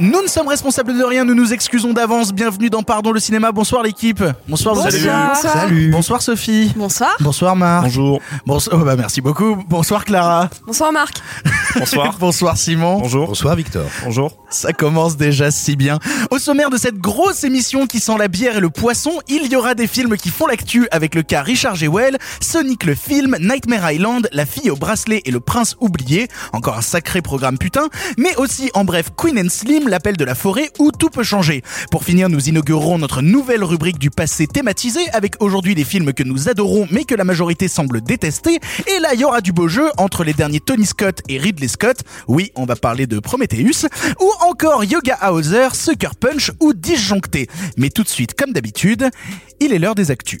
Nous ne sommes responsables de rien, nous nous excusons d'avance. Bienvenue dans Pardon le cinéma. Bonsoir l'équipe. Bonsoir, vous allez bien Bonsoir. Salut. Bonsoir Sophie. Bonsoir. Bonsoir Marc. Bonjour. Bonsoir. oh, bah, merci beaucoup. Bonsoir Clara. Bonsoir Marc. Bonsoir. Bonsoir Simon. Bonjour. Bonsoir Victor. Bonjour. Ça commence déjà si bien. Au sommaire de cette grosse émission qui sent la bière et le poisson, il y aura des films qui font l'actu avec le cas Richard Jewell, Sonic le film, Nightmare Island, La fille au bracelet et le prince oublié, encore un sacré programme putain, mais aussi en bref Queen and Slim, l'appel de la forêt où tout peut changer. Pour finir, nous inaugurerons notre nouvelle rubrique du passé thématisé avec aujourd'hui des films que nous adorons mais que la majorité semble détester. Et là, il y aura du beau jeu entre les derniers Tony Scott et Ridley Scott. Oui, on va parler de Prometheus. Ou encore Yoga Hauser, Sucker Punch ou Disjoncté. Mais tout de suite, comme d'habitude, il est l'heure des actus.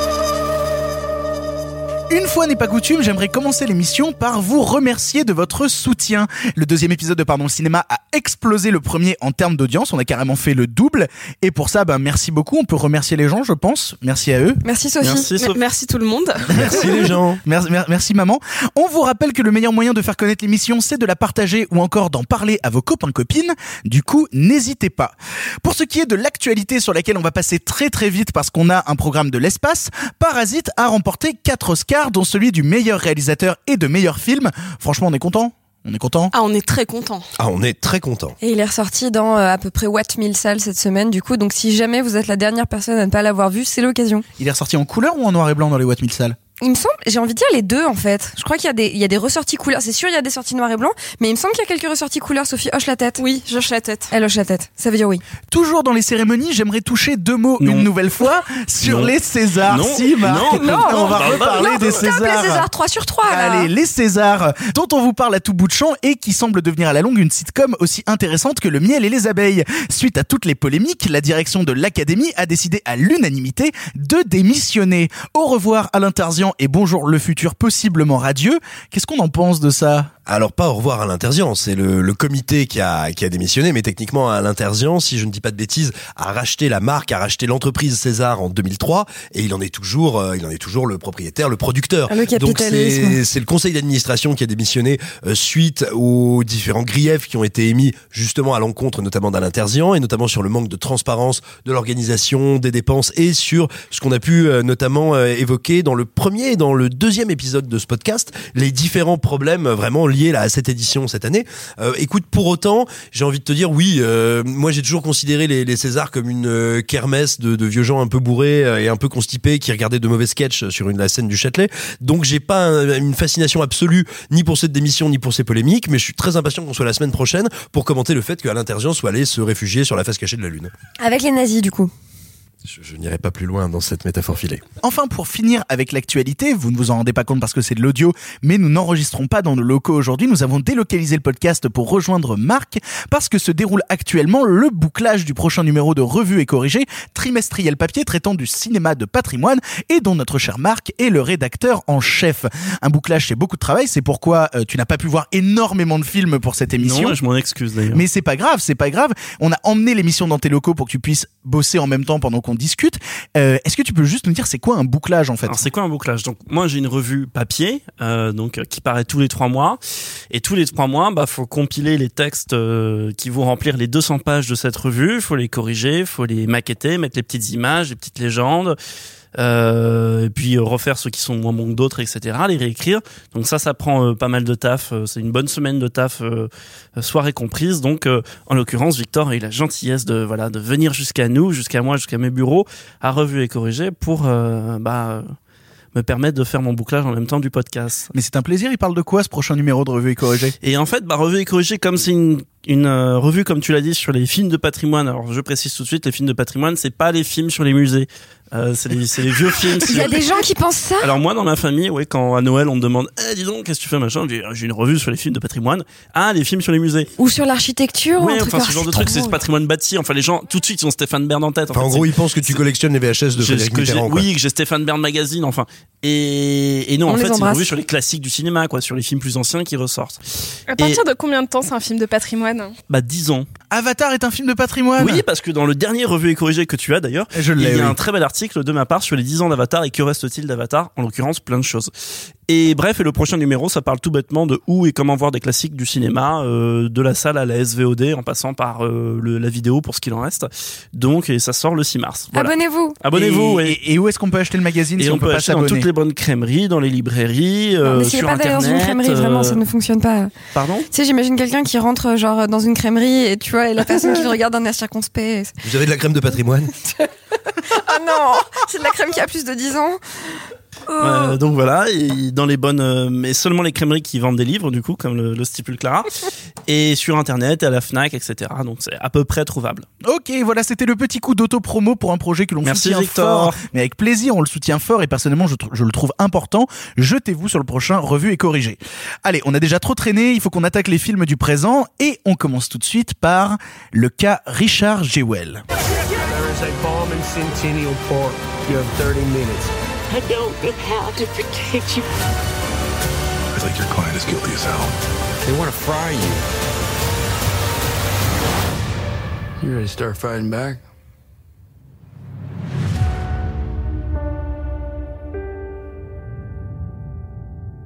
Une fois n'est pas coutume, j'aimerais commencer l'émission par vous remercier de votre soutien. Le deuxième épisode de Pardon le cinéma a explosé le premier en termes d'audience, on a carrément fait le double. Et pour ça, ben, merci beaucoup, on peut remercier les gens, je pense. Merci à eux. Merci Sophie. Merci, Sophie. M- merci tout le monde. Merci les gens. Merci, mer- merci maman. On vous rappelle que le meilleur moyen de faire connaître l'émission, c'est de la partager ou encore d'en parler à vos copains copines. Du coup, n'hésitez pas. Pour ce qui est de l'actualité sur laquelle on va passer très très vite parce qu'on a un programme de l'espace, Parasite a remporté 4 Oscars dont celui du meilleur réalisateur et de meilleur film. Franchement, on est content On est content Ah, on est très content. Ah, on est très content. Et il est ressorti dans euh, à peu près What 1000 salles cette semaine, du coup. Donc si jamais vous êtes la dernière personne à ne pas l'avoir vu, c'est l'occasion. Il est ressorti en couleur ou en noir et blanc dans les Watt 1000 salles Il me semble, j'ai envie de dire les deux en fait. Je crois qu'il y a des, il y a des ressorties couleurs. C'est sûr, il y a des sorties noir et blanc, mais il me semble qu'il y a quelques ressorties couleurs. Sophie hoche la tête. Oui, j'hoche la tête. Elle hoche la tête. Ça veut dire oui. Toujours dans les cérémonies, j'aimerais toucher deux mots Non. une nouvelle fois sur Non. les Césars. Non. Si, Marc. Non. Non. on va Bah, reparler non, des stop, les Césars. Césars 3 sur 3 là. Allez, les Césars, dont on vous parle à tout bout de champ et qui semble devenir à la longue une sitcom aussi intéressante que le miel et les abeilles. Suite à toutes les polémiques, la direction de l'Académie a décidé à l'unanimité de démissionner. Au revoir à et bonjour le futur possiblement radieux. Qu'est-ce qu'on en pense de ça? Alors pas au revoir à l'Interzian, c'est le, le comité qui a, qui a démissionné, mais techniquement à l'Interzian, si je ne dis pas de bêtises, a racheté la marque, a racheté l'entreprise César en 2003, et il en est toujours, euh, il en est toujours le propriétaire, le producteur. Le Donc c'est c'est le conseil d'administration qui a démissionné euh, suite aux différents griefs qui ont été émis justement à l'encontre notamment d'Alain Terzian et notamment sur le manque de transparence de l'organisation des dépenses et sur ce qu'on a pu euh, notamment euh, évoquer dans le premier et dans le deuxième épisode de ce podcast, les différents problèmes euh, vraiment liés là, à cette édition cette année. Euh, écoute, pour autant, j'ai envie de te dire oui, euh, moi j'ai toujours considéré les, Césars comme une euh, kermesse de, vieux gens un peu bourrés et un peu constipés qui regardaient de mauvais sketchs sur une, la scène du Châtelet. Donc j'ai pas un- une fascination absolue ni pour cette démission ni pour ces polémiques, mais je suis très impatient qu'on soit la semaine prochaine pour commenter le fait qu'Alain Terzian soit allé se réfugier sur la face cachée de la Lune. Avec les nazis du coup. Je, je n'irai pas plus loin dans cette métaphore filée. Enfin, pour finir avec l'actualité, vous ne vous en rendez pas compte parce que c'est de l'audio, mais nous n'enregistrons pas dans nos locaux aujourd'hui. Nous avons délocalisé le podcast pour rejoindre Marc parce que se déroule actuellement le bouclage du prochain numéro de Revue et Corrigé, trimestriel papier traitant du cinéma de patrimoine et dont notre cher Marc est le rédacteur en chef. Un bouclage, c'est beaucoup de travail, c'est pourquoi euh, tu n'as pas pu voir énormément de films pour cette émission. Non, je m'en excuse d'ailleurs. Mais c'est pas grave, c'est pas grave. On a emmené l'émission dans tes locaux pour que tu puisses bosser en même temps pendant qu'on discute. Euh, Est-ce que tu peux juste nous dire c'est quoi un bouclage en fait Alors c'est quoi un bouclage? Donc moi j'ai une revue papier euh, donc euh, qui paraît tous les trois mois et tous les trois mois bah faut compiler les textes qui vont remplir les 200 pages de cette revue, faut les corriger, faut les maqueter, mettre les petites images, les petites légendes. Euh, et puis euh, refaire ceux qui sont moins bons que d'autres, etc. Les réécrire. Donc ça, ça prend euh, pas mal de taf. C'est une bonne semaine de taf, soirée comprise. Donc, euh, en l'occurrence, Victor a eu la gentillesse de voilà de venir jusqu'à nous, jusqu'à moi, jusqu'à mes bureaux, à revue et corriger pour euh, bah me permettre de faire mon bouclage en même temps du podcast. Mais c'est un plaisir, il parle de quoi ce prochain numéro de Revue et Corrigé Et en fait, bah, Revue et Corrigé, comme c'est une, une euh, revue, comme tu l'as dit, sur les films de patrimoine, alors je précise tout de suite, les films de patrimoine, c'est pas les films sur les musées. Euh, c'est les, vieux films. Il y a des gens qui pensent ça Alors moi dans ma famille, ouais, quand à Noël on me demande, eh, dis donc, qu'est-ce que tu fais machin, j'ai une revue sur les films de patrimoine. Ah, les films sur les musées. Ou sur l'architecture ou Oui, truc enfin ce genre de truc, c'est ce patrimoine bâti. Enfin les gens tout de suite ils ont Stéphane Bern en tête. Enfin, en gros, ils pensent que tu collectionnes les VHS de Frédéric Mitterrand. quoi. oui, que j'ai Stéphane Bern magazine, enfin. Et, et non, On en fait, c'est une revue sur les classiques du cinéma, quoi, sur les films plus anciens qui ressortent. À partir de combien de temps c'est un film de patrimoine? Bah 10 ans. Avatar est un film de patrimoine. Oui, parce que dans le dernier revue et corrigé que tu as d'ailleurs, Je il y a oui. un très bel article de ma part sur les 10 ans d'Avatar et que reste-t-il d'Avatar En l'occurrence, plein de choses. Et bref, et le prochain numéro, ça parle tout bêtement de où et comment voir des classiques du cinéma, euh, de la salle à la SVOD, en passant par euh, le- la vidéo pour ce qu'il en reste. Donc, et ça sort le 6 mars. Voilà. Abonnez-vous. Abonnez-vous. Et, ouais. et- et où est-ce qu'on peut acheter le magazine Et si on, on, peut acheter dans toutes les bonnes crèmeries, dans les librairies, Non, euh, mais s'il sur pas d'aller dans une Internet. crèmerie, vraiment, euh, ça ne fonctionne pas. Pardon? Tu sais, j'imagine quelqu'un qui rentre genre dans une crèmerie et tu vois, et la personne qui le regarde d'un air circonspect. Vous avez de la crème de patrimoine? Ah non, c'est de la crème qui a plus de 10 ans. Oh. Euh, donc voilà, et dans les bonnes, euh, mais seulement les crèmeries qui vendent des livres, du coup, comme le, le stipule Clara, et sur Internet, à la Fnac, etc. Donc c'est à peu près trouvable. Ok, voilà, c'était le petit coup d'auto-promo pour un projet que l'on Merci, soutient Victor. fort. Mais avec plaisir, on le soutient fort et personnellement, je, tr- je le trouve important. Jetez-vous sur le prochain Revue et Corrigé. Allez, on a déjà trop traîné, il faut qu'on attaque les films du présent et on commence tout de suite par le cas Richard Jewell. There is a bomb in Centennial Park. You have 30 minutes. I don't know how to protect you. I think your client is guilty as hell. They want to fry you. You ready to start fighting back?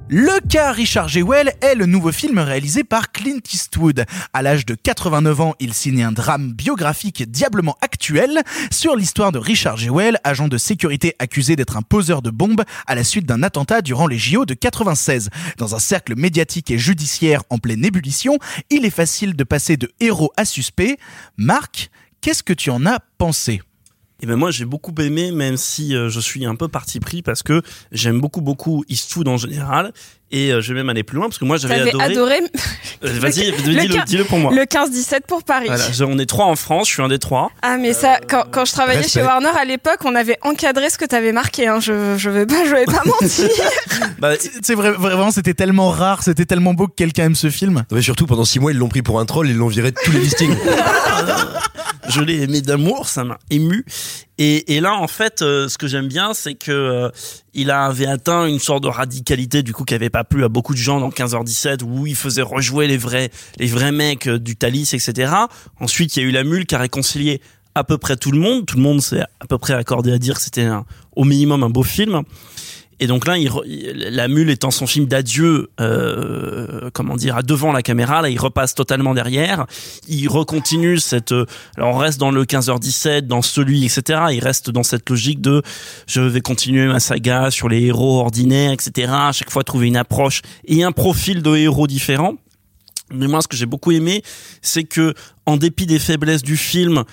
Le cas Richard Jewell est le nouveau film réalisé par Clint Eastwood. À l'âge de 89 ans, il signe un drame biographique diablement actuel sur l'histoire de Richard Jewell, agent de sécurité accusé d'être un poseur de bombes à la suite d'un attentat durant les JO de 96. Dans un cercle médiatique et judiciaire en pleine ébullition, il est facile de passer de héros à suspect. Marc, qu'est-ce que tu en as pensé? Et ben moi j'ai beaucoup aimé, même si euh, je suis un peu parti pris parce que j'aime beaucoup beaucoup Eastwood en général et euh, je vais même aller plus loin parce que moi j'avais adoré. adoré. Euh, Vas-y, Le dis-le, dis-le pour moi. Le 15-17 pour Paris. Voilà, je- on est trois en France, je suis un des trois. Ah mais ça, quand, quand je travaillais Respect. chez Warner à l'époque, on avait encadré ce que t'avais marqué. Hein. Je je vais pas je vais pas mentir. Bah, C'est vrai, vraiment, c'était tellement rare, c'était tellement beau que quelqu'un aime ce film. Non, mais surtout, pendant six mois, ils l'ont pris pour un troll, ils l'ont viré de tous les listings. Je l'ai aimé d'amour, ça m'a ému. Et, et là, en fait, euh, ce que j'aime bien, c'est que euh, il avait atteint une sorte de radicalité du coup qui avait pas plu à beaucoup de gens dans 15h17 où il faisait rejouer les vrais les vrais mecs euh, du Thalys, etc. Ensuite, il y a eu la mule qui a réconcilié à peu près tout le monde. Tout le monde s'est à peu près accordé à dire que c'était au minimum un beau film. Et donc là, il la mule étant son film d'adieu, euh, comment dire, devant la caméra, là, il repasse totalement derrière. Il recontinue cette. euh, alors on reste dans le 15h17, dans celui, etc. Il reste dans cette logique de je vais continuer ma saga sur les héros ordinaires, etc. À chaque fois trouver une approche et un profil de héros différent. Mais moi, ce que j'ai beaucoup aimé, c'est que, en dépit des faiblesses du film,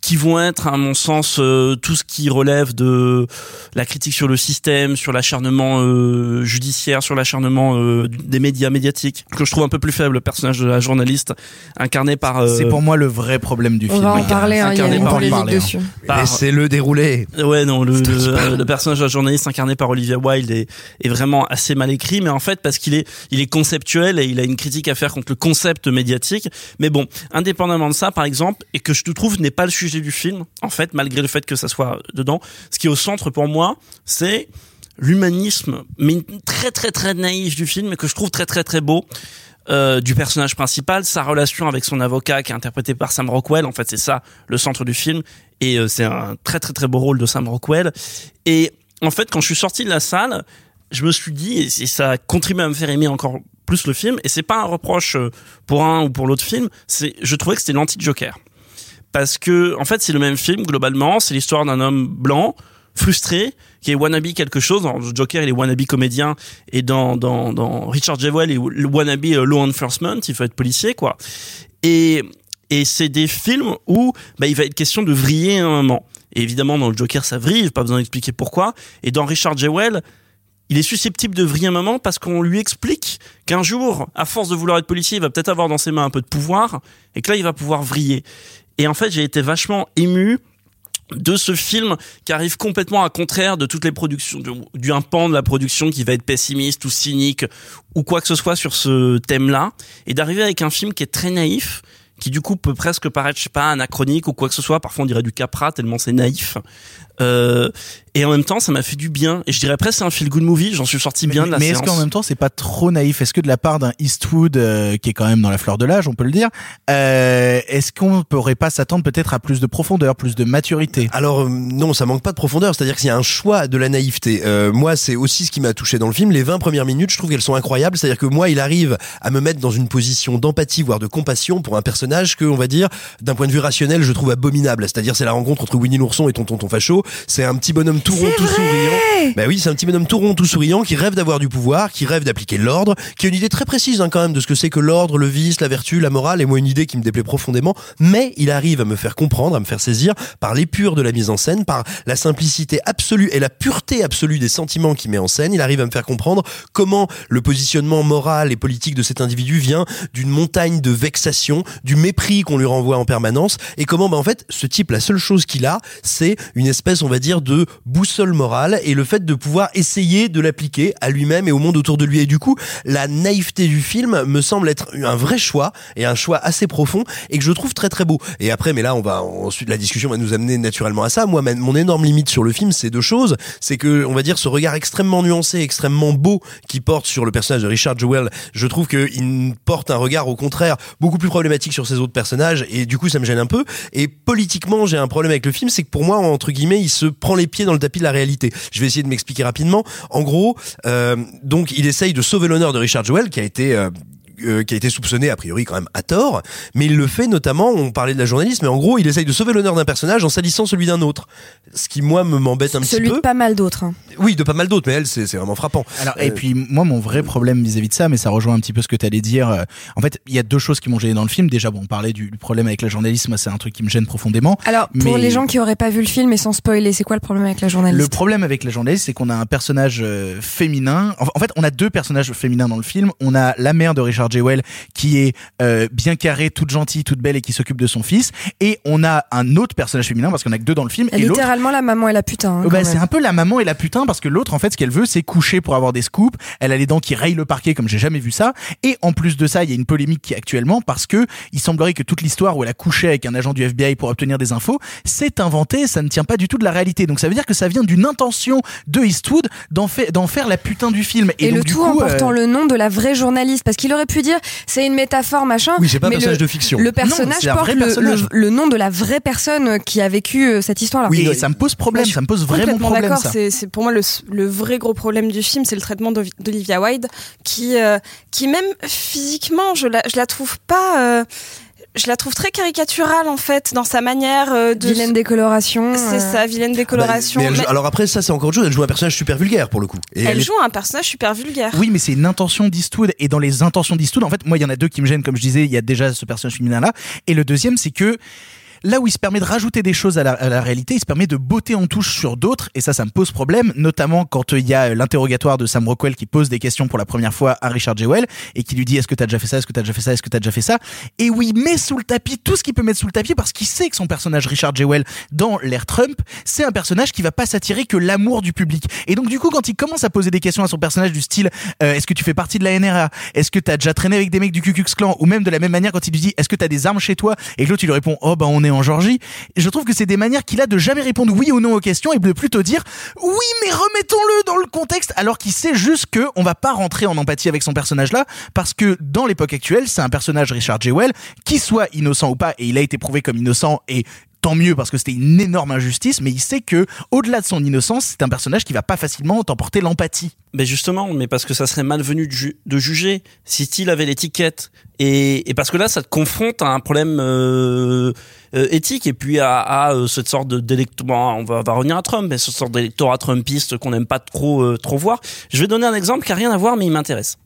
qui vont être, à mon sens, euh, tout ce qui relève de la critique sur le système, sur l'acharnement euh, judiciaire, sur l'acharnement euh, des médias médiatiques, que je trouve un peu plus faible, le personnage de la journaliste incarné par... euh, C'est pour moi le vrai problème du On film. va en parler, hein, il y a incarné par- parler, dessus. par- Laissez-le dérouler. Ouais, non, le, le, le personnage de la journaliste incarné par Olivia Wilde est, est vraiment assez mal écrit, mais en fait parce qu'il est, il est conceptuel et il a une critique à faire contre le concept médiatique. Mais bon, indépendamment de ça, par exemple, et que je trouve n'est pas le sujet du film, en fait, malgré le fait que ça soit dedans, ce qui est au centre pour moi, c'est l'humanisme, mais très très très naïf du film, et que je trouve très très très beau. euh, du personnage principal, sa relation avec son avocat qui est interprété par Sam Rockwell. En fait, c'est ça le centre du film, et euh, c'est un très très très beau rôle de Sam Rockwell. Et en fait, quand je suis sorti de la salle, je me suis dit, et ça a contribué à me faire aimer encore plus le film. Et c'est pas un reproche euh, pour un ou pour l'autre film. C'est, je trouvais que c'était l'anti-Joker parce que en fait c'est le même film globalement. C'est l'histoire d'un homme blanc frustré qui est wannabe quelque chose. Dans Joker il est wannabe comédien. Et dans dans dans Richard Jewell il est wannabe euh, law enforcement. Il faut être policier quoi. Et et c'est des films où bah, il va être question de vriller un moment. Et évidemment dans le Joker ça vrille. Pas besoin d'expliquer pourquoi. Et dans Richard Jewell il est susceptible de vriller un moment parce qu'on lui explique qu'un jour, à force de vouloir être policier, il va peut-être avoir dans ses mains un peu de pouvoir. Et que là, il va pouvoir vriller. Et en fait, j'ai été vachement ému de ce film qui arrive complètement à contraire de toutes les productions, du, du un pan de la production qui va être pessimiste ou cynique ou quoi que ce soit sur ce thème-là, et d'arriver avec un film qui est très naïf, qui du coup peut presque paraître, je sais pas, anachronique ou quoi que ce soit. Parfois on dirait du capra tellement c'est naïf. Euh, et en même temps, ça m'a fait du bien. Et je dirais presque c'est un feel good movie. J'en suis sorti bien mais, de la mais est-ce qu'en même temps c'est pas trop naïf? Est-ce que de la part d'un Eastwood euh, qui est quand même dans la fleur de l'âge, on peut le dire, euh, est-ce qu'on pourrait pas s'attendre peut-être à plus de profondeur, plus de maturité? Alors non, ça manque pas de profondeur. C'est-à-dire qu'il y a un choix de la naïveté. Euh, moi, c'est aussi ce qui m'a touché dans le film. Les 20 premières minutes, je trouve qu'elles sont incroyables. C'est-à-dire que moi, il arrive à me mettre dans une position d'empathie, voire de compassion pour un personnage que, on va dire, d'un point de vue rationnel, je trouve abominable. C'est-à-dire, c'est la rencontre entre Winnie l'ourson et Tonton Facho. C'est un petit bonhomme tout rond, tout souriant. Bah oui, c'est un petit bonhomme tout rond, tout souriant, qui rêve d'avoir du pouvoir, qui rêve d'appliquer l'ordre, qui a une idée très précise hein, quand même de ce que c'est que l'ordre, le vice, la vertu, la morale, et moi une idée qui me déplaît profondément. Mais il arrive à me faire comprendre, à me faire saisir par l'épure de la mise en scène, par la simplicité absolue et la pureté absolue des sentiments qu'il met en scène. Il arrive à me faire comprendre comment le positionnement moral et politique de cet individu vient d'une montagne de vexation, du mépris qu'on lui renvoie en permanence, et comment, bah, en fait, ce type, la seule chose qu'il a, c'est une espèce, on va dire, de boussole morale et le fait de pouvoir essayer de l'appliquer à lui-même et au monde autour de lui. Et du coup, la naïveté du film me semble être un vrai choix et un choix assez profond et que je trouve très très beau. Et après, mais là, on va ensuite la discussion va nous amener naturellement à ça. Moi, mon énorme limite sur le film, c'est deux choses. C'est que, on va dire, ce regard extrêmement nuancé, extrêmement beau qui porte sur le personnage de Richard Jewell. Je trouve qu'il porte un regard au contraire beaucoup plus problématique sur ses autres personnages et du coup, ça me gêne un peu. Et politiquement, j'ai un problème avec le film, c'est que pour moi, entre guillemets, il se prend les pieds dans le tapis de la réalité. Je vais essayer de m'expliquer rapidement. En gros, euh, donc il essaye de sauver l'honneur de Richard Jewell, qui a été euh, euh, qui a été soupçonné a priori quand même à tort, mais il le fait notamment, on parlait de la journaliste, mais en gros il essaye de sauver l'honneur d'un personnage en salissant celui d'un autre. Ce qui moi me m'embête un petit Celui peu. de pas mal d'autres. hein. Oui, de pas mal d'autres, mais elle c'est vraiment frappant. Alors, Euh, et puis moi, mon vrai problème vis-à-vis de ça, mais ça rejoint un petit peu ce que tu allais dire. euh, En fait, il y a deux choses qui m'ont gêné dans le film. Déjà, bon, on parlait du, du problème avec la journaliste, moi, c'est un truc qui me gêne profondément. Alors, pour Mais- les gens qui auraient pas vu le film et sans spoiler, c'est quoi le problème avec la journaliste? Le problème avec la journaliste, c'est qu'on a un personnage euh, féminin. En en fait, on a deux personnages féminins dans le film. On a la mère de Richard Jewell qui est euh, bien carrée, toute gentille, toute belle et qui s'occupe de son fils. Et on a un autre personnage féminin parce qu'on a que deux dans le film. Et littéralement la maman et la putain. hein, Oh, bah, c'est un peu la maman et la putain parce que l'autre en fait ce qu'elle veut c'est coucher pour avoir des scoops. Elle a les dents qui rayent le parquet comme j'ai jamais vu ça. Et en plus de ça, il y a une polémique qui est actuellement parce que il semblerait que toute l'histoire où elle a couché avec un agent du FBI pour obtenir des infos, c'est inventé, ça ne tient pas du tout de la réalité. Donc ça veut dire que ça vient d'une intention de Eastwood d'en fa- d'en faire la putain du film. Et, donc, le du tout coup, en portant euh, le nom de la vraie journaliste, parce qu'il aurait pu dire c'est une métaphore machin. Oui, c'est pas un personnage le, de fiction. Le personnage porte le, personnage. le- le nom de la vraie personne qui a vécu euh, cette histoire-là. Oui, et ça me pose problème, Moi, ça me pose vraiment problème d'accord. ça. C'est, pour moi le, le vrai gros problème du film, c'est le traitement d'Olivia Wilde, qui, euh, qui même physiquement, je la, je la trouve pas. euh, je la trouve très caricaturale en fait dans sa manière euh, de Vilaine décoloration. C'est euh. ça, vilaine décoloration. mais elle joue- Mais alors après ça c'est encore autre chose. Elle joue un personnage super vulgaire pour le coup. Et elle joue un personnage super vulgaire. Oui, mais c'est une intention d'Eastwood. Et dans les intentions d'Eastwood, en fait, moi, il y en a deux qui me gênent, comme je disais, il y a déjà ce personnage féminin-là. Et le deuxième, c'est que là où il se permet de rajouter des choses à la, réalité, il se permet de botter en touche sur d'autres, et ça, ça me pose problème, notamment quand euh, il y a euh, l'interrogatoire de Sam Rockwell qui pose des questions pour la première fois à Richard Jewell, et qui lui dit est-ce que t'as déjà fait ça, est-ce que t'as déjà fait ça, est-ce que t'as déjà fait ça, et où il met sous le tapis tout ce qu'il peut mettre sous le tapis parce qu'il sait que son personnage Richard Jewell dans l'ère Trump, c'est un personnage qui va pas s'attirer que l'amour du public. Et donc du coup, quand il commence à poser des questions à son personnage du style euh, est-ce que tu fais partie de la NRA, est-ce que t'as déjà traîné avec des mecs du Ku Klux Klan, ou même de la même manière quand il lui dit est-ce que t'as des armes chez toi, et que l'autre il lui répond oh bah on est en Georgie. Je trouve que c'est des manières qu'il a de jamais répondre oui ou non aux questions et de plutôt dire oui mais remettons-le dans le contexte alors qu'il sait juste que on va pas rentrer en empathie avec son personnage là parce que dans l'époque actuelle c'est un personnage Richard Jewell qui soit innocent ou pas et il a été prouvé comme innocent et tant mieux parce que c'était une énorme injustice mais il sait que au-delà de son innocence c'est un personnage qui va pas facilement t'emporter l'empathie Mais justement, mais parce que ça serait malvenu de, ju- de juger si Steele avait l'étiquette et, et parce que là, ça te confronte à un problème euh, euh, éthique et puis à, à, euh, cette sorte d'électorat. On va, va revenir à Trump, mais cette sorte d'électorat trumpiste qu'on n'aime pas trop euh, trop voir. Je vais donner un exemple qui a rien à voir, mais il m'intéresse.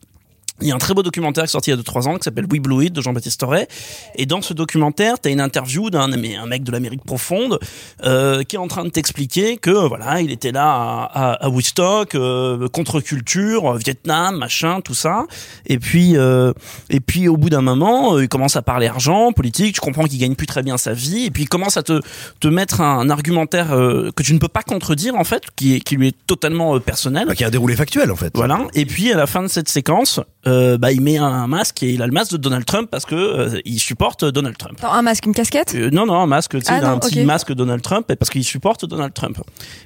Il y a un très beau documentaire qui est sorti il y a 2-3 ans qui s'appelle We Blew It de Jean-Baptiste Torret. Et dans ce documentaire, tu as une interview d'un un mec de l'Amérique profonde euh, qui est en train de t'expliquer que voilà, il était là à, à, à Woodstock, euh, contre-culture, euh, Vietnam, machin, tout ça. Et puis euh, et puis au bout d'un moment, euh, il commence à parler argent, politique. Tu comprends qu'il gagne plus très bien sa vie. Et puis il commence à te te mettre un, un argumentaire euh, que tu ne peux pas contredire en fait, qui qui lui est totalement personnel. Bah, qui a un déroulé factuel en fait. Voilà. Et puis à la fin de cette séquence, euh, bah il met un masque et il a le masque de Donald Trump parce que euh, il supporte Donald Trump. Un masque, une casquette? Euh, non non un masque, tu sais, Ah il a un petit masque Donald Trump et parce qu'il supporte Donald Trump.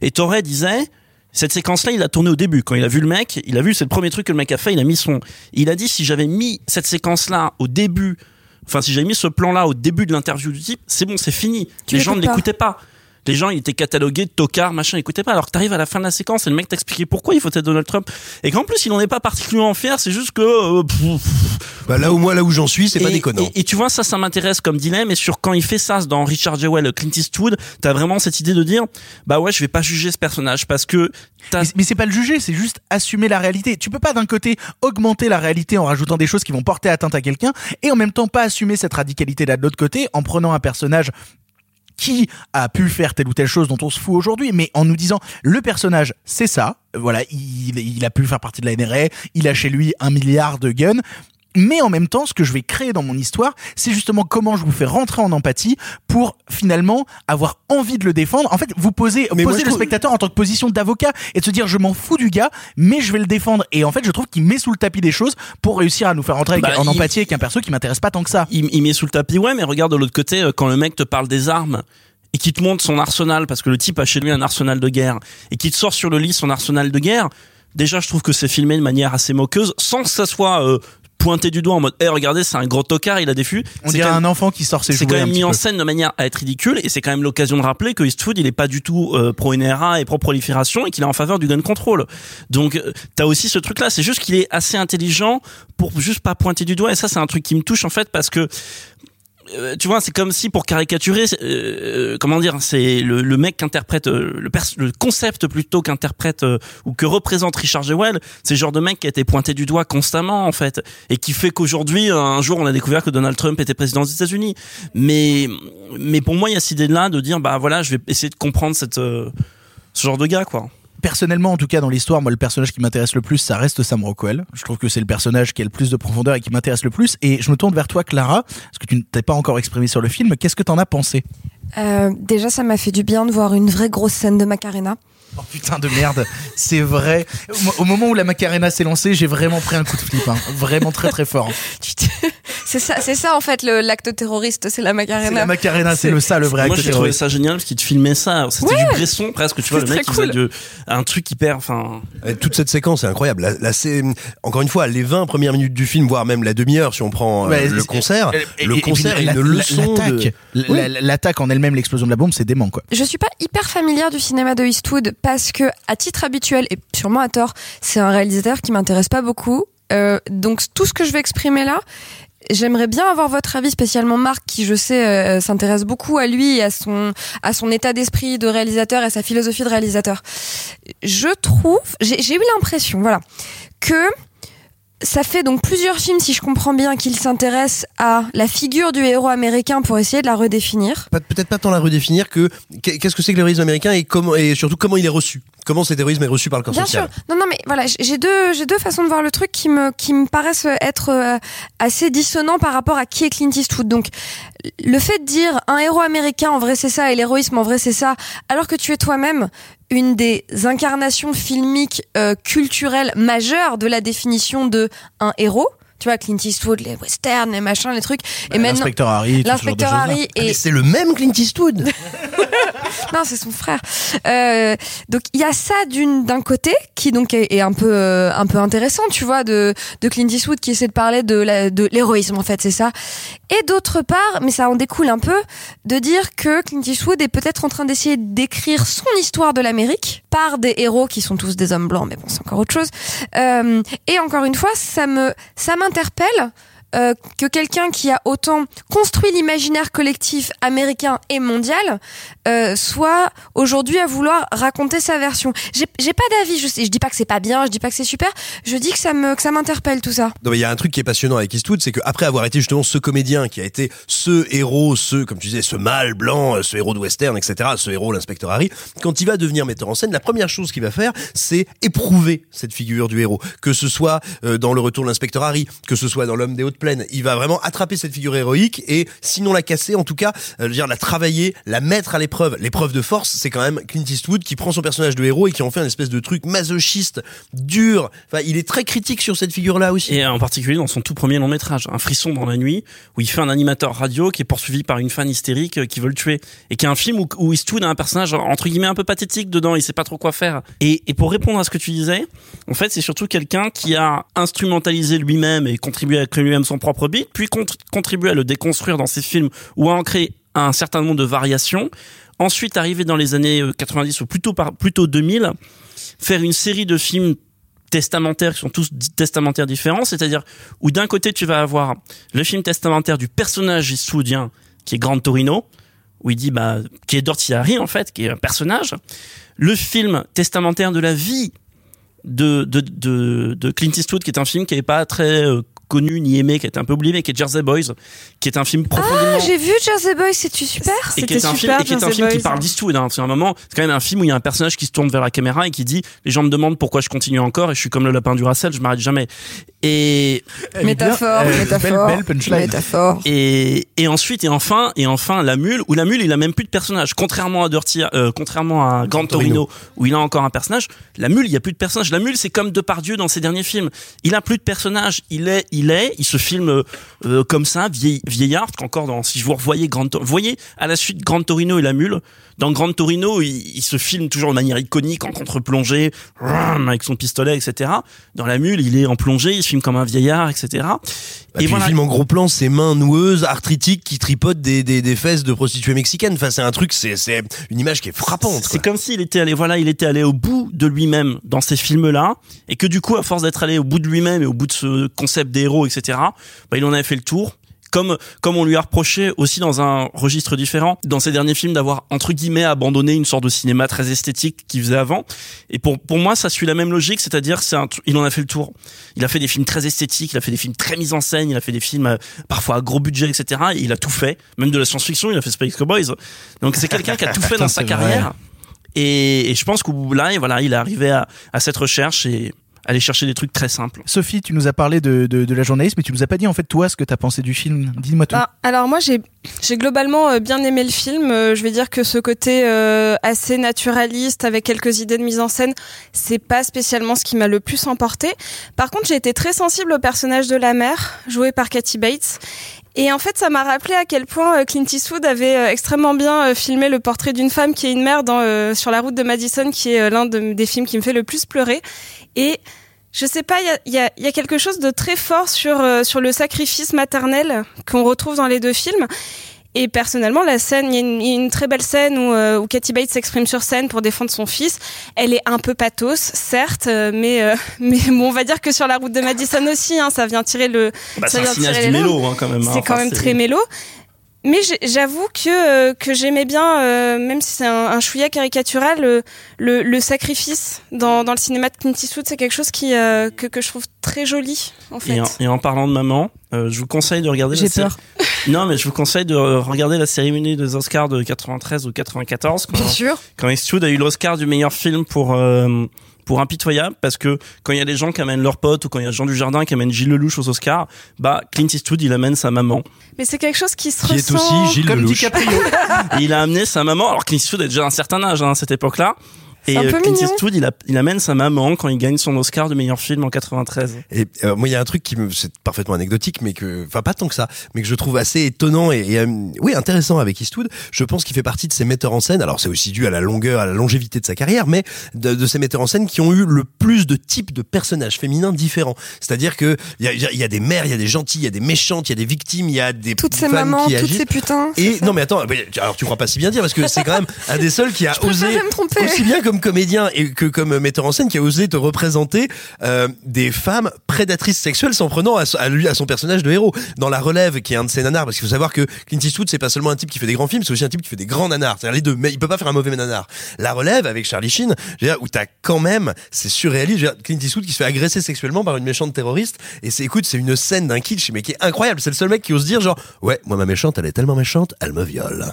Et Torre disait cette séquence-là, il a tourné au début. Quand il a vu le mec, il a vu, c'est le premier truc que le mec a fait, il a mis son... Il a dit, si j'avais mis cette séquence-là au début, enfin, si j'avais mis ce plan-là au début de l'interview du type, c'est bon, c'est fini. Tu Les gens ne l'écoutaient pas. Les gens, ils étaient catalogués de tocards, machin, ils écoutaient pas. Alors que t'arrives à la fin de la séquence et le mec t'expliquait pourquoi il faut être Donald Trump. Et qu'en plus, il en est pas particulièrement fier, c'est juste que... euh, pff, Bah, là où moi, là où j'en suis, c'est pas déconnant. Et, et tu vois, ça, ça m'intéresse comme dilemme. Et sur quand il fait ça dans Richard Jewell, Clint Eastwood, t'as vraiment cette idée de dire, bah ouais, je vais pas juger ce personnage parce que Mais, mais c'est pas le juger, c'est juste assumer la réalité. Tu peux pas d'un côté augmenter la réalité en rajoutant des choses qui vont porter atteinte à quelqu'un et en même temps pas assumer cette radicalité là de l'autre côté en prenant un personnage qui a pu faire telle ou telle chose dont on se fout aujourd'hui, mais en nous disant le personnage c'est ça, voilà, il, a pu faire partie de la NRA, il a chez lui un milliard de guns. Mais en même temps, ce que je vais créer dans mon histoire, c'est justement comment je vous fais rentrer en empathie pour finalement avoir envie de le défendre. En fait, vous posez, Mais posez le trouve- spectateur en tant que position d'avocat et de se dire je m'en fous du gars, mais je vais le défendre. Et en fait, je trouve qu'il met sous le tapis des choses pour réussir à nous faire rentrer avec- Bah, en il- empathie avec un perso qui m'intéresse pas tant que ça. il, il met sous le tapis, ouais, mais regarde de l'autre côté, euh, quand le mec te parle des armes et qui te montre son arsenal, parce que le type a chez lui un arsenal de guerre, et qui te sort sur le lit son arsenal de guerre, déjà je trouve que c'est filmé de manière assez moqueuse, sans que ça soit euh, pointé du doigt en mode, eh regardez, c'est un gros tocard, il a des fûts. On C'est dirait un enfant qui sort ses c'est quand même mis en scène de manière à être ridicule et c'est quand même l'occasion de rappeler que Eastwood il est pas du tout euh, pro NRA et pro prolifération et qu'il est en faveur du gun control. Donc euh, t'as aussi ce truc là, c'est juste qu'il est assez intelligent pour juste pas pointer du doigt et ça c'est un truc qui me touche en fait parce que euh, tu vois, c'est comme si pour caricaturer, euh, comment dire, c'est le, le mec qui interprète euh, le, le concept plutôt qu'interprète euh, ou que représente Richard Jewell, c'est le genre de mec qui a été pointé du doigt constamment en fait, et qui fait qu'aujourd'hui, un jour, on a découvert que Donald Trump était président des États-Unis. Mais, mais pour moi, il y a cette idée-là de dire, bah voilà, je vais essayer de comprendre cette, euh, ce genre de gars, quoi. Personnellement, en tout cas, dans l'histoire, moi, le personnage qui m'intéresse le plus, ça reste Sam Rockwell. Je trouve que c'est le personnage qui a le plus de profondeur et qui m'intéresse le plus. Et je me tourne vers toi, Clara, parce que tu ne t'es pas encore exprimé sur le film. Qu'est-ce que t'en as pensé? Euh, déjà, ça m'a fait du bien de voir une vraie grosse scène de Macarena. Oh putain de merde, c'est vrai. Au- moment où la Macarena s'est lancée, j'ai vraiment pris un coup de flip, hein. vraiment très très fort. C'est ça, c'est ça en fait le- l'acte terroriste, c'est la Macarena. C'est la Macarena, c'est le ça le vrai Moi, acte j'ai trouvé terroriste. ça génial parce qu'il te filmait ça. C'était Ouais. du Bresson presque, tu vois, le C'est mec faisait de- un truc hyper, enfin. Toute cette séquence est incroyable. La- c'est- encore une fois, les 20 premières minutes du film, voire même la demi-heure si on prend euh, le concert, et- et- le et concert puis est une la- leçon L'attaque en elle-même, l'explosion de la bombe, c'est dément quoi. Je suis pas hyper familière du cinéma de Eastwood parce que, à titre habituel et sûrement à tort, c'est un réalisateur qui m'intéresse pas beaucoup. Euh, donc tout ce que je vais exprimer là, j'aimerais bien avoir votre avis, spécialement Marc, qui je sais euh, s'intéresse beaucoup à lui et à son à son état d'esprit de réalisateur et à sa philosophie de réalisateur. Je trouve, j'ai eu l'impression, voilà, que ça fait donc plusieurs films, si je comprends bien, qu'il s'intéresse à la figure du héros américain pour essayer de la redéfinir. Peut-être pas tant la redéfinir que qu'est- qu'est-ce que c'est que le terrorisme américain et comment et surtout comment il est reçu. Comment ce terrorisme est reçu par le corps Bien social. sûr. Non, non, mais voilà, j'ai- j'ai deux, j'ai deux façons de voir le truc qui me, qui me paraissent être euh, assez dissonants par rapport à qui est Clint Eastwood. Donc, le fait de dire un héros américain, en vrai c'est ça, et l'héroïsme, en vrai c'est ça, alors que tu es toi-même une des incarnations filmiques euh, culturelles majeures de la définition de un héros. Tu vois, Clint Eastwood, les westerns, les machins, les trucs. et maintenant, L'inspecteur Harry, l'inspecteur. Harry Ah, et c'est le même Clint Eastwood. non, c'est son frère. Euh, donc il y a ça d'une d'un côté qui donc est, est un peu euh, un peu intéressant, tu vois, de de Clint Eastwood qui essaie de parler de la, de l'héroïsme en fait, c'est ça. Et d'autre part, mais ça en découle un peu, de dire que Clint Eastwood est peut-être en train d'essayer d'écrire son histoire de l'Amérique par des héros qui sont tous des hommes blancs, mais bon, c'est encore autre chose. Euh, et encore une fois, ça me ça m'interpelle euh, que quelqu'un qui a autant construit l'imaginaire collectif américain et mondial euh, soit aujourd'hui à vouloir raconter sa version. J'ai pas d'avis. Je, je dis pas que c'est pas bien, je dis pas que c'est super. Je dis que ça me que ça m'interpelle tout ça. Il y a un truc qui est passionnant avec Eastwood, c'est qu'après avoir été justement ce comédien qui a été ce héros, ce, comme tu disais, ce mâle blanc, euh, ce héros de western, etc., ce héros, l'inspecteur Harry, quand il va devenir metteur en scène, la première chose qu'il va faire, c'est éprouver cette figure du héros. Que ce soit euh, dans le retour de l'inspecteur Harry, que ce soit dans l'homme des hautes plaines, il va vraiment attraper cette figure héroïque et, sinon la casser, en tout cas, euh, dire, la travailler, la mettre à l'épreuve. L'épreuve de force, c'est quand même Clint Eastwood qui prend son personnage de héros et qui en fait un espèce de truc masochiste, dur. Enfin, il est très critique sur cette figure-là aussi. Et en particulier dans son tout premier long métrage, Un frisson dans la nuit, où il fait un animateur radio qui est poursuivi par une fan hystérique euh, qui veut le tuer. Et qui est un film où, où Eastwood a un personnage entre guillemets un peu pathétique dedans, il sait pas trop quoi faire. Et, et pour répondre à ce que tu disais, en fait c'est surtout quelqu'un qui a instrumentalisé lui-même et contribué à créer lui-même son propre beat, puis cont- contribué à le déconstruire dans ses films ou à en créer un certain nombre de variations. Ensuite, arrivé dans les années euh, 90 ou plutôt par, plutôt 2000, faire une série de films testamentaires qui sont tous testamentaires différents, c'est-à-dire où d'un côté tu vas avoir le film testamentaire du personnage eastwoodien qui est Grand Torino, où il dit bah qui est Dorothy Harry en fait, qui est un personnage, le film testamentaire de la vie de de de, de Clint Eastwood qui est un film qui n'est pas très euh, connu ni aimé, qui a été un peu oublié, mais qui est Jersey Boys, qui est un film profondément Ah, j'ai vu Jersey Boys, c'est-tu super et qui est un film, et qui est un film qui parle d'Eastwood. Hein. C'est un moment, c'est quand même un film où il y a un personnage qui se tourne vers la caméra et qui dit les gens me demandent pourquoi je continue encore et je suis comme le lapin du Racel, je m'arrête jamais. Et Métaphore, Euh, métaphore, belle- belle punchline. métaphore. et et ensuite et enfin et enfin la mule où la mule il a même plus de personnage. Contrairement à Dirty, euh, contrairement à Grand Torino où il a encore un personnage, la mule il y a plus de personnage. La mule c'est comme Depardieu dans ses derniers films. Il a plus de personnage. Il est il est il se filme euh, comme ça vieil, vieillard qu'encore dans si je vous revoyais Grand voyez à la suite Grand Torino et la mule dans Grand Torino il, il se filme toujours de manière iconique en contre-plongée avec son pistolet etc. Dans la mule il est en plongée il se filme comme un vieillard etc. Bah, puis il filme en gros plan ses mains noueuses, arthritiques, qui tripotent des, des, des fesses de prostituées mexicaines. Enfin, c'est un truc, c'est, c'est une image qui est frappante. C'est comme s'il était allé, voilà, il était allé au bout de lui-même dans ces films-là, et que du coup, à force d'être allé au bout de lui-même et au bout de ce concept des héros, etc., bah, il en avait fait le tour. Comme, comme on lui a reproché aussi dans un registre différent, dans ses derniers films, d'avoir, entre guillemets, abandonné une sorte de cinéma très esthétique qu'il faisait avant. Et pour, pour moi, ça suit la même logique, c'est-à-dire, c'est il en a fait le tour. Il a fait des films très esthétiques, il a fait des films très mis en scène, il a fait des films euh, parfois à gros budget, etc. Et il a tout fait. Même de la science-fiction, il a fait Space Cowboys. Donc c'est quelqu'un qui a tout fait dans sa carrière. Et, et je pense qu'au bout là, et voilà, il est arrivé à, à cette recherche et aller chercher des trucs très simples. Sophie, tu nous as parlé de, de, de la journaliste, mais tu nous as pas dit en fait toi ce que t'as pensé du film. Dis-moi tout. Bah, alors moi j'ai j'ai globalement euh, bien aimé le film. Euh, je vais dire que ce côté euh, assez naturaliste avec quelques idées de mise en scène, c'est pas spécialement ce qui m'a le plus emporté. Par contre, j'ai été très sensible au personnage de la mère joué par Kathy Bates. Et en fait, ça m'a rappelé à quel point Clint Eastwood avait extrêmement bien filmé le portrait d'une femme qui est une mère dans euh, sur la route de Madison, qui est l'un de- des films qui me fait le plus pleurer. Et je sais pas, il y a, y, y quelque chose de très fort sur, euh, sur le sacrifice maternel qu'on retrouve dans les deux films. Et personnellement, la scène, il y a une, il y a une très belle scène où, euh, où Kathy Bates s'exprime sur scène pour défendre son fils. Elle est un peu pathos, certes, euh, mais euh, mais bon, on va dire que sur la route de Madison aussi, hein, ça vient tirer le. Bah, ça c'est un vient tirer du mélo, hein, quand même. hein. C'est quand Enfin, même très mélo. Mais j'avoue que euh, que j'aimais bien, euh, même si c'est un, un chouïa caricatural, euh, le, le sacrifice dans, dans le cinéma de Clint Eastwood, c'est quelque chose qui euh, que, que je trouve très joli en fait. Et en, et en parlant de maman, euh, je vous conseille de regarder. J'ai peur. Non, mais je vous conseille de regarder la cérémonie des Oscars de 93 ou 94. Quand, Bien sûr. Quand Eastwood a eu l'Oscar du meilleur film pour euh, pour Impitoyable, parce que quand il y a des gens qui amènent leurs potes ou quand il y a Jean Dujardin qui amène Gilles Lelouch aux Oscars, bah Clint Eastwood il amène sa maman. Mais c'est quelque chose qui se Qui est ressent. aussi Gilles Comme. DiCaprio. Il a amené sa maman, alors Clint Eastwood a déjà un certain âge hein, à cette époque-là. Et un euh, peu Clint mignon. Eastwood, il, a- il amène sa maman quand il gagne son Oscar de meilleur film en 93. Et euh, moi, il y a un truc qui me, c'est parfaitement anecdotique, mais que, enfin, pas tant que ça, mais que je trouve assez étonnant et, et, euh, oui, intéressant avec Eastwood. Je pense qu'il fait partie de ces metteurs en scène. Alors, c'est aussi dû à la longueur, à la longévité de sa carrière, mais de, de ces metteurs en scène qui ont eu le plus de types de personnages féminins différents. C'est-à-dire que il y a, il y a des mères, il y a des gentils, il y a des méchantes, il y a des victimes, il y a des Toutes ces mamans, qui toutes agissent. ces putains. Et non mais attends, alors tu crois pas si bien dire parce que c'est quand même un des seuls qui a Je osé me tromper. aussi bien que comme comédien et que comme metteur en scène qui a osé te représenter euh, des femmes prédatrices sexuelles s'en prenant à, lui à son personnage de héros. Dans La Relève qui est un de ses nanars parce qu'il faut savoir que Clint Eastwood c'est pas seulement un type qui fait des grands films c'est aussi un type qui fait des grands nanars. C'est-à-dire les deux mais il peut pas faire un mauvais nanar. La Relève avec Charlie Sheen où t'as quand même c'est surréaliste Clint Eastwood qui se fait agresser sexuellement par une méchante terroriste et c'est écoute c'est une scène d'un kitsch mais qui est incroyable. C'est le seul mec qui ose dire genre ouais moi ma méchante elle est tellement méchante elle me viole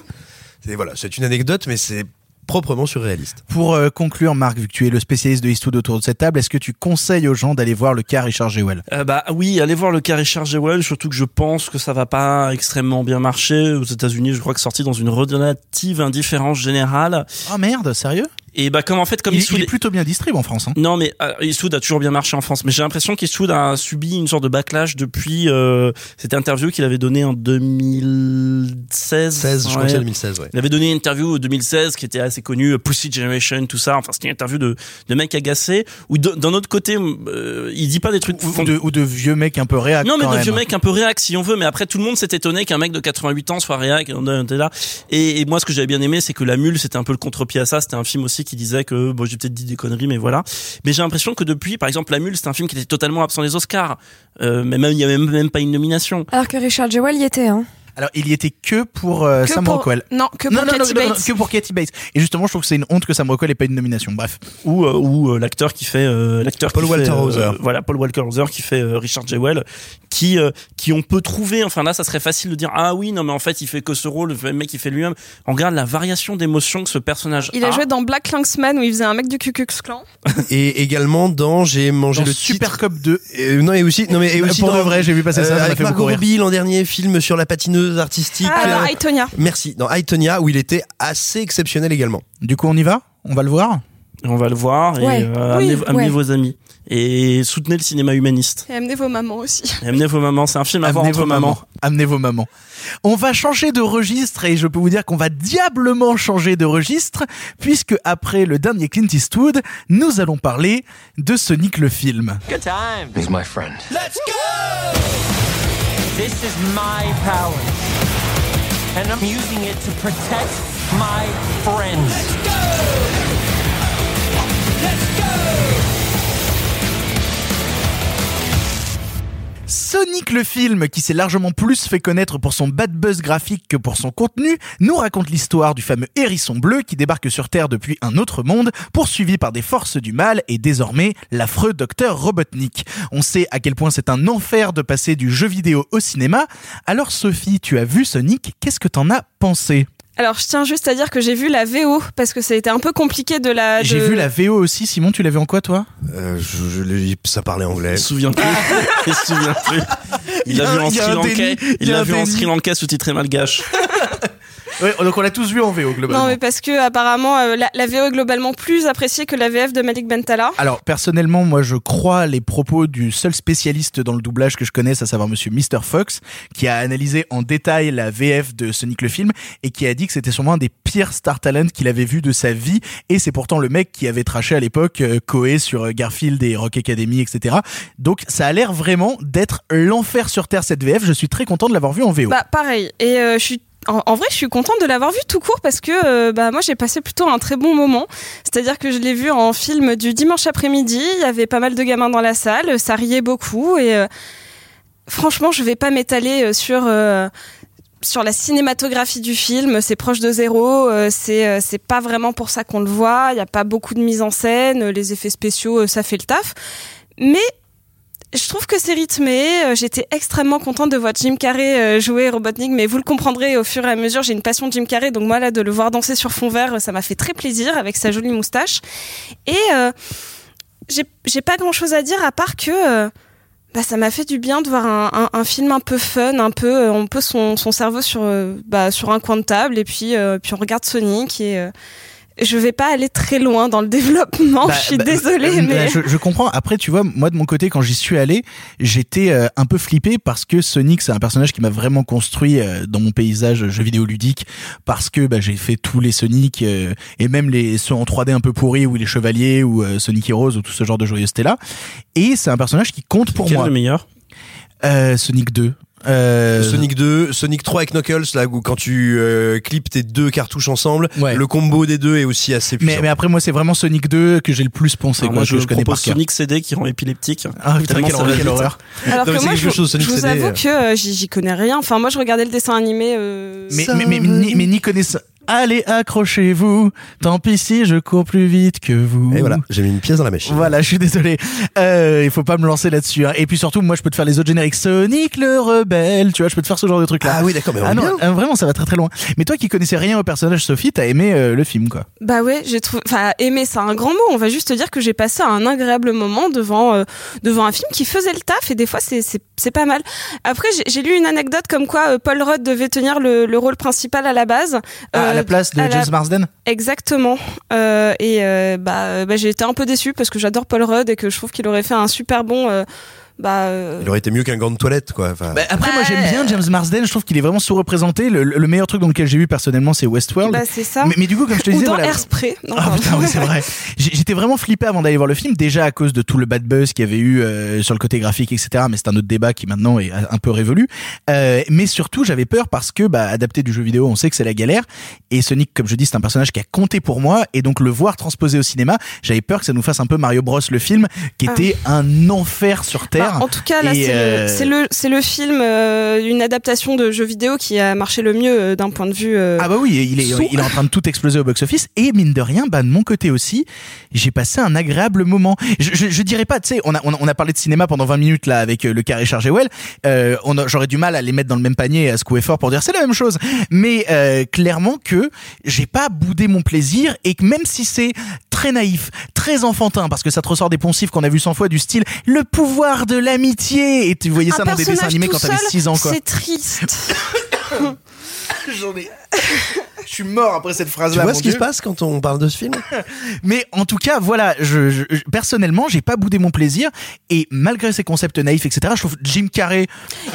c'est voilà c'est une anecdote mais c'est proprement surréaliste. Pour euh, conclure, Marc, vu que tu es le spécialiste de Eastwood autour de cette table, est-ce que tu conseilles aux gens d'aller voir le cas Richard Jewell? Euh, bah oui, allez voir le cas Richard Jewell, surtout que je pense que ça va pas extrêmement bien marcher aux États-Unis. Je crois que sorti dans une relative indifférence générale. Oh merde, sérieux? Et bah comme en fait comme il, Eastwood il est plutôt bien distribué en France. Hein. Non, mais euh, Eastwood a toujours bien marché en France. Mais j'ai l'impression qu'Eastwood a subi une sorte de backlash depuis euh, cette interview qu'il avait donnée en 2016. 16, je crois que c'est 2016, ouais. Il avait donné une interview en 2016 qui était assez connue, euh, Pussy Generation, tout ça. Enfin, c'était une interview de, de mecs agacés. Ou d'un autre côté, euh, il dit pas des trucs. Ou, de, ou de vieux mecs un peu réac. Non, mais quand de même. vieux mecs un peu réac si on veut. Mais après, tout le monde s'est étonné qu'un mec de 88 ans soit réac. et on était là. Et, et moi, ce que j'avais bien aimé, c'est que La Mule, c'était un peu le contre-pied à ça. C'était un film aussi qui disait que, bon, j'ai peut-être dit des conneries, mais voilà. Mais j'ai l'impression que depuis, par exemple, La Mule, c'est un film qui était totalement absent des Oscars. Euh, mais même, il y avait même, même pas une nomination. Alors que Richard Jewell y était, hein. Alors, il y était que pour euh, Que Sam pour- Rockwell. Non, que pour non, non, Kathy non, non, Bates. que pour Katie Bates. Et justement, je trouve que c'est une honte que Sam Rockwell ait pas une nomination. Bref. Ou, euh, ou euh, l'acteur qui fait euh, l'acteur Paul Walter euh, Hauser. voilà Paul Walker Hauser qui fait euh, Richard Jewell qui euh, qui on peut trouver enfin là ça serait facile de dire ah oui non mais en fait il fait que ce rôle le mec il fait lui-même on regarde la variation d'émotion que ce personnage Il a a joué dans Black Klansman où il faisait un mec du Ku Klux Klan. Et également dans j'ai mangé Dans le Super titre. Cop 2. Euh, non et aussi non mais et aussi Pour dans, de vrai, j'ai vu passer ça, avec Margot. Robbie l'an dernier film sur la patineuse artistique. Ah, dans euh, I, Tonya. Merci dans I, Tonya où il était assez exceptionnel également. Du coup, on y va? On va le voir? On va le voir et Ouais. euh, Oui, amenez, vos amis et soutenez le cinéma humaniste Et amenez vos mamans aussi. et amenez vos mamans c'est un film à voir Amenez entre vos mamans mamans. Amenez vos mamans. On va changer de registre et je peux vous dire qu'on va diablement changer de registre puisque après le dernier Clint Eastwood, nous allons parler de Sonic le film. Good time. He's my friend. Let's go! This is my power. And I'm using it to protect my friends. Let's go! Sonic le film, qui s'est largement plus fait connaître pour son bad buzz graphique que pour son contenu, nous raconte l'histoire du fameux hérisson bleu qui débarque sur Terre depuis un autre monde, poursuivi par des forces du mal et désormais l'affreux docteur Robotnik. On sait à quel point c'est un enfer de passer du jeu vidéo au cinéma. Alors Sophie, tu as vu Sonic, qu'est-ce que t'en as pensé? Alors, je tiens juste à dire que j'ai vu la VO parce que ça a été un peu compliqué de la. J'ai vu la VO aussi, Simon, tu l'as vu en quoi toi? Euh, je, je l'ai- ça parlait anglais. il se souvient plus il se souvient plus il l'a vu en Sri Lankais il l'a vu en. Sri Lankais sous-titré malgache Ouais, donc on l'a tous vu en VO globalement. Non, mais parce que apparemment euh, la, la VO est globalement plus appréciée que la VF de Malik Bentala. Alors personnellement, moi je crois les propos du seul spécialiste dans le doublage que je connaisse, à savoir Monsieur Mr Fox, qui a analysé en détail la VF de Sonic le film et qui a dit que c'était sûrement un des pires star talents qu'il avait vu de sa vie. Et c'est pourtant le mec qui avait traché à l'époque euh, Koei sur euh, Garfield et Rock Academy, etc. Donc ça a l'air vraiment d'être l'enfer sur terre cette VF. Je suis très content de l'avoir vu en VO. Bah pareil. Et euh, je suis en, vrai, je suis contente de l'avoir vu tout court parce que euh, bah moi j'ai passé plutôt un très bon moment. C'est-à-dire que je l'ai vu en film du dimanche après-midi. Il y avait pas mal de gamins dans la salle, ça riait beaucoup et euh, franchement, je vais pas m'étaler euh, sur sur la cinématographie du film, c'est proche de zéro, c'est c'est pas vraiment pour ça qu'on le voit, il y a pas beaucoup de mise en scène, les effets spéciaux ça fait le taf. Mais je trouve que c'est rythmé. Euh, J'étais extrêmement contente de voir Jim Carrey euh, jouer Robotnik, mais vous le comprendrez au fur et à mesure. J'ai une passion de Jim Carrey, donc moi là de le voir danser sur fond vert, ça m'a fait très plaisir avec sa jolie moustache. Et euh, j'ai pas grand chose à dire à part que bah, ça m'a fait du bien de voir un, film un peu fun, un peu on pose son, cerveau sur bah, sur un coin de table et puis puis on regarde Sonic et je vais pas aller très loin dans le développement. Bah, je suis bah, désolée, euh, mais je, je comprends. Après, tu vois, moi de mon côté, quand j'y suis allé, j'étais euh, un peu flippé parce que Sonic, c'est un personnage qui m'a vraiment construit euh, dans mon paysage jeu vidéo ludique parce que bah, j'ai fait tous les Sonic euh, et même les ceux en 3D un peu pourris ou les Chevaliers ou euh, Sonic Heroes ou tout ce genre de joyeuseté là. Et c'est un personnage qui compte pour quel est moi. le meilleur? Euh, Sonic 2. Euh, Sonic 2, Sonic 3 avec Knuckles, là où quand tu euh, clips tes deux cartouches ensemble, Ouais. le combo des deux est aussi assez puissant. mais, mais après moi c'est vraiment Sonic 2 que j'ai le plus poncé Alors quoi, moi, que je, je connais cœur. Sonic CD qui rend épileptique. Ah putain, quelle, horreur, quelle horreur. Alors Non, que moi, je, chose, Sonic je vous CD, avoue euh. que euh, j'y connais rien. Enfin, moi, je regardais le dessin animé. euh, Mais, mais, mais, ni, mais ni connaissant. Allez, accrochez-vous. Tant pis si je cours plus vite que vous. Et voilà, j'ai mis une pièce dans la machine. Voilà, je suis désolé. Euh, il faut pas me lancer là-dessus. hein. Et puis surtout, moi, je peux te faire les autres génériques. Sonic le rebelle, tu vois, je peux te faire ce genre de truc là. Ah oui, d'accord, mais on Ah est non, bien. euh, vraiment, ça va très très loin. Mais toi qui connaissais rien au personnage Sophie, t'as aimé euh, le film, quoi. Bah ouais, j'ai trouvé. Enfin, aimer, c'est un grand mot. On va juste te dire que j'ai passé un agréable moment devant euh, devant un film qui faisait le taf et des fois c'est c'est c'est pas mal. Après, j'ai- j'ai lu une anecdote comme quoi euh, Paul Rudd devait tenir le, le rôle principal à la base. Ah, à la place de la- James Marsden. Exactement. Euh, et euh, bah, euh, bah, j'ai été un peu déçue parce que j'adore Paul Rudd et que je trouve qu'il aurait fait un super bon. Bah, euh, Il aurait été mieux qu'un gant de toilette, quoi. Enfin, Bah, après, moi, j'aime bien James Marsden. Je trouve qu'il est vraiment sous-représenté. Le, le meilleur truc dans lequel j'ai vu personnellement, c'est Westworld. bah, c'est ça. mais, mais du coup, comme je te Ou disais, dans voilà. Airspray. Non, Ah oui, c'est vrai. J'étais vraiment flippé avant d'aller voir le film, déjà à cause de tout le bad buzz qu'il y avait eu euh, sur le côté graphique, etc. Mais c'est un autre débat qui maintenant est un peu révolu. Euh, mais surtout, j'avais peur parce que, bah, adapté du jeu vidéo, on sait que c'est la galère. Et Sonic, comme je dis, c'est un personnage qui a compté pour moi. Et donc, le voir transposé au cinéma, j'avais peur que ça nous fasse un peu Mario Bros le film, qui Ah. était un enfer sur Terre. En tout cas, là, c'est euh, le, c'est le, film, euh, une adaptation de jeu vidéo qui a marché le mieux euh, d'un point de vue. Ah bah oui, il est, sous. il est en train de tout exploser au box-office et mine de rien, bah de mon côté aussi, j'ai passé un agréable moment. Je, je, je dirais pas, tu sais, on a, on, a, on a parlé de cinéma pendant 20 minutes là avec le carré chargé well. J'aurais du mal à les mettre dans le même panier et à secouer fort pour dire c'est la même chose. Mais clairement que j'ai pas boudé mon plaisir et que même si c'est très naïf, très enfantin, parce que ça te ressort des poncifs qu'on a vu 100 fois du style le pouvoir de l'amitié et tu voyais ça un dans des dessins animés quand t'avais seul, 6 ans quoi. C'est triste. J'en ai. Je suis mort après cette phrase tu vois ce qui se passe quand on parle de ce film? Mais en tout cas, voilà, je, je- je- personnellement, j'ai pas boudé mon plaisir et malgré ces concepts naïfs, etc. Je trouve Jim Carrey,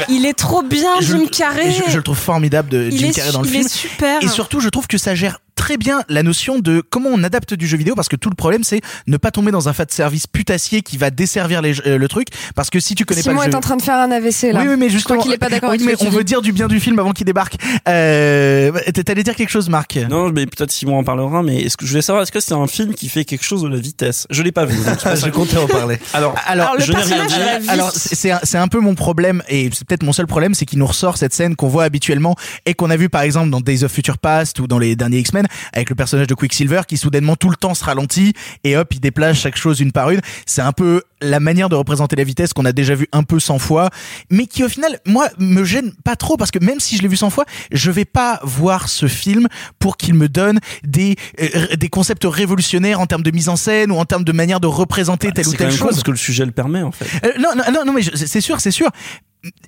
Il est trop bien, je, Jim Carrey. je, je le trouve formidable de il Jim est, Carrey dans le il film. est super. Et surtout, je trouve que ça gère très bien la notion de comment on adapte du jeu vidéo parce que tout le problème c'est ne pas tomber dans un fat service putassier qui va desservir les, euh, le truc parce que si tu connais Simon pas le est jeu en train de faire un AVC là. oui, oui, mais Je justement, crois qu'il est pas d'accord oui, avec mais on veut dire du bien du film avant qu'il débarque. Euh, T'allais dire quelque chose, Marc? Non, mais peut-être Simon en parlera, mais est-ce que je voulais savoir, est-ce que c'est un film qui fait quelque chose de la vitesse? Je l'ai pas vu. donc Je comptais en parler. Alors, Alors, Alors, le je n'ai rien personnage dit. Alors c'est un, c'est un peu mon problème et c'est peut-être mon seul problème, c'est qu'il nous ressort cette scène qu'on voit habituellement et qu'on a vu par exemple dans Days of Future Past ou dans les derniers X-Men avec le personnage de Quicksilver qui soudainement tout le temps se ralentit et hop il déplace chaque chose une par une. C'est un peu la manière de représenter la vitesse qu'on a déjà vu un peu 100 fois, mais qui au final moi me gêne pas trop parce que même si je l'ai vu 100 fois, je vais pas voir ce film pour qu'il me donne des euh, des concepts révolutionnaires en termes de mise en scène ou en termes de manière de représenter telle ou telle chose. parce que le sujet le permet en fait. Euh, non, non, non, mais c'est sûr, c'est sûr.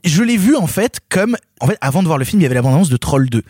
Je l'ai vu en fait comme en fait avant de voir le film il y avait l'abondance de Troll 2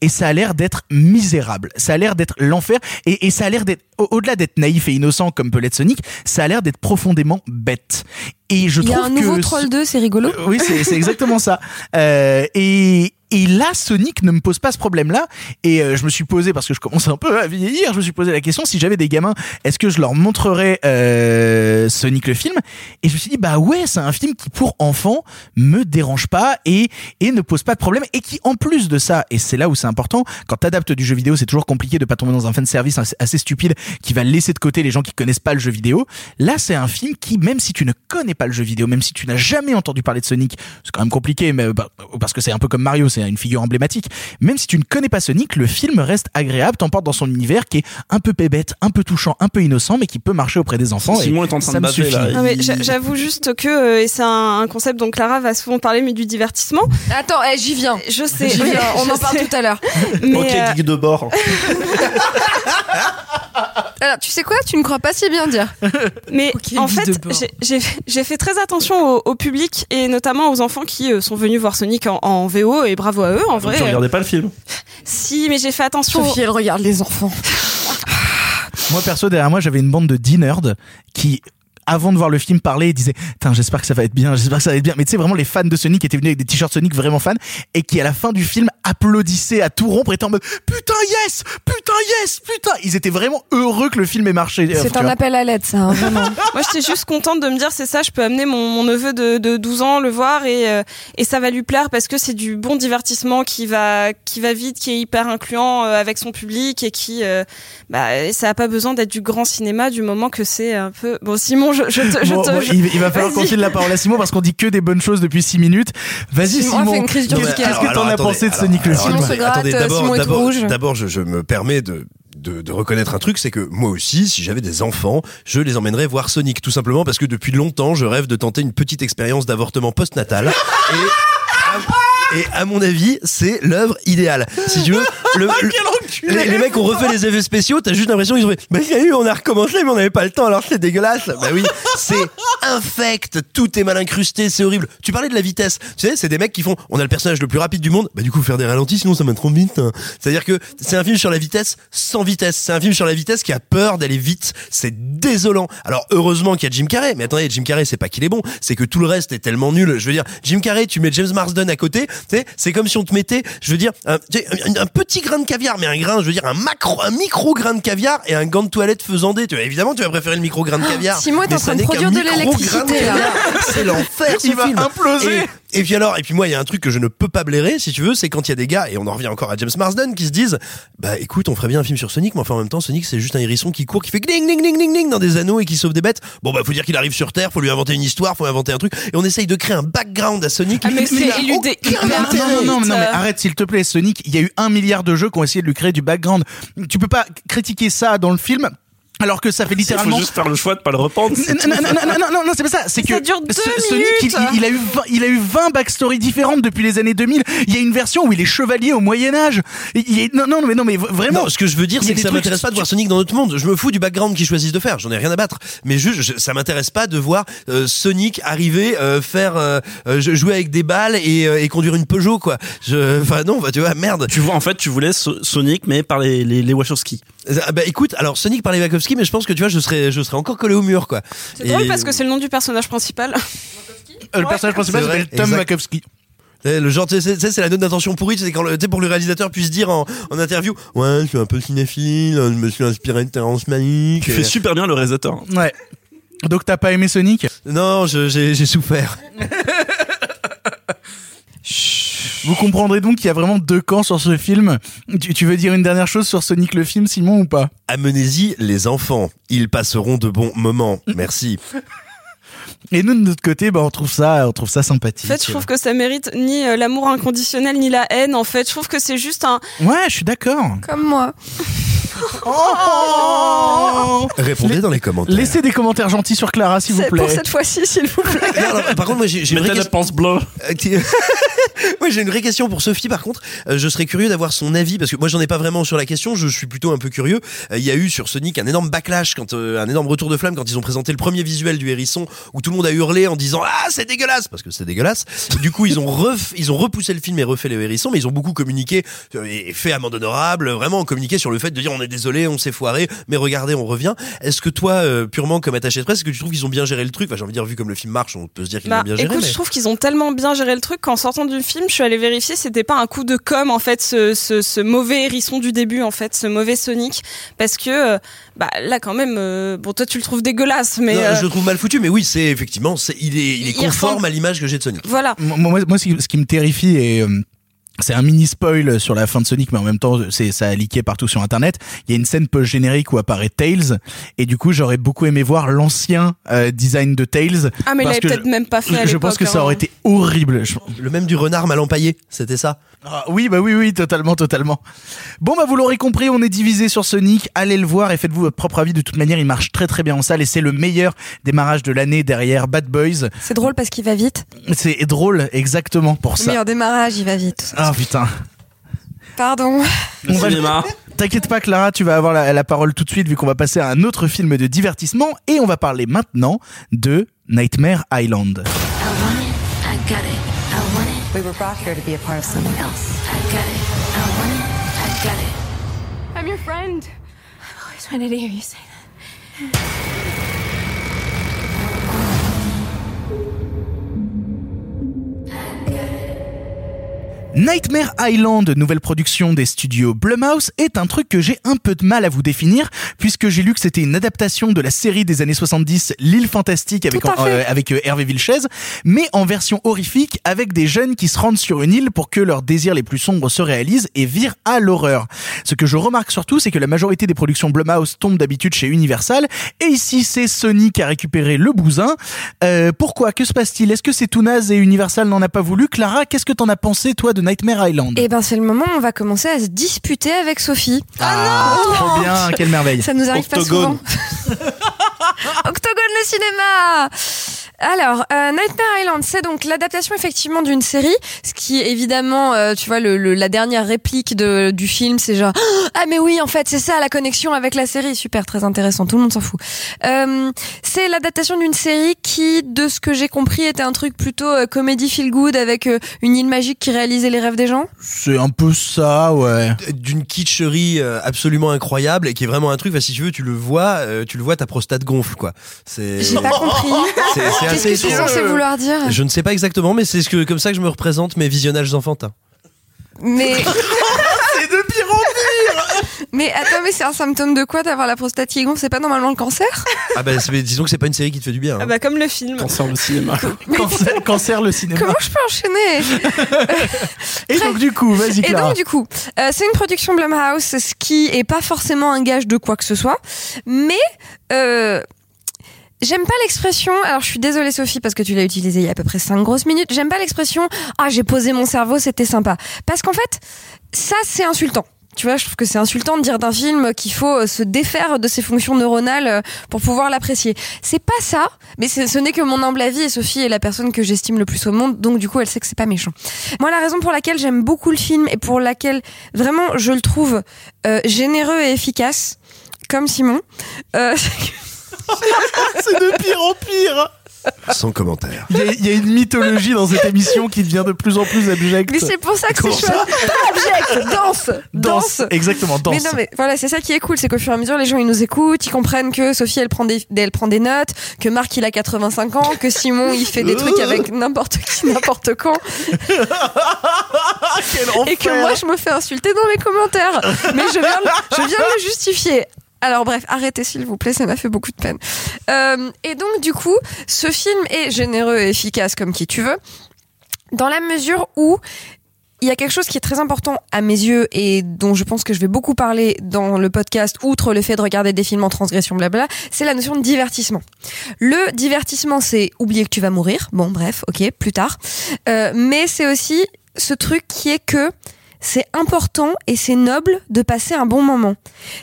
et ça a l'air d'être misérable ça a l'air d'être l'enfer et, et ça a l'air d'être au- au-delà d'être naïf et innocent comme peut l'être Sonic ça a l'air d'être profondément bête et je Il y trouve a un nouveau que Troll 2, c'est rigolo. euh, Oui, c'est c'est exactement ça. Euh, et, et là, Sonic ne me pose pas ce problème-là. Et euh, je me suis posé, parce que je commence un peu à vieillir, je me suis posé la question, si j'avais des gamins, est-ce que je leur montrerais euh, Sonic le film? Et je me suis dit, bah ouais, c'est un film qui, pour enfants, me dérange pas et, et ne pose pas de problème. Et qui, en plus de ça, et c'est là où c'est important, quand t'adaptes du jeu vidéo, c'est toujours compliqué de pas tomber dans un fan service assez, stupide qui va laisser de côté les gens qui connaissent pas le jeu vidéo. Là, c'est un film qui, même si tu ne connais pas le jeu vidéo, même si tu n'as jamais entendu parler de Sonic, c'est quand même compliqué, mais bah, parce que c'est un peu comme Mario, c'est une figure emblématique. Même si tu ne connais pas Sonic, le film reste agréable, t'emporte dans son univers qui est un peu bébête, un peu touchant, un peu innocent, mais qui peut marcher auprès des enfants. Simon et est en train ça de suffit. là. Mais j'avoue juste que euh, et c'est un, concept dont Clara va souvent parler mais du divertissement. Attends, eh, j'y viens. Je sais. On je en parle sais. tout à l'heure. Mais, ok, euh, geek de bord. Alors, tu sais quoi? Tu ne crois pas si bien dire. Mais en fait, j'ai- fait très attention au, au public et notamment aux enfants qui euh, sont venus voir Sonic en, en VO et bravo à eux en Donc, vrai. tu regardais pas le film Si, mais j'ai fait attention. Sophie, elle regarde les enfants. Moi perso derrière moi j'avais une bande de D-nerds qui avant de voir le film parler et disaient Tain, j'espère que ça va être bien, j'espère que ça va être bien. Mais tu sais vraiment les fans de Sonic étaient venus avec des t-shirts Sonic vraiment fans et qui à la fin du film applaudissaient à tout rompre étant en mode putain yes, putain yes, putain. Ils étaient vraiment heureux que le film ait marché. C'est un appel à l'aide, ça, hein, vraiment. Moi, j'étais juste contente de me dire, c'est ça, je peux amener mon, mon neveu de, de 12 ans le voir et, euh, et ça va lui plaire parce que c'est du bon divertissement qui va, qui va vite, qui est hyper incluant euh, avec son public et qui, euh, bah, ça a pas besoin d'être du grand cinéma du moment que c'est un peu. Bon, Simon, je, je te. Je Bon, te bon, je- il, il va falloir qu'on file la parole à Simon parce qu'on dit que des bonnes choses depuis 6 minutes. Vas-y Simon qu'est-ce que t'en as pensé de Sonic le film Simon se attendez, d'abord, Simon est tout d'abord, rouge. d'abord, je, me permets de, de, de reconnaître un truc, c'est que moi aussi, si j'avais des enfants, je les emmènerais voir Sonic, tout simplement parce que depuis longtemps, je rêve de tenter une petite expérience d'avortement postnatal. et, à, et à mon avis, c'est l'œuvre idéale. Si tu veux, le, le- les, les mecs ont refait les effets spéciaux, t'as juste l'impression qu'ils ont fait, bah salut, on a recommencé, mais on n'avait pas le temps, alors c'est dégueulasse. Bah oui, c'est infect, tout est mal incrusté, c'est horrible. Tu parlais de la vitesse, tu sais, c'est des mecs qui font, on a le personnage le plus rapide du monde, bah du coup faire des ralentis, sinon ça va trop vite. hein. C'est-à-dire que c'est un film sur la vitesse sans vitesse, c'est un film sur la vitesse qui a peur d'aller vite, c'est désolant. Alors heureusement qu'il y a Jim Carrey, mais attendez, Jim Carrey c'est pas qu'il est bon, c'est que tout le reste est tellement nul. Je veux dire, Jim Carrey, tu mets James Marsden à côté, tu sais, c'est comme si on te mettait, je veux dire, un petit grain de caviar, mais un grain, je veux dire, un macro, un micro grain de caviar et un gant de toilette faisandé. Tu vois, évidemment, tu vas préférer le micro grain de caviar. Simon est en ça train de n'est produire qu'un de micro l'électricité. C'est l'enfer, ce Il va film. imploser. Et, puis alors, et puis moi, il y a un truc que je ne peux pas blairer, si tu veux, c'est quand il y a des gars, et on en revient encore à James Marsden, qui se disent, bah écoute, on ferait bien un film sur Sonic, mais enfin en même temps, Sonic c'est juste un hérisson qui court, qui fait gling gling gling gling gling dans des anneaux et qui sauve des bêtes. Bon bah faut dire qu'il arrive sur Terre, faut lui inventer une histoire, faut inventer un truc, et on essaye de créer un background à Sonic. Ah, mais c'est éludé Non, non, non, non, mais euh. arrête s'il te plaît, Sonic. Il y a eu un milliard de jeux qui ont essayé de lui créer du background. Tu peux pas critiquer ça dans le film. Alors que ça fait Il faut littéralement. juste faire le choix de pas le reprendre. Non, non, non, non, non, non, non, c'est pas ça. C'est Ça que dure deux ce- Sonic, il, minutes. il- il a eu 20, il a eu 20 backstories différentes depuis les années 2000. Il y a une version où il est chevalier au Moyen Âge. Non, non, mais non, mais vraiment. Non, ce que je veux dire, c'est que ça m'intéresse pas de voir Sonic dans notre monde. Je me fous du background qu'ils choisissent de faire. J'en ai rien à battre. Mais juste, ça m'intéresse pas de voir euh, Sonic arriver, euh, faire euh, jouer avec des balles et, euh, et conduire une Peugeot, quoi. Enfin non, bah, tu vois, merde. Tu vois, en fait, tu voulais So- Sonic, mais par les, les, les Wachowski. Ah, bah écoute, alors Sonic par les Wachowski, mais je pense que tu vois, je serais, je serais encore collé au mur, quoi. C'est drôle parce que c'est le nom du personnage principal. Euh, le personnage principal s'appelle Tom exact. Makowski. Eh, Le genre, tu sais, c'est c'est la note d'intention pourrie, c'est quand le, tu sais, pour le réalisateur puisse dire en, en interview, ouais, je suis un peu cinéphile, je me suis inspiré de Terrence Malick. Tu Et- fais super bien le réalisateur. Ouais. Donc t'as pas aimé Sonic? Non, j'ai souffert. Vous comprendrez donc qu'il y a vraiment deux camps sur ce film. Tu, tu veux dire une dernière chose sur Sonic le film, Simon, ou pas? Amenez-y les enfants, ils passeront de bons moments. Merci. Et nous, de notre côté, bah, on trouve ça, on trouve ça En sympathique. fait, je trouve que ça mérite ni euh, l'amour inconditionnel ni la haine. En fait, je trouve que c'est juste un. Ouais, je suis d'accord. Comme moi. Oh Répondez dans les commentaires. Laissez des commentaires gentils sur Clara, s'il vous C'est plaît. pour cette fois-ci, s'il vous plaît. Non, alors, par contre, moi, j'ai j'ai une, Mettez vraie la pense bleu. question- Moi, j'ai une vraie question pour Sophie. Par contre, Euh, je serais curieux d'avoir son avis parce que moi, j'en ai pas vraiment sur la question. Je suis plutôt un peu curieux. Euh, Il y a eu sur Sonic un énorme backlash, quand euh, un énorme retour de flamme quand ils ont présenté le premier visuel du hérisson, où tout le monde a hurlé en disant ah c'est dégueulasse parce que c'est dégueulasse. Du coup, ils ont ref- ils ont repoussé le film et refait le hérisson, mais ils ont beaucoup communiqué euh, et fait amende honorable, vraiment communiqué sur le fait de dire on est désolé, on s'est foiré, mais regardez, on revient. Est-ce que toi, euh, purement comme attaché de presse, est-ce que tu trouves qu'ils ont bien géré le truc? Enfin, j'ai envie de dire vu comme le film marche, on peut se dire qu'ils Bah, l'ont bien géré. écoute, mais- je trouve qu'ils ont tellement bien géré le truc qu'en sortant du film, je suis allée vérifier, c'était pas un coup de com en fait, ce, ce, ce mauvais hérisson du début en fait, ce mauvais Sonic, parce que euh, bah là quand même, euh, bon toi tu le trouves dégueulasse, mais Non, euh, je le trouve mal foutu, mais oui, c'est effectivement, c'est, il est, il est Il conforme ressemble- à l'image que j'ai de Sonic. voilà. Moi, moi, moi, ce qui, ce qui me terrifie et euh, c'est un mini spoil sur la fin de Sonic, mais en même temps, c'est ça a leaké partout sur Internet. Il y a une scène post générique où apparaît Tails, et du coup, j'aurais beaucoup aimé voir l'ancien euh, design de Tails. Ah mais il parce que peut-être même pas fait à Je pense que ça aurait hein. été horrible. Je- Le même du renard mal empaillé, c'était ça. Ah, oui, bah oui, oui, totalement, totalement. Bon, bah vous l'aurez compris, on est divisé sur Sonic. Allez le voir et faites-vous votre propre avis. De toute manière, il marche très très bien en salle et c'est le meilleur démarrage de l'année derrière Bad Boys. C'est drôle parce qu'il va vite. C'est drôle, exactement pour Le ça. meilleur démarrage, il va vite. Ah putain. Pardon. On va- Cinéma. T'inquiète pas Clara, tu vas avoir la, la parole tout de suite vu qu'on va passer à un autre film de divertissement et on va parler maintenant de Nightmare Island. I got it. I want it. We were brought here to be a part of something else. I got it. I want it. I got it. I'm your friend. I've always wanted to hear you say that. Nightmare Island, nouvelle production des studios Blumhouse, est un truc que j'ai un peu de mal à vous définir, puisque j'ai lu que c'était une adaptation de la série des années 70, L'île fantastique, avec, euh, avec euh, Hervé Vilches, mais en version horrifique, avec des jeunes qui se rendent sur une île pour que leurs désirs les plus sombres se réalisent et virent à l'horreur. Ce que je remarque surtout, c'est que la majorité des productions Blumhouse tombent d'habitude chez Universal, et ici c'est Sony qui a récupéré le bousin. Euh, pourquoi? Que se passe-t-il? Est-ce que c'est tout naze et Universal n'en a pas voulu? Clara, qu'est-ce que t'en as pensé toi de Nightmare Island Et ben c'est le moment où on va commencer à se disputer avec Sophie. Ah, trop bien, quelle merveille. Ça nous arrive pas souvent. Octogone le cinéma alors, euh, Nightmare Island, c'est donc l'adaptation effectivement d'une série, ce qui évidemment, euh, tu vois, le, le- la dernière réplique de, du film, c'est genre ah mais oui, en fait, c'est ça la connexion avec la série, super, très intéressant, tout le monde s'en fout. Euh, c'est l'adaptation d'une série qui, de ce que j'ai compris, était un truc plutôt euh, comédie feel good avec euh, une île magique qui réalisait les rêves des gens. C'est un peu ça, ouais. D'une kitscherie euh, absolument incroyable et qui est vraiment un truc. Bah, si tu veux, tu le vois, euh, tu le vois, ta prostate gonfle, quoi. C'est. J'ai pas compris. Qu'est-ce que c'est censé vouloir dire? Je ne sais pas exactement, mais c'est ce que, comme ça que je me représente mes visionnages enfantins. Mais c'est de pire en pire Mais attends, mais c'est un symptôme de quoi d'avoir la prostate qui gonfle? C'est pas normalement le cancer? Ah bah, disons que c'est pas une série qui te fait du bien. hein. Ah bah comme le film. Cancer le cinéma. cancer, cancer le cinéma. Comment je peux enchaîner? Et donc du coup, vas-y Et Clara. donc du coup, euh, c'est une production Blumhouse, ce qui est pas forcément un gage de quoi que ce soit, mais euh, J'aime pas l'expression, alors je suis désolée Sophie parce que tu l'as utilisée il y a à peu près 5 grosses minutes, j'aime pas l'expression « Ah j'ai posé mon cerveau, c'était sympa ». Parce qu'en fait, ça c'est insultant. Tu vois, je trouve que c'est insultant de dire d'un film qu'il faut euh, se défaire de ses fonctions neuronales euh, pour pouvoir l'apprécier. C'est pas ça, mais ce n'est que mon humble avis et Sophie est la personne que j'estime le plus au monde, donc du coup elle sait que c'est pas méchant. Moi la raison pour laquelle j'aime beaucoup le film et pour laquelle vraiment je le trouve euh, généreux et efficace, comme Simon, euh, c'est de pire en pire. Sans commentaire. Il y, a, il y a une mythologie dans cette émission qui devient de plus en plus abjecte. Mais c'est pour ça que c'est chouette. Pas abject, danse, Danse, exactement, danse. Mais non, mais voilà, c'est ça qui est cool, c'est qu'au fur et à mesure, les gens ils nous écoutent, ils comprennent que Sophie elle prend des, elle prend des notes, que Marc il a 85 ans, que Simon il fait des trucs avec n'importe qui, n'importe quand, et que moi je me fais insulter dans mes commentaires. Mais je viens, de- je viens de le justifier. Alors bref, arrêtez s'il vous plaît, ça m'a fait beaucoup de peine. Euh, et donc du coup, ce film est généreux et efficace comme qui tu veux, dans la mesure où il y a quelque chose qui est très important à mes yeux et dont je pense que je vais beaucoup parler dans le podcast, outre le fait de regarder des films en transgression, blabla, c'est la notion de divertissement. Le divertissement, c'est oublier que tu vas mourir. Bon, bref, ok, plus tard. Euh, mais c'est aussi ce truc qui est que c'est important et c'est noble de passer un bon moment.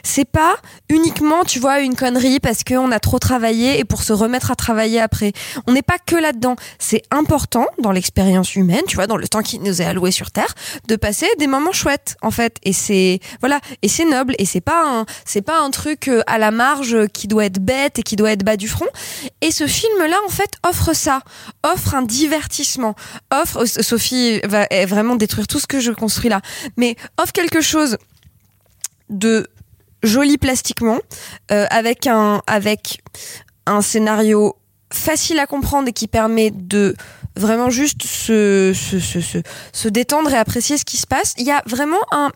C'est pas uniquement, tu vois, une connerie parce qu'on a trop travaillé et pour se remettre à travailler après. On n'est pas que là-dedans. C'est important dans l'expérience humaine, tu vois, dans le temps qui nous est alloué sur Terre, de passer des moments chouettes, en fait. Et c'est, voilà, et c'est noble et c'est pas un, c'est pas un truc euh, à la marge qui doit être bête et qui doit être bas du front. Et ce film-là, en fait, offre ça, offre un divertissement, offre, euh, Sophie va vraiment détruire tout ce que je construis là, mais offre quelque chose de joli plastiquement, euh, avec un avec un scénario facile à comprendre et qui permet de vraiment juste se, se, se, se, détendre et apprécier ce qui se passe. Il y a vraiment un,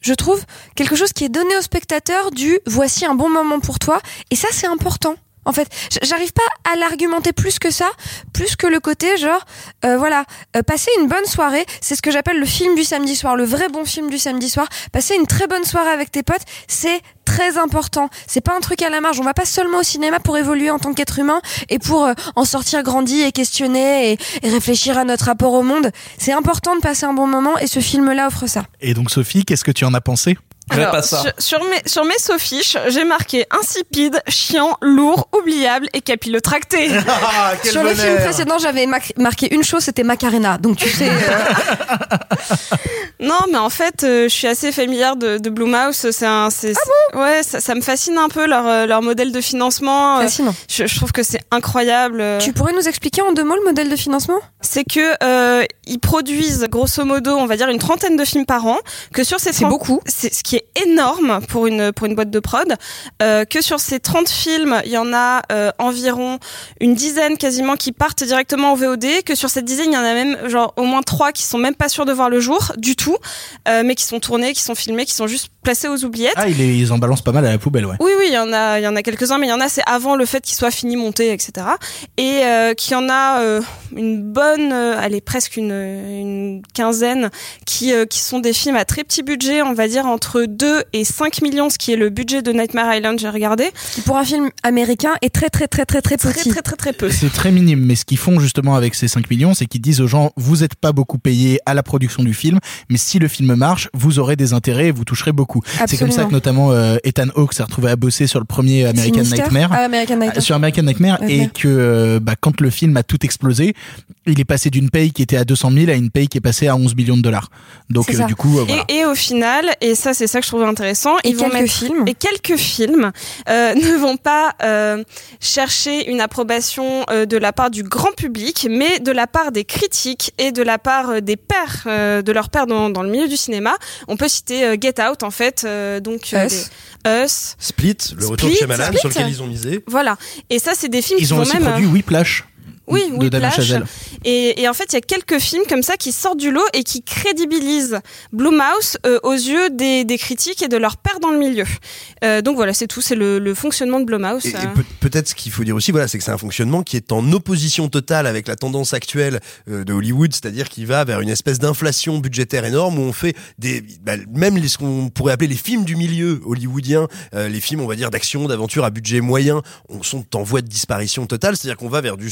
je trouve, quelque chose qui est donné au spectateur du voici un bon moment pour toi. Et ça, c'est important. En fait, j'arrive pas à l'argumenter plus que ça, plus que le côté genre, euh, voilà, euh, passer une bonne soirée, c'est ce que j'appelle le film du samedi soir, le vrai bon film du samedi soir. Passer une très bonne soirée avec tes potes, c'est très important. C'est pas un truc à la marge. On va pas seulement au cinéma pour évoluer en tant qu'être humain et pour euh, en sortir grandi et questionner et réfléchir à notre rapport au monde. C'est important de passer un bon moment et ce film-là offre ça. Et donc Sophie, qu'est-ce que tu en as pensé? Alors, sur, sur mes, sur mes sophiches, j'ai marqué insipide, chiant, lourd, oubliable et capillotracté. Ah, Sur le film précédent, j'avais marqué une chose, c'était Macarena. Donc tu sais. euh, Non, mais en fait, euh, je suis assez familière de, de Blumhouse. C'est un, c'est, Ah ouais, ça, ça me fascine un peu leur euh, leur modèle de financement. Euh, Fascinant. Je, je trouve que c'est incroyable. Tu pourrais nous expliquer en deux mots le modèle de financement? C'est que euh, ils produisent grosso modo, on va dire une trentaine de films par an. Que sur ces C'est 30 beaucoup. C'est ce qui est est énorme pour une pour une boîte de prod. Euh, que sur ces 30 films, il y en a euh, environ une dizaine quasiment qui partent directement en VOD. Que sur cette dizaine, il y en a même genre au moins trois qui sont même pas sûrs de voir le jour du tout, euh, mais qui sont tournés, qui sont filmés, qui sont juste placés aux oubliettes. Ah, ils, ils en balancent pas mal à la poubelle, ouais. Oui, oui, il y en a, il y en a quelques-uns, mais il y en a c'est avant le fait qu'il soit fini monté, etc. Et qu'il y en a une bonne, allez presque une, une quinzaine qui qui sont des films à très petit budget, on va dire entre 2 et 5 millions, ce qui est le budget de Nightmare Island, j'ai regardé. Qui pour un film américain est très très très très très Très petit. très très très peu. C'est très minime, mais ce qu'ils font justement avec ces 5 millions, c'est qu'ils disent aux gens, vous n'êtes pas beaucoup payés à la production du film, mais si le film marche, vous aurez des intérêts et vous toucherez beaucoup. C'est comme ça que notamment euh, Ethan Hawke s'est retrouvé à bosser sur le premier American Sinister Nightmare. Ah, American Nightmare. sur American Nightmare et que euh, bah, quand le film a tout explosé, il est passé d'une paye qui était à 200 000 à une paye qui est passée à 11 millions de dollars. Donc euh, du coup, euh, voilà. et, et au final, et ça c'est ça que je trouve intéressant, Et vont quelques mettre films. et quelques films euh, ne vont pas euh, chercher une approbation euh, de la part du grand public, mais de la part des critiques et de la part euh, des pairs euh, de leurs pairs dans, dans le milieu du cinéma. On peut citer euh, Get Out en fait, euh, donc Us. Us. Split, le retour de Shyamalan Split. sur lequel ils ont misé. Voilà. Et ça c'est des films Ils qui ont vont aussi même produit Whiplash. Oui, de Whiplash. Et, et en fait, il y a quelques films comme ça qui sortent du lot et qui crédibilisent Blumhouse euh, aux yeux des, des critiques et de leurs pairs dans le milieu. Euh, donc voilà, c'est tout, c'est le, le fonctionnement de Blumhouse. Et, et euh. peut- peut-être ce qu'il faut dire aussi, voilà, c'est que c'est un fonctionnement qui est en opposition totale avec la tendance actuelle euh, de Hollywood, c'est-à-dire qui va vers une espèce d'inflation budgétaire énorme où on fait des, bah, même les, ce qu'on pourrait appeler les films du milieu hollywoodien, les films, on va dire, d'action, d'aventure à budget moyen, on sont en voie de disparition totale, c'est-à-dire qu'on va vers du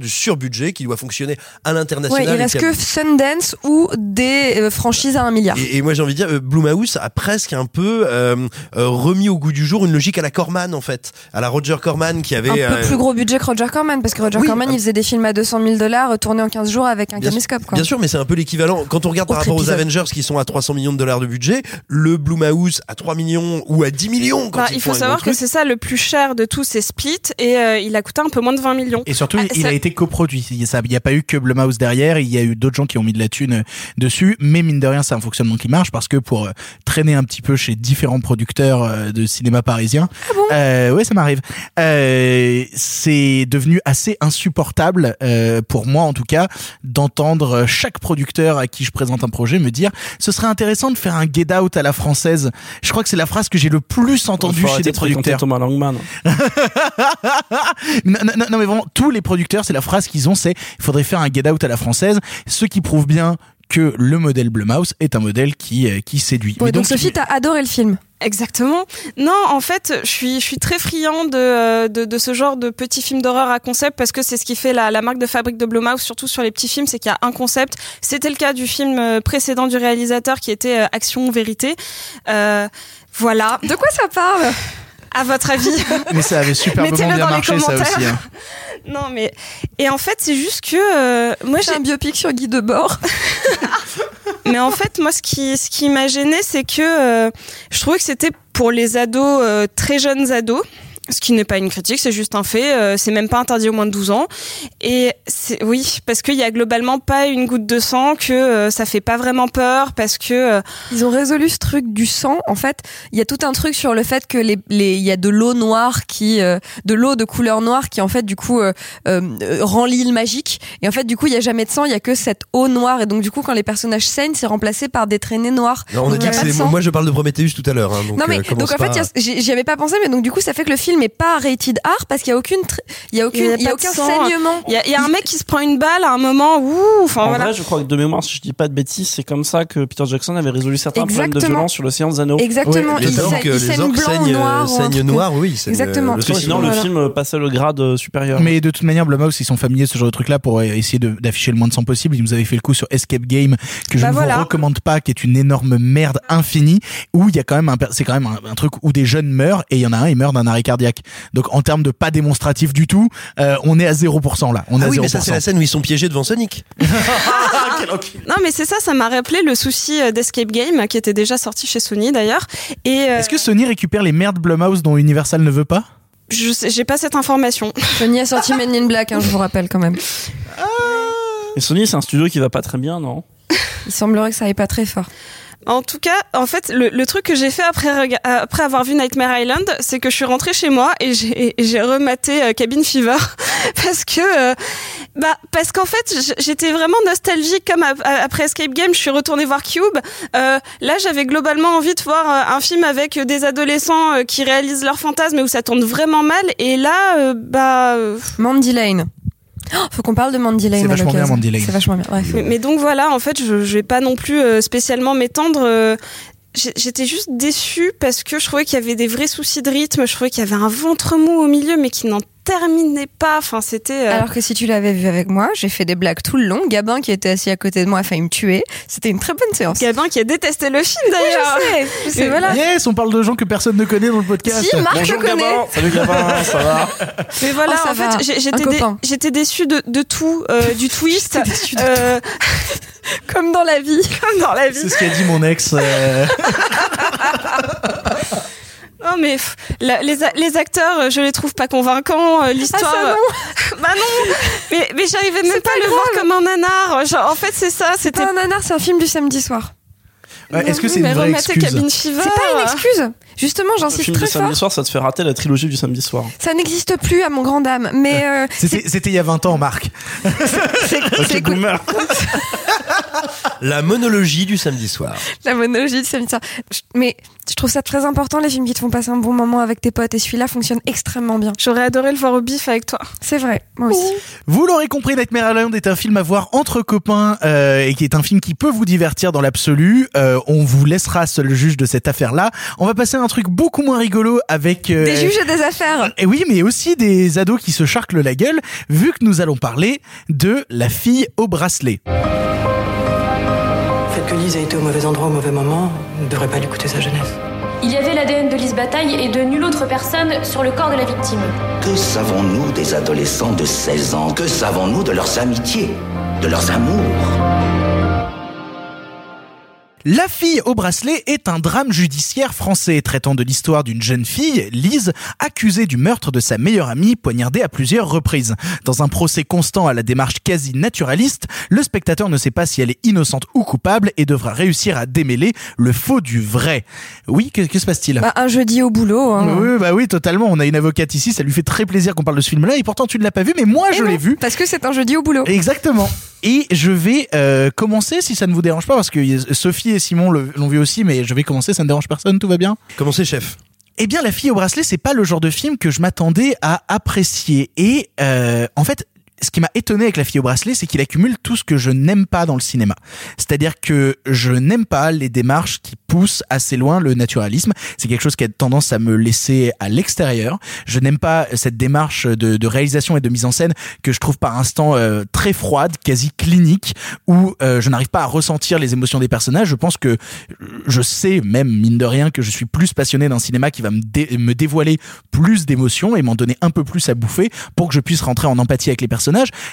du sur-budget qui doit fonctionner à Ouais, l'international. il et reste que Sundance ou des euh, franchises à un milliard. et, et moi j'ai envie de dire, euh, Blumhouse a presque un peu euh, euh, remis au goût du jour une logique à la Corman en fait, à la Roger Corman qui avait un peu euh, plus gros budget que Roger Corman parce que Roger Oui, Corman un- il faisait des films à 200 000 dollars tournés en 15 jours avec un Bien caméscope quoi. Bien sûr, mais c'est un peu l'équivalent. Quand on regarde par rapport aux. Avengers qui sont à 300 millions de dollars de budget, le Blumhouse à 3 millions ou à 10 millions quand Bah, ils il faut savoir que c'est ça le plus cher de tous ces splits et euh, il a coûté un peu moins de 20 millions. Et surtout, Ah, il a été coproduit. Il n'y a pas eu que Blumhouse derrière, il y a eu d'autres gens qui ont mis de la thune euh, dessus. Mais mine de rien, c'est un fonctionnement qui marche parce que pour euh, traîner un petit peu chez différents producteurs euh, de cinéma parisien, euh, ouais, ça m'arrive. Euh, c'est devenu assez insupportable euh, pour moi, en tout cas, d'entendre chaque producteur à qui je présente un projet me dire ce serait intéressant de faire un get out à la française. Je crois que c'est la phrase que j'ai le plus entendue chez des de producteurs. Thomas Langman. non, non, non, non, mais vraiment, tous les producteurs, c'est la phrase qu'ils ont, c'est il faudrait faire un get out à la française, ce qui prouve bien que le modèle Blumhouse est un modèle qui euh, qui séduit. Ouais, Mais donc, Sophie, t'as adoré le film. Exactement. Non, en fait, je suis, je suis très friand de, euh, de, de ce genre de petits films d'horreur à concept parce que c'est ce qui fait la, la marque de fabrique de Blumhouse, surtout sur les petits films, c'est qu'il y a un concept. C'était le cas du film euh, précédent du réalisateur qui était Action Vérité. Euh, voilà. De quoi ça parle? À votre avis Mais ça avait superbement Mettez-le bien dans les marché, ça commentaires. aussi. hein. Non, mais et en fait, c'est juste que euh, moi j'ai un biopic sur Guy Debord. mais en fait, moi, ce qui ce qui m'a gêné, c'est que euh, je trouvais que c'était pour les ados euh, très jeunes ados. Ce qui n'est pas une critique, c'est juste un fait. euh, c'est même pas interdit au moins de 12 ans. Et c'est oui, parce qu'il y a globalement pas une goutte de sang, que euh, ça fait pas vraiment peur, parce que euh, Ils ont résolu ce truc du sang. En fait, il y a tout un truc sur le fait que les, les, il y a de l'eau noire qui, euh, de l'eau de couleur noire qui en fait du coup euh, euh, rend l'île magique. Et en fait, du coup, il y a jamais de sang, il y a que cette eau noire. Et donc, du coup, quand les personnages saignent, c'est remplacé par des traînées noires. Non, on a dit y pas de sang. Moi, je parle de Prometheus tout à l'heure. hein, donc, non mais euh, donc en fait pas- il y a- j'y j'y avais pas pensé mais donc du coup ça fait que le film est pas rated R parce qu'il y a aucune il y a aucune il y a, pas de aucun saignement Il y a, il y a un mec qui se prend une balle à un moment. Ouh, enfin En voilà. vrai, je crois que de mémoire, si je dis pas de bêtises, c'est comme ça que Peter Jackson avait résolu certains problèmes de Exactement. violence sur l'océan des anneaux. Exactement, Ouais, il saigne- que il les saigne orques blanc saignent, noir, saignent truc. noir, oui. c'est, euh, Exactement. le Parce que sinon, le Voilà. film passait le grade euh, supérieur. Mais de toute manière, Blumhouse, ils sont familiers de ce genre de truc-là pour euh, essayer de- d'afficher le moins de sang possible. Ils nous avaient fait le coup sur Escape Game, que je Bah ne voilà. vous recommande pas, qui est une énorme merde infinie, où il y a quand même c'est quand même un, un truc où des jeunes meurent, et il y en a un, il meurt d'un arrêt cardiaque. Donc, en termes de pas démonstratif du tout, euh, on est à 0% là. On est Ah à oui, 0%. mais ça, c'est la scène où ils sont piégés devant Sonic. Non, mais c'est ça, ça m'a rappelé le souci euh, d'Escape Game qui était déjà sorti chez Sony d'ailleurs. Et euh, Est-ce que Sony récupère les merdes Blumhouse dont Universal ne veut pas? Je sais, j'ai pas cette information. Sony a sorti Men in Black hein, je vous rappelle quand même Et Sony, c'est un studio qui va pas très bien, non? Il semblerait que ça aille pas très fort En tout cas, en fait, le, truc que j'ai fait euh, après avoir vu Nightmare Island, c'est que je suis rentrée chez moi et j'ai rematé euh, Cabin Fever parce que euh, bah parce qu'en fait j'étais vraiment nostalgique comme ap- après Escape Game, je suis retournée voir Cube. Là, j'avais globalement envie de voir un film avec des adolescents qui réalisent leurs fantasmes et où ça tourne vraiment mal. Et là, bah Mandy Lane. Oh, faut qu'on parle de Mandy Lane. C'est vachement bien. Mandy Lane. C'est vachement bien. Mais, mais donc voilà, en fait, je, je vais pas non plus euh, spécialement m'étendre. J'étais juste déçue parce que je trouvais qu'il y avait des vrais soucis de rythme. Je trouvais qu'il y avait un ventre mou au milieu, mais qui n'en terminait pas. Enfin, c'était. euh, Alors que si tu l'avais vu avec moi, j'ai fait des blagues tout le long. Gabin qui était assis à côté de moi a failli me tuer. C'était une très bonne séance. Gabin qui a détesté le film d'ailleurs. je sais, je sais, voilà. Yes, on parle de gens que personne ne connaît dans le podcast. Si, Marc Bonjour le connaît. Gabin. Salut Gabin, ça va Mais voilà, Oh, ça en va. fait, j'étais dé- déçue de, de tout, euh, du twist. euh, Comme dans la vie. comme dans la vie. C'est ce qu'a dit mon ex. euh, Non mais pff, la- les, les acteurs, euh, je les trouve pas convaincants. euh, L'histoire, Ah, ça, euh, bah non. Mais, mais j'arrivais même pas pas à le grave. voir comme un nanar. Genre, en fait, c'est ça. C'était pas un nanar, c'est un film du samedi soir. Ouais, Est-ce que c'est une mais vraie excuse. C'est pas une excuse. Justement, Le j'insiste film très du samedi fort. soir, ça te fait rater la trilogie du samedi soir. Ça n'existe plus à mon grand dame. Mais euh, C'était il y a 20 ans, Marc. c'est Ok, c'est cool. boomer. La monologie du samedi soir. la monologie du samedi soir. Mais je trouve ça très important, les films qui te font passer un bon moment avec tes potes. Et celui-là fonctionne extrêmement bien. J'aurais adoré le voir au bif avec toi. C'est vrai, moi aussi. Vous l'aurez compris, Nightmare Island est un film à voir entre copains euh, et qui est un film qui peut vous divertir dans l'absolu. Euh, on vous laissera seul juge de cette affaire-là. On va passer à un truc beaucoup moins rigolo avec... euh, Des juges et des affaires. Et oui, mais aussi des ados qui se charclent la gueule, vu que nous allons parler de La fille au bracelet. Lise ait été au mauvais endroit au mauvais moment ne devrait pas lui coûter sa jeunesse. Il y avait l'ADN de Lise Bataille et de nulle autre personne sur le corps de la victime. Que savons-nous des adolescents de 16 ans? Que savons-nous de leurs amitiés De leurs amours? La fille au bracelet est un drame judiciaire français traitant de l'histoire d'une jeune fille, Lise, accusée du meurtre de sa meilleure amie poignardée à plusieurs reprises. Dans un procès constant à la démarche quasi naturaliste, le spectateur ne sait pas si elle est innocente ou coupable et devra réussir à démêler le faux du vrai. Oui, que, que se passe-t-il? Bah, un jeudi au boulot. hein. Oui, bah oui, totalement. On a une avocate ici, ça lui fait très plaisir qu'on parle de ce film-là, et pourtant tu ne l'as pas vu, mais moi Eh je non, l'ai vu. Parce que c'est un jeudi au boulot. Exactement. Et je vais euh, commencer, si ça ne vous dérange pas, parce que Sophie et Simon l'ont vu aussi, mais je vais commencer, ça ne dérange personne, tout va bien Commencez, chef. Eh bien, La fille au bracelet, c'est pas le genre de film que je m'attendais à apprécier. Et euh, en fait, ce qui m'a étonné avec La fille au bracelet, c'est qu'il accumule tout ce que je n'aime pas dans le cinéma. C'est-à-dire que je n'aime pas les démarches qui poussent assez loin le naturalisme. C'est quelque chose qui a tendance à me laisser à l'extérieur. Je n'aime pas cette démarche de, réalisation et de mise en scène que je trouve par instant euh, très froide, quasi clinique, où euh, je n'arrive pas à ressentir les émotions des personnages. Je pense que je sais même mine de rien que je suis plus passionné d'un cinéma qui va me, me dévoiler plus d'émotions et m'en donner un peu plus à bouffer pour que je puisse rentrer en empathie avec les personnages.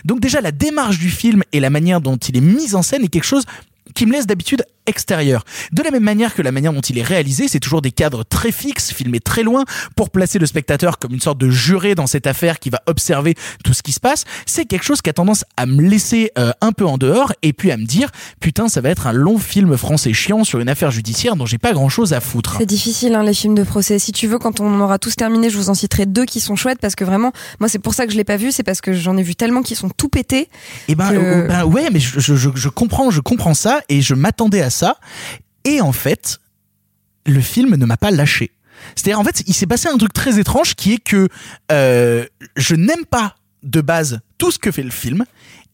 Donc déjà la démarche du film et la manière dont il est mis en scène est quelque chose qui me laisse d'habitude extérieur. De la même manière que la manière dont il est réalisé, c'est toujours des cadres très fixes, filmés très loin, pour placer le spectateur comme une sorte de juré dans cette affaire qui va observer tout ce qui se passe. C'est quelque chose qui a tendance à me laisser euh, un peu en dehors et puis à me dire, putain, ça va être un long film français chiant sur une affaire judiciaire dont j'ai pas grand chose à foutre. C'est difficile, hein, les films de procès. Si tu veux, quand on aura tous terminé, je vous en citerai deux qui sont chouettes parce que vraiment, moi, c'est pour ça que je l'ai pas vu, c'est parce que j'en ai vu tellement qui sont tout pétés. Et ben, que- euh, ben ouais, mais je, je, je, je comprends, je comprends ça et je m'attendais à ça. Et en fait, le film ne m'a pas lâché. C'est-à-dire, en fait, il s'est passé un truc très étrange qui est que euh, je n'aime pas de base tout ce que fait le film,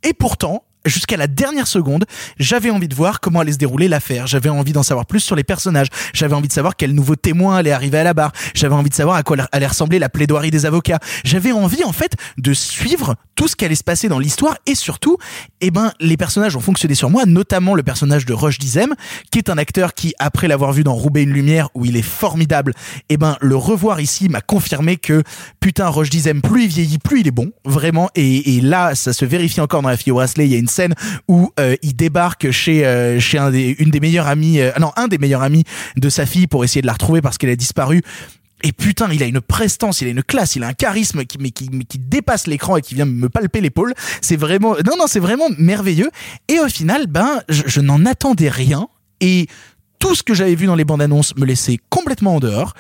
et pourtant, jusqu'à la dernière seconde, j'avais envie de voir comment allait se dérouler l'affaire. J'avais envie d'en savoir plus sur les personnages. J'avais envie de savoir quel nouveau témoin allait arriver à la barre. J'avais envie de savoir à quoi allait ressembler la plaidoirie des avocats. J'avais envie, en fait, de suivre tout ce qui allait se passer dans l'histoire et surtout, eh ben, les personnages ont fonctionné sur moi, notamment le personnage de Roche Dizem, qui est un acteur qui, après l'avoir vu dans Roubaix une lumière, où il est formidable, eh ben, le revoir ici m'a confirmé que, putain, Roche Dizem, plus il vieillit, plus il est bon, vraiment. Et, là, ça se vérifie encore dans la fille bracelet. Il scène où euh, il débarque chez euh, chez un des, une des meilleures amies, euh, non, un des meilleurs amis de sa fille pour essayer de la retrouver parce qu'elle a disparu. Et putain, il a une prestance, il a une classe, il a un charisme qui, mais qui, mais qui dépasse l'écran et qui vient me palper l'épaule. C'est vraiment, non, non, c'est vraiment merveilleux. Et au final, ben, je, je n'en attendais rien. Et tout ce que j'avais vu dans les bandes annonces me laissait complètement en dehors.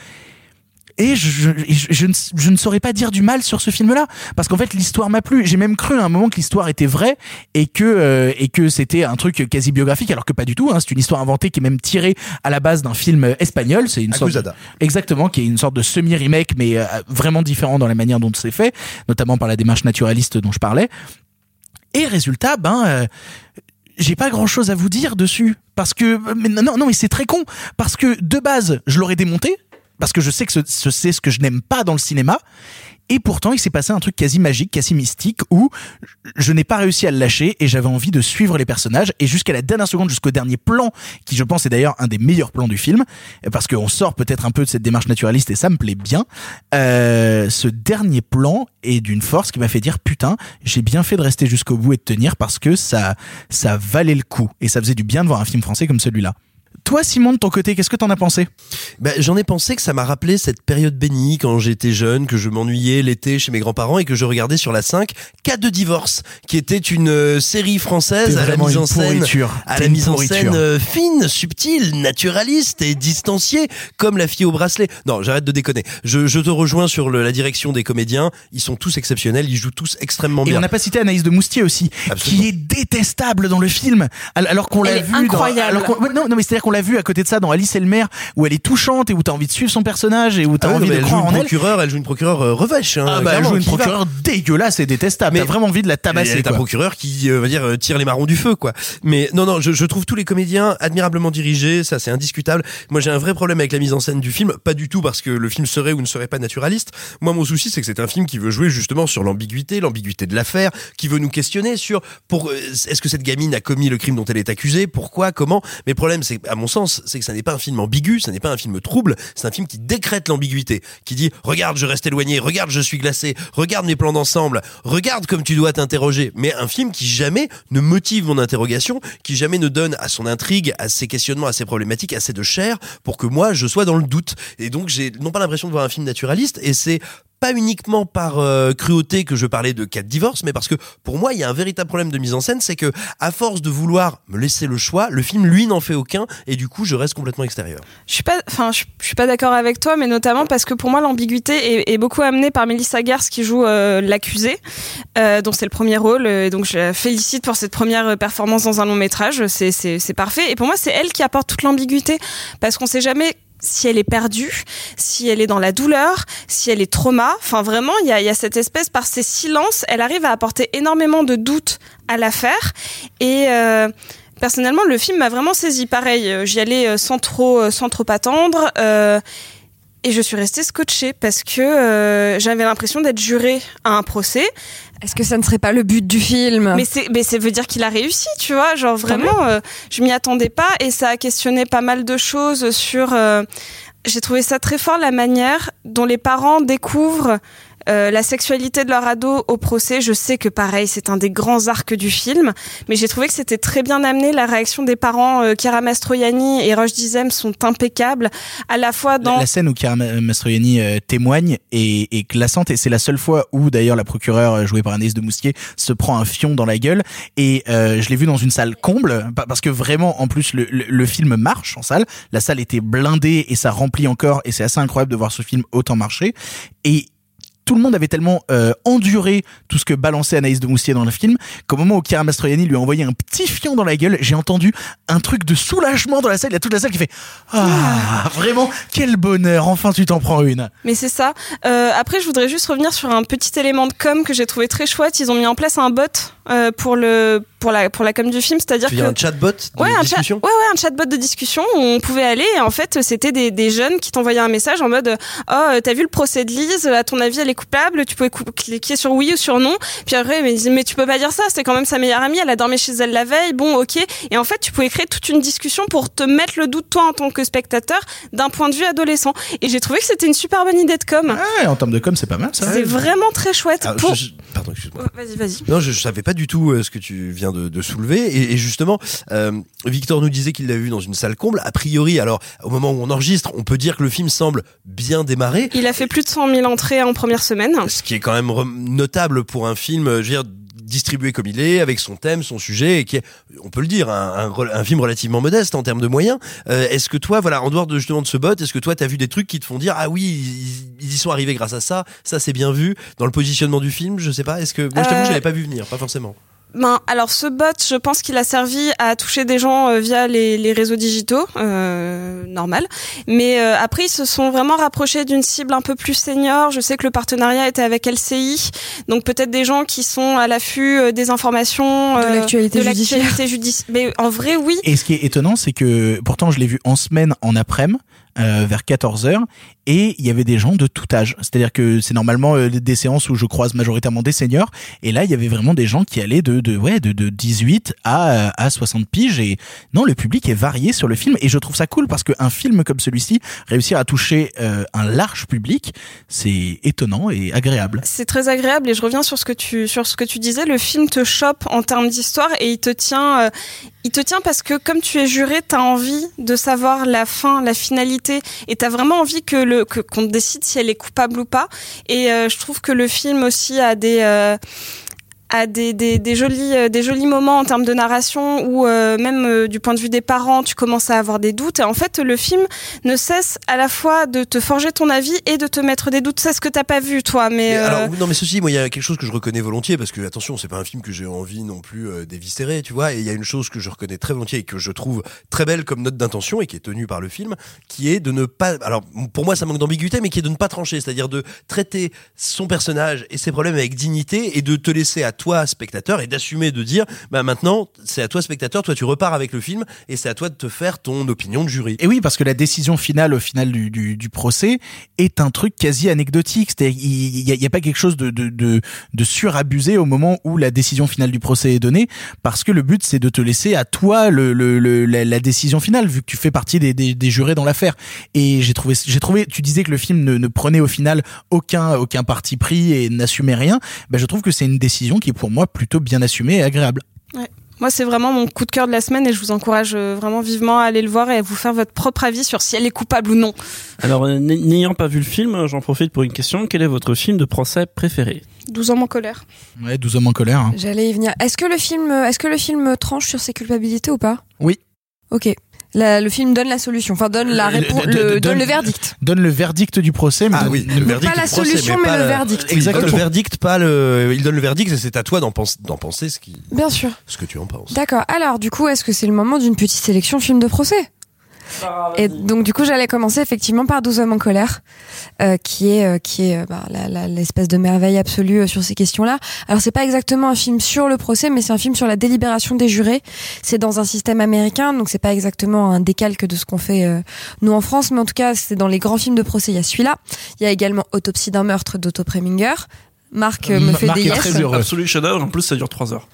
Et je, je, je, ne, je ne saurais pas dire du mal sur ce film-là parce qu'en fait l'histoire m'a plu. J'ai même cru à un moment que l'histoire était vraie et que euh, et que c'était un truc quasi biographique alors que pas du tout. Hein. C'est une histoire inventée qui est même tirée à la base d'un film espagnol. C'est une sorte exactement qui est une sorte de semi remake mais euh, vraiment différent dans la manière dont c'est fait, notamment par la démarche naturaliste dont je parlais. Et résultat, ben euh, j'ai pas grand chose à vous dire dessus parce que mais non non mais c'est très con parce que de base je l'aurais démonté parce que je sais que ce, ce- c'est ce que je n'aime pas dans le cinéma. Et pourtant il s'est passé un truc quasi magique quasi mystique où je n'ai pas réussi à le lâcher et j'avais envie de suivre les personnages. Et jusqu'à la dernière seconde jusqu'au dernier plan qui je pense est d'ailleurs un des meilleurs plans du film parce qu'on sort peut-être un peu de cette démarche naturaliste et ça me plaît bien euh, ce dernier plan est d'une force qui m'a fait dire putain j'ai bien fait de rester jusqu'au bout et de tenir parce que ça ça valait le coup. Et ça faisait du bien de voir un film français comme celui-là toi Simon de ton côté qu'est-ce que t'en as pensé? Ben, j'en ai pensé que ça m'a rappelé cette période bénie quand j'étais jeune, que je m'ennuyais l'été chez mes grands-parents et que je regardais sur la 5 Cas de divorce, qui était une euh, série française à la mise en scène, à la mise en scène euh, fine, subtile, naturaliste et distanciée, comme la fille au bracelet. Non, j'arrête de déconner. Je, je te rejoins sur le- la direction des comédiens. Ils sont tous exceptionnels, ils jouent tous extrêmement Et bien. on n'a pas cité Anaïs de Moustier aussi, qui est détestable dans le film, al- alors qu'on l'a vu. Dans, incroyable. alors qu'on- ouais, non, non, mais c'est-à-dire qu'on l'a vu à côté de ça dans Alice et le maire, où elle est touchante et où t'as envie de suivre son personnage et où t'as Ah envie de elle croire joue en une elle. procureure, elle joue une procureure euh, revêche. Hein, Ah bah elle joue une procureure dégueulasse et détestable. Mais- T'as vraiment envie de la tabasser. ta quoi. procureur qui euh, va dire euh, tire les marrons du feu quoi. Mais non non, je, je trouve tous les comédiens admirablement dirigés, ça c'est indiscutable. Moi j'ai un vrai problème avec la mise en scène du film, pas du tout parce que le film serait ou ne serait pas naturaliste. Moi mon souci c'est que c'est un film qui veut jouer justement sur l'ambiguïté, l'ambiguïté de l'affaire, qui veut nous questionner sur pour euh, est-ce que cette gamine a commis le crime dont elle est accusée, pourquoi, comment? Mais le problème c'est à mon c'est que ça n'est pas un film ambigu, ça n'est pas un film trouble, c'est un film qui décrète l'ambiguïté, qui dit regarde je reste éloigné, regarde je suis glacé, regarde mes plans d'ensemble, regarde comme tu dois t'interroger. Mais un film qui jamais ne motive mon interrogation, qui jamais ne donne à son intrigue, à ses questionnements, à ses problématiques, assez de chair pour que moi je sois dans le doute. Et donc j'ai non pas l'impression de voir un film naturaliste et c'est pas uniquement par euh, cruauté que je parlais de cas de divorce, mais parce que pour moi, il y a un véritable problème de mise en scène, c'est que à force de vouloir me laisser le choix, le film lui n'en fait aucun, et du coup, je reste complètement extérieur. Je suis pas, enfin, je, suis pas d'accord avec toi, mais notamment parce que pour moi, l'ambiguïté est, beaucoup amenée par Melissa Gers qui joue euh, l'accusée, euh, dont c'est le premier rôle. euh, Et donc, je la félicite pour cette première euh, performance dans un long métrage. C'est parfait. Et pour moi, c'est elle qui apporte toute l'ambiguïté, parce qu'on sait jamais si elle est perdue, si elle est dans la douleur, si elle est trauma. Enfin, vraiment, il y a, cette espèce, par ses silences, elle arrive à apporter énormément de doutes à l'affaire. Et euh, personnellement, le film m'a vraiment saisi. Pareil, euh, j'y allais euh, sans trop, sans trop attendre. et je suis restée scotchée parce que j'avais l'impression d'être jurée à un procès. Est-ce que ça ne serait pas le but du film? Mais c'est, mais ça veut dire qu'il a réussi, tu vois. Genre vraiment, euh, je m'y attendais pas et ça a questionné pas mal de choses sur. euh, j'ai trouvé ça très fort la manière dont les parents découvrent euh, la sexualité de leur ado au procès. Je sais que pareil, c'est un des grands arcs du film, mais j'ai trouvé que c'était très bien amené. La réaction des parents, euh, Chiara Mastroianni et Roche Dizem sont impeccables, à la fois dans La scène où Chiara Mastroianni euh, témoigne est, est glaçante et c'est la seule fois où d'ailleurs la procureure euh, jouée par Anaïs de Moustier se prend un fion dans la gueule et euh, je l'ai vu dans une salle comble pa- parce que vraiment en plus le, le, le film marche en salle la salle était blindée et ça remplit encore et c'est assez incroyable de voir ce film autant marcher et tout le monde avait tellement euh, enduré tout ce que balançait Anaïs de Moustier dans le film qu'au moment où Chiara Mastroianni lui a envoyé un petit fion dans la gueule, j'ai entendu un truc de soulagement dans la salle. Il y a toute la salle qui fait Ah, vraiment, quel bonheur, enfin tu t'en prends une. Mais c'est ça. Euh, après, je voudrais juste revenir sur un petit élément de com que j'ai trouvé très chouette. Ils ont mis en place un bot euh, pour le pour la pour la com du film, c'est-à-dire dire un chatbot de ouais, un chat- discussion ouais, ouais, un chatbot de discussion où on pouvait aller. Et en fait, c'était des, des jeunes qui t'envoyaient un message en mode Oh, euh, t'as vu le procès de Lise À ton avis, elle est coupable Tu pouvais cliquer sur oui ou sur non. Puis après, mais, mais tu peux pas dire ça. C'est quand même sa meilleure amie. Elle a dormi chez elle la veille. Bon, ok. Et en fait, tu pouvais créer toute une discussion pour te mettre le doute toi en tant que spectateur d'un point de vue adolescent. Et j'ai trouvé que c'était une super bonne idée de com. Ouais, en termes de com, c'est pas mal ça. C'est vraiment très chouette. Alors, pour... je- je- Pardon, excuse-moi. Vas-y, vas-y. Non, je, je savais pas du tout euh, ce que tu viens de, de soulever. Et, et justement, euh, Victor nous disait qu'il l'avait vu dans une salle comble. A priori, alors, au moment où on enregistre, on peut dire que le film semble bien démarrer. Il a fait plus de 100 000 entrées en première semaine. Ce qui est quand même notable pour un film, euh, je veux dire, distribué comme il est, avec son thème, son sujet, et qui est, on peut le dire, un, un re- un film relativement modeste en termes de moyens. Euh, est-ce que toi, voilà, en dehors de justement de ce bot, est-ce que toi, t'as vu des trucs qui te font dire, ah oui, ils, ils y sont arrivés grâce à ça, ça c'est bien vu dans le positionnement du film, je sais pas. Est-ce que moi, je t'avoue, Euh, je l'avais pas vu venir, pas forcément. Ben, alors ce bot, je pense qu'il a servi à toucher des gens euh, via les, les réseaux digitaux, euh, normal. Mais euh, après, ils se sont vraiment rapprochés d'une cible un peu plus senior. Je sais que le partenariat était avec LCI, donc peut-être des gens qui sont à l'affût euh, des informations De euh, l'actualité de judiciaire. l'actualité judici- Mais en vrai, oui. Et ce qui est étonnant, c'est que pourtant je l'ai vu en semaine en après-midi. Euh, vers 14h et il y avait des gens de tout âge. C'est-à-dire que c'est normalement euh, des séances où je croise majoritairement des seniors et là il y avait vraiment des gens qui allaient de de ouais de, de 18 à euh, à 60 piges et non le public est varié sur le film et je trouve ça cool parce qu'un film comme celui-ci réussir à toucher un large public, c'est étonnant et agréable. C'est très agréable et je reviens sur ce que tu sur ce que tu disais. Le film te chope en termes d'histoire et il te tient, il te tient parce que comme tu es juré, t'as envie de savoir la fin, la finalité et t'as vraiment envie que le qu'on décide si elle est coupable ou pas. Et euh, je trouve que le film aussi a des a des, des, des jolis euh, des jolis moments en termes de narration où euh, même euh, du point de vue des parents tu commences à avoir des doutes. Et en fait le film ne cesse à la fois de te forger ton avis et de te mettre des doutes. C'est ce que t'as pas vu toi mais, Mais euh, alors, non, mais ceci, moi, il y a quelque chose que je reconnais volontiers parce que, attention, c'est pas un film que j'ai envie non plus d'éviscérer, tu vois. Et il y a une chose que je reconnais très volontiers et que je trouve très belle comme note d'intention et qui est tenue par le film, qui est de ne pas, alors, pour moi, ça manque d'ambiguïté, mais qui est de ne pas trancher, c'est-à-dire de traiter son personnage et ses problèmes avec dignité et de te laisser à toi, spectateur, et d'assumer de dire, bah, maintenant, c'est à toi, spectateur, toi, tu repars avec le film et c'est à toi de te faire ton opinion de jury. Et oui, parce que la décision finale au final du, du, procès est un truc quasi anecdotique. C'est-à-dire, il n'y a, pas quelque chose de, de, de, surabusé au moment où la décision finale du procès est donnée, parce que le but c'est de te laisser à toi le, le, la, décision finale, vu que tu fais partie des, des, jurés dans l'affaire. Et j'ai trouvé, j'ai trouvé, tu disais que le film ne, ne prenait au final aucun, aucun parti pris et n'assumait rien. Ben, je trouve que c'est une décision qui est pour moi plutôt bien assumée et agréable. Ouais. Moi, c'est vraiment mon coup de cœur de la semaine et je vous encourage euh, vraiment vivement à aller le voir et à vous faire votre propre avis sur si elle est coupable ou non. Alors, euh, n'ayant pas vu le film, euh, j'en profite pour une question. Quel est votre film de procès préféré? 12 ans en colère. Ouais, 12 hommes en colère. hein. J'allais y venir. Est-ce que le film, est-ce que le film tranche sur ses culpabilités ou pas? Oui. Ok. La- le film donne la solution, enfin donne la réponse, de- de- le, donne le verdict. Donne le verdict du procès. Mais Ah ne- oui, le verdict pas la procès, solution, mais le verdict. Il donne le Exactement. verdict, pas le. Il donne le verdict, et c'est à toi d'en penser, d'en penser ce qui, Bien sûr. ce que tu en penses. D'accord. Alors, du coup, est-ce que c'est le moment d'une petite sélection film de procès? Et donc, du coup, j'allais commencer effectivement par 12 hommes en colère, euh, qui est, euh, qui est euh, bah, la- la- l'espèce de merveille absolue euh, sur ces questions-là. Alors, c'est pas exactement un film sur le procès, mais c'est un film sur la délibération des jurés. C'est dans un système américain, donc c'est pas exactement un décalque de ce qu'on fait euh, nous en France, mais en tout cas, c'est dans les grands films de procès. Il y a celui-là. Il y a également Autopsie d'un meurtre d'Otto Preminger. Marc euh, me Ma- fait Marc des est yes. très. Absolu chef-d'œuvre. En plus, ça dure 3 heures.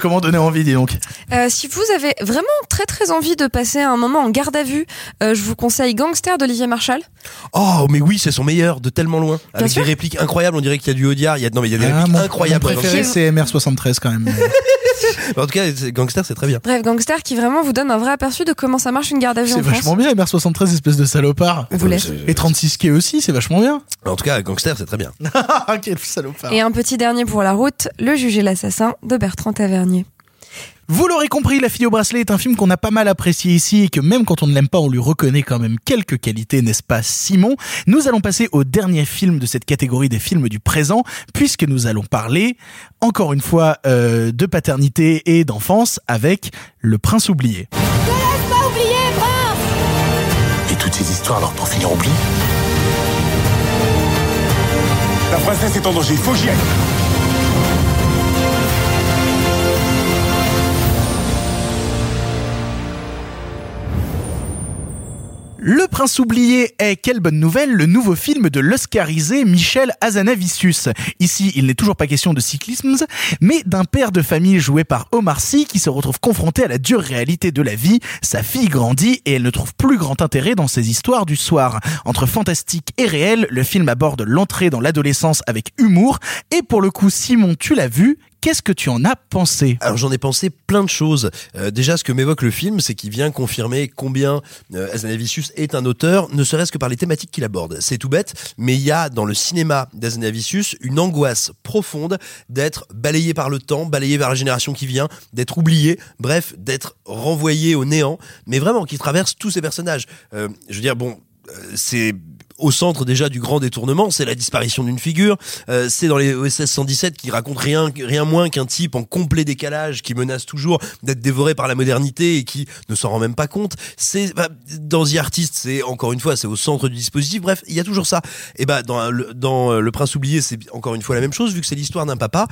Comment donner envie, dis donc Euh, si vous avez vraiment très très envie de passer un moment en garde à vue, euh, je vous conseille Gangster d'Olivier Marshall. Oh, mais oui, c'est son meilleur de tellement loin. Avec sûr. des répliques incroyables, on dirait qu'il y a du Audiard. Il y a, non, mais il y a des Ah, répliques mon, incroyables. mon préféré, c'est MR73 quand même. En tout cas, Gangster, c'est très bien. Bref, Gangster qui vraiment vous donne un vrai aperçu de comment ça marche une garde à vue C'est en France. vachement bien, MR73, espèce de salopard. Vous laisse. Et 36 quai aussi, c'est vachement bien. En tout cas, Gangster, c'est très bien. Quel salopard. Et un petit dernier pour la route, Le juge et l'assassin de Bertrand Tavernier. Vous l'aurez compris, La fille au bracelet est un film qu'on a pas mal apprécié ici et que même quand on ne l'aime pas, on lui reconnaît quand même quelques qualités, n'est-ce pas Simon? Nous allons passer au dernier film de cette catégorie des films du présent, puisque nous allons parler, encore une fois, euh, de paternité et d'enfance avec Le Prince oublié. pas oublier, prince Et toutes ces histoires alors pour finir oubliées La princesse est en danger, il faut que j'y aille. Prince oublié est, quelle bonne nouvelle, le nouveau film de l'Oscarisé Michel Hazanavicius. Ici, il n'est toujours pas question de cyclisme, mais d'un père de famille joué par Omar Sy qui se retrouve confronté à la dure réalité de la vie. Sa fille grandit et elle ne trouve plus grand intérêt dans ses histoires du soir. Entre fantastique et réel, le film aborde l'entrée dans l'adolescence avec humour. Et pour le coup, Simon, tu l'as vu, Qu'est-ce que tu en as pensé Alors j'en ai pensé plein de choses. Euh, déjà, ce que m'évoque le film, c'est qu'il vient confirmer combien euh, Azanavicius est un auteur, ne serait-ce que par les thématiques qu'il aborde. C'est tout bête, mais il y a dans le cinéma d'Azanavicius une angoisse profonde d'être balayé par le temps, balayé par la génération qui vient, d'être oublié, bref, d'être renvoyé au néant, mais vraiment qui traverse tous ces personnages. Euh, je veux dire, bon, euh, c'est au centre déjà du grand détournement, c'est la disparition d'une figure. Euh, c'est dans les OSS 117 qui raconte rien, rien moins qu'un type en complet décalage qui menace toujours d'être dévoré par la modernité et qui ne s'en rend même pas compte. C'est bah, dans The Artist, c'est encore une fois, c'est au centre du dispositif. Bref, il y a toujours ça. Et bah dans le, euh, le Prince oublié, c'est encore une fois la même chose vu que c'est l'histoire d'un papa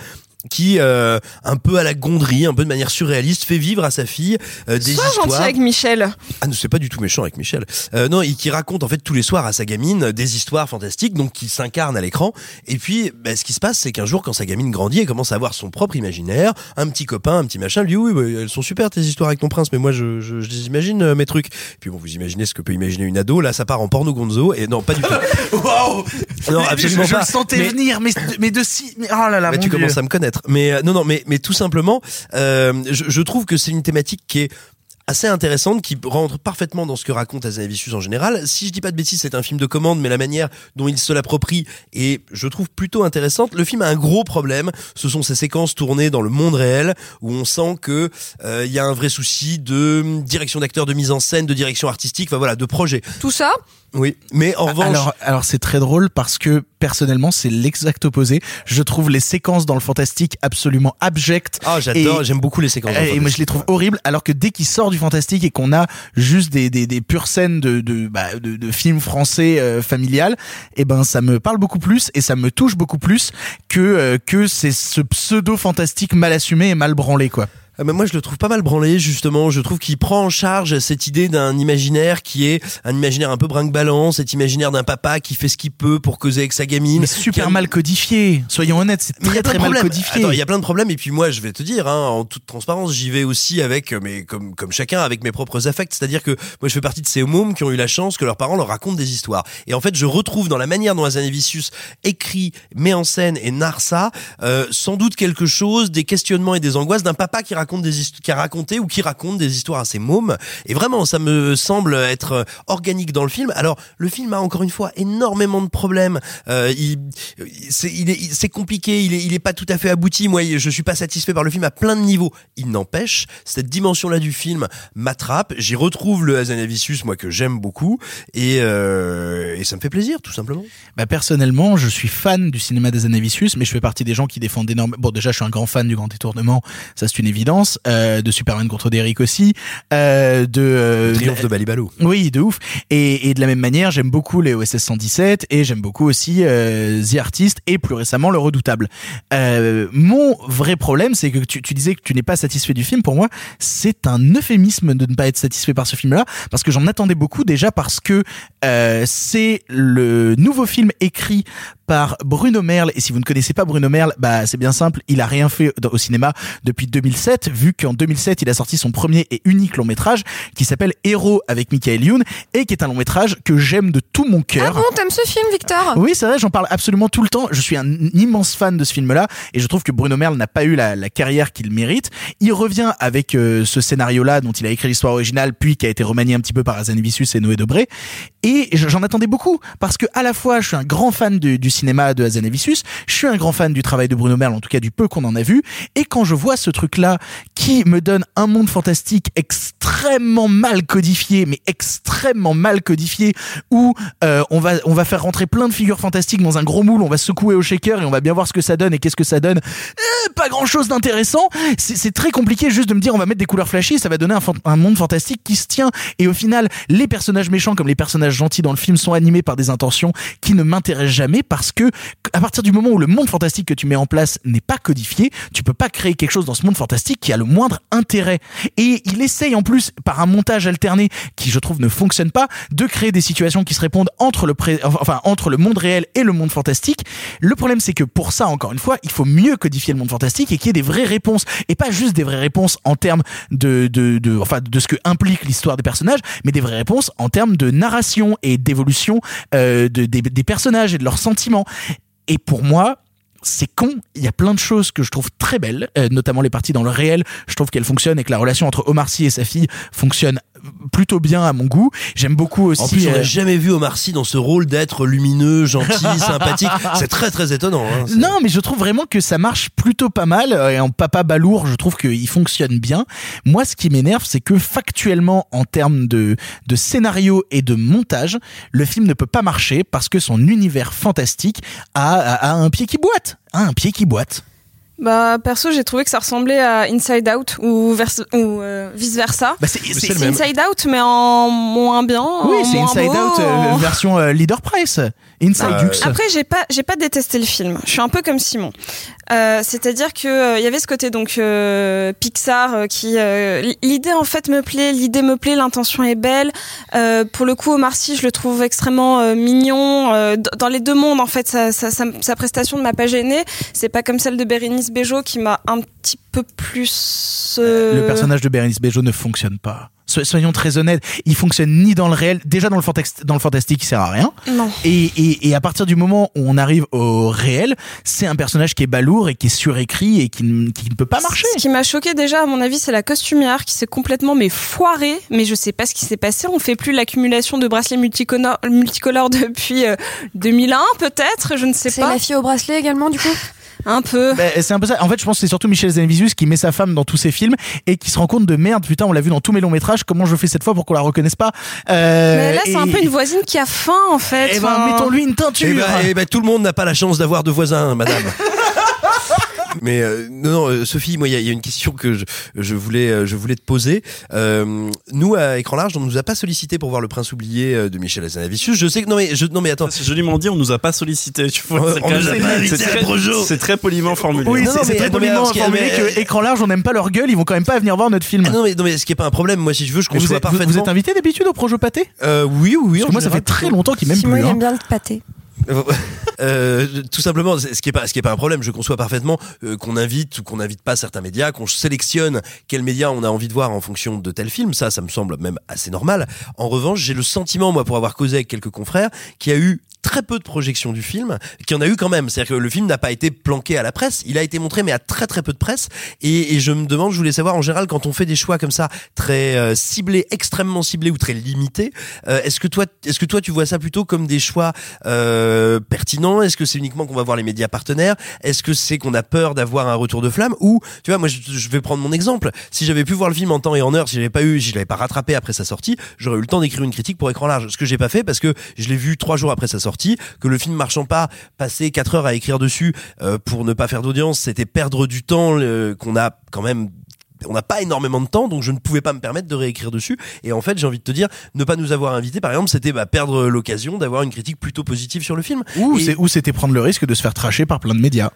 qui euh, un peu à la gonderie, un peu de manière surréaliste, fait vivre à sa fille euh, des Sois histoires. gentil avec Michel. Ah non, c'est pas du tout méchant avec Michel. Euh, non, et qui raconte en fait tous les soirs à sa gamine des histoires fantastiques, donc qui s'incarne à l'écran. Et puis, bah, ce qui se passe, c'est qu'un jour, quand sa gamine grandit, elle commence à avoir son propre imaginaire, un petit copain, un petit machin. Lui dit oui, oui, elles sont super tes histoires avec ton prince, mais moi je, je, je les imagine euh, mes trucs. Puis bon, vous imaginez ce que peut imaginer une ado. Là, ça part en porno gonzo. Et non, pas du tout. Waouh Non, absolument je, je pas. le sentais Mais- venir, mais, mais de si. Mais, oh là là, Bah, mon tu Dieu. commences à me connaître. Mais euh, non, non, mais tout simplement, euh, je, trouve que c'est une thématique qui est assez intéressante qui rentre parfaitement dans ce que raconte Azanavicius en général. Si je dis pas de bêtises, c'est un film de commande, mais la manière dont il se l'approprie est, je trouve, plutôt intéressante. Le film a un gros problème, ce sont ces séquences tournées dans le monde réel où on sent que euh, il y a un vrai souci de direction d'acteur, de mise en scène, de direction artistique, enfin voilà, de projet. Tout ça Oui, mais en revanche, Alors, alors c'est très drôle parce que personnellement c'est l'exact opposé. Je trouve les séquences dans le fantastique absolument abjectes. ah j'adore, j'aime beaucoup les séquences. dans le Et moi je les trouve horribles alors que dès qu'il sort du fantastique et qu'on a juste des, des, des pures scènes de, de, bah, de, de films français euh, familial, et ben ça me parle beaucoup plus et ça me touche beaucoup plus que, euh, que c'est ce pseudo fantastique mal assumé et mal branlé quoi. Ah, mais moi je le trouve pas mal branlé justement. Je trouve qu'il prend en charge cette idée d'un imaginaire qui est un imaginaire un peu brinque-ballant, cet imaginaire d'un papa qui fait ce qu'il peut pour causer avec sa gamine. Mais super mal codifié. Soyons honnêtes, c'est Mais il y très a plein très de mal problèmes. codifié. Il y a plein de problèmes et puis moi je vais te dire hein, en toute transparence, j'y vais aussi avec mais comme comme chacun avec mes propres affects, c'est-à-dire que moi je fais partie de ces mômes qui ont eu la chance que leurs parents leur racontent des histoires. Et en fait, je retrouve dans la manière dont Azanavicius écrit, met en scène et narre ça, euh, sans doute quelque chose des questionnements et des angoisses d'un papa qui raconte des histoires qui a raconté ou qui raconte des histoires à ses mômes et vraiment ça me semble être euh, organique dans le film. Alors, le film a encore une fois énormément de problèmes. Euh, il, c'est, compliqué. Il est, pas tout à fait abouti. Moi, je suis pas satisfait par le film à plein de niveaux. Il n'empêche, cette dimension-là du film m'attrape. J'y retrouve le Hazanavicius, moi que j'aime beaucoup, et, euh, et ça me fait plaisir, tout simplement. Bah personnellement, je suis fan du cinéma des Anavicius, mais je fais partie des gens qui défendent énormément. Bon, déjà, je suis un grand fan du Grand Détournement, ça c'est une évidence. Euh, de Superman contre Derrick aussi. Euh, de euh, triomphe de Balibalo. Oui, de ouf. Et, et de la même manière, j'aime beaucoup les OSS 117 et j'aime beaucoup aussi euh, The Artist et plus récemment Le Redoutable. Mon vrai problème, c'est que tu, tu disais que tu n'es pas satisfait du film. Pour moi, c'est un euphémisme de ne pas être satisfait par ce film-là, parce que j'en attendais beaucoup déjà parce que c'est le nouveau film écrit par Bruno Merle. Et si vous ne connaissez pas Bruno Merle, bah c'est bien simple, il a rien fait au cinéma depuis 2007, vu qu'en 2007 il a sorti son premier et unique long métrage qui s'appelle Héros avec Michael Youn et qui est un long métrage que j'aime de tout mon Ah cœur. bon, t'aimes ce film, Victor? Oui, c'est vrai, j'en parle absolument tout le temps. Je suis un immense fan de ce film-là et je trouve que Bruno Merle n'a pas eu la, la carrière qu'il mérite. Il revient avec euh, ce scénario-là dont il a écrit l'histoire originale, puis qui a été remanié un petit peu par Azanavicius et Noé Debré. Et j'en attendais beaucoup parce que à la fois je suis un grand fan du, du cinéma de Azanavicius, je suis un grand fan du travail de Bruno Merle, en tout cas du peu qu'on en a vu. Et quand je vois ce truc-là qui me donne un monde fantastique extrêmement mal codifié, mais extrêmement mal codifié, où euh, on va on va faire rentrer plein de figures fantastiques dans un gros moule, on va secouer au shaker et on va bien voir ce que ça donne et qu'est-ce que ça donne. Euh, pas grand chose d'intéressant. C'est très compliqué juste de me dire on va mettre des couleurs flashy, ça va donner un, un monde fantastique qui se tient. Et au final, les personnages méchants comme les personnages gentils dans le film sont animés par des intentions qui ne m'intéressent jamais parce que à partir du moment où le monde fantastique que tu mets en place n'est pas codifié, tu peux pas créer quelque chose dans ce monde fantastique qui a le moindre intérêt. Et il essaye en plus par un montage alterné qui je trouve ne fonctionne pas de créer des situations qui se répondent entre le pré- enfin entre le monde réel et le monde fantastique. Le problème c'est que pour ça encore une fois, il faut mieux codifier le monde fantastique et qu'il y ait des vraies réponses et pas juste des vraies réponses en termes de de, de enfin de ce que implique l'histoire des personnages, mais des vraies réponses en termes de narration et d'évolution euh, de, des, des personnages et de leurs sentiments. Et pour moi, c'est con. Il y a plein de choses que je trouve très belles, euh, notamment les parties dans le réel. Je trouve qu'elles fonctionnent et que la relation entre Omar Sy et sa fille fonctionne plutôt bien à mon goût. J'aime beaucoup aussi. En plus, on n'a jamais vu Omar Sy dans ce rôle d'être lumineux, gentil, sympathique. C'est très très étonnant. hein. Non, mais je trouve vraiment que ça marche plutôt pas mal. Et en papa balourd, je trouve qu'il fonctionne bien. Moi, ce qui m'énerve, c'est que factuellement, en termes de, de scénario et de montage, le film ne peut pas marcher parce que son univers fantastique a, a, a un pied qui boite. A un pied qui boite. Bah perso j'ai trouvé que ça ressemblait à Inside Out ou, vers- ou euh, vice versa. Bah, c'est-. Inside Out mais en moins bien. Oui, en c'est moins Inside beau, Out euh, en- version euh, Leader Price. Inside Bah. Après, j'ai pas, j'ai pas détesté le film. Je suis un peu comme Simon. Euh, C'est-à-dire que euh, il y avait ce côté donc euh, Pixar euh, qui, euh, l'idée en fait me plaît, l'idée me plaît, l'intention est belle. Euh, pour le coup, Omar Sy, je le trouve extrêmement euh, mignon. Euh, dans les deux mondes, en fait, sa, sa, sa, sa prestation ne m'a pas gênée. C'est pas comme celle de Bérénice Bejo qui m'a un petit peu plus. euh, Le personnage de Bérénice Bejo ne fonctionne pas. So- soyons très honnêtes, il fonctionne ni dans le réel, déjà dans le, fantax- dans le fantastique, il sert à rien. Non. Et, et, et à partir du moment où on arrive au réel, c'est un personnage qui est balourd et qui est surécrit et qui, ne- qui ne peut pas marcher. Ce qui m'a choqué déjà, à mon avis, c'est la costumière qui s'est complètement mais foirée. Mais je sais pas ce qui s'est passé. On fait plus l'accumulation de bracelets multicolores, multicolores depuis euh, 2001, peut-être. Je ne sais C'est pas. la fille au bracelet également, du coup? Un peu. Ben, c'est un peu ça. En fait, je pense que c'est surtout Michel Zanvisius qui met sa femme dans tous ses films et qui se rend compte de merde, putain, on l'a vu dans tous mes longs métrages, comment je fais cette fois pour qu'on la reconnaisse pas? Euh, Mais là, c'est un peu une voisine qui a faim, en fait. Eh ben, Enfin, mettons-lui une teinture. Eh ben, eh ben, tout le monde n'a pas la chance d'avoir de voisins, madame. Mais euh, non, non, euh, Sophie, moi, il y, a- il y a une question que je, je voulais, euh, je voulais te poser. Euh, nous, à Écran Large, on nous a pas sollicité pour voir Le Prince oublié de Michel Hazanavicius. Je sais que non, mais je, non, mais attends. C'est joliment dit, on nous a pas sollicité. Tu vois, c'est très- poliment formulé. Oui, Non, c'est très poliment formulé mais- que écran large, on n'aime pas leur gueule, ils vont quand même pas venir voir notre film. Ah non, mais, non, mais ce qui est pas un problème, moi, si je veux, je conçois vous, êtes, parfaitement. vous êtes invité d'habitude au Projo Pâté? Euh, oui, oui, oui. Parce en que moi, ça fait très longtemps qu'il m'aime Simon, plus. il hein. aime bien le pâté. Euh, tout simplement, ce qui est pas, ce qui est pas un problème, je conçois parfaitement euh, qu'on invite ou qu'on n'invite pas certains médias, qu'on sélectionne quels médias on a envie de voir en fonction de tel film. Ça, ça me semble même assez normal. En revanche, j'ai le sentiment, moi, pour avoir causé avec quelques confrères, qu'il y a eu très peu de projections du film, qu'il y en a eu quand même. C'est-à-dire que le film n'a pas été planqué à la presse, il a été montré, mais à très très peu de presse. Et, et je me demande, je voulais savoir en général, quand on fait des choix comme ça, très euh, ciblés, extrêmement ciblés ou très limités, euh, est-ce que toi, est-ce que toi, tu vois ça plutôt comme des choix euh, pertinents? Est-ce que c'est uniquement qu'on va voir les médias partenaires? Est-ce que c'est qu'on a peur d'avoir un retour de flamme? Ou, tu vois, moi, je, je vais prendre mon exemple. Si j'avais pu voir le film en temps et en heure, si j'avais pas eu, si je l'avais pas rattrapé après sa sortie, j'aurais eu le temps d'écrire une critique pour écran large. Ce que j'ai pas fait parce que je l'ai vu trois jours après sa sortie, que le film marchant pas, passer quatre heures à écrire dessus euh, pour ne pas faire d'audience, c'était perdre du temps euh, qu'on a quand même on n'a pas énormément de temps, donc je ne pouvais pas me permettre de réécrire dessus. Et en fait, j'ai envie de te dire, ne pas nous avoir invités, par exemple, c'était bah, perdre l'occasion d'avoir une critique plutôt positive sur le film. Ou Et- ou c'était prendre le risque de se faire tracher par plein de médias.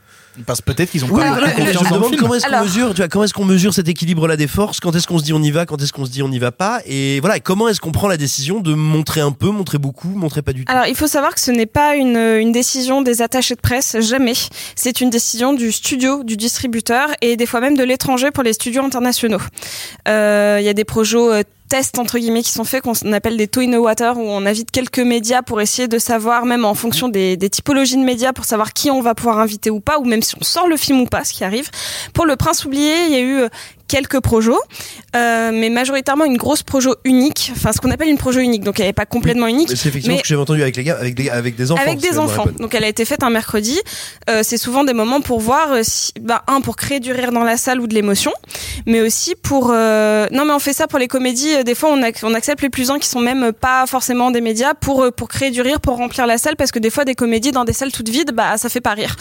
Parce que peut-être qu'ils ont Oui, pas voilà, je confiance me dans le demande film. comment est-ce qu'on mesure, tu vois, comment est-ce qu'on mesure cet équilibre-là des forces, quand est-ce qu'on se dit on y va, quand est-ce qu'on se dit on n'y va pas, et voilà, et comment est-ce qu'on prend la décision de montrer un peu, montrer beaucoup, montrer pas du tout? Alors, il faut savoir que ce n'est pas une, une décision des attachés de presse, jamais. C'est une décision du studio, du distributeur et des fois même de l'étranger pour les studios internationaux. Euh, Il y a des projets euh, tests entre guillemets qui sont faits qu'on appelle des toe in the water où on invite quelques médias pour essayer de savoir même en fonction des, des typologies de médias pour savoir qui on va pouvoir inviter ou pas ou même si on sort le film ou pas ce qui arrive. Pour le prince oublié il y a eu euh, quelques projets euh, mais majoritairement une grosse projo unique enfin ce qu'on appelle une projo unique donc elle n'est pas complètement unique c'est effectivement mais- ce que j'avais entendu avec les gars, avec des, avec des enfants. avec des enfants. Donc elle a été faite un mercredi. Euh, c'est souvent des moments pour voir, euh, si, bah, un pour créer du rire dans la salle ou de l'émotion, mais aussi pour. euh, non mais on fait ça pour les comédies. euh, Des fois on, on accepte les plus uns qui sont même euh, pas forcément des médias pour pour créer du rire, pour remplir la salle parce que des fois des comédies dans des salles toutes vides, bah ça fait pas rire.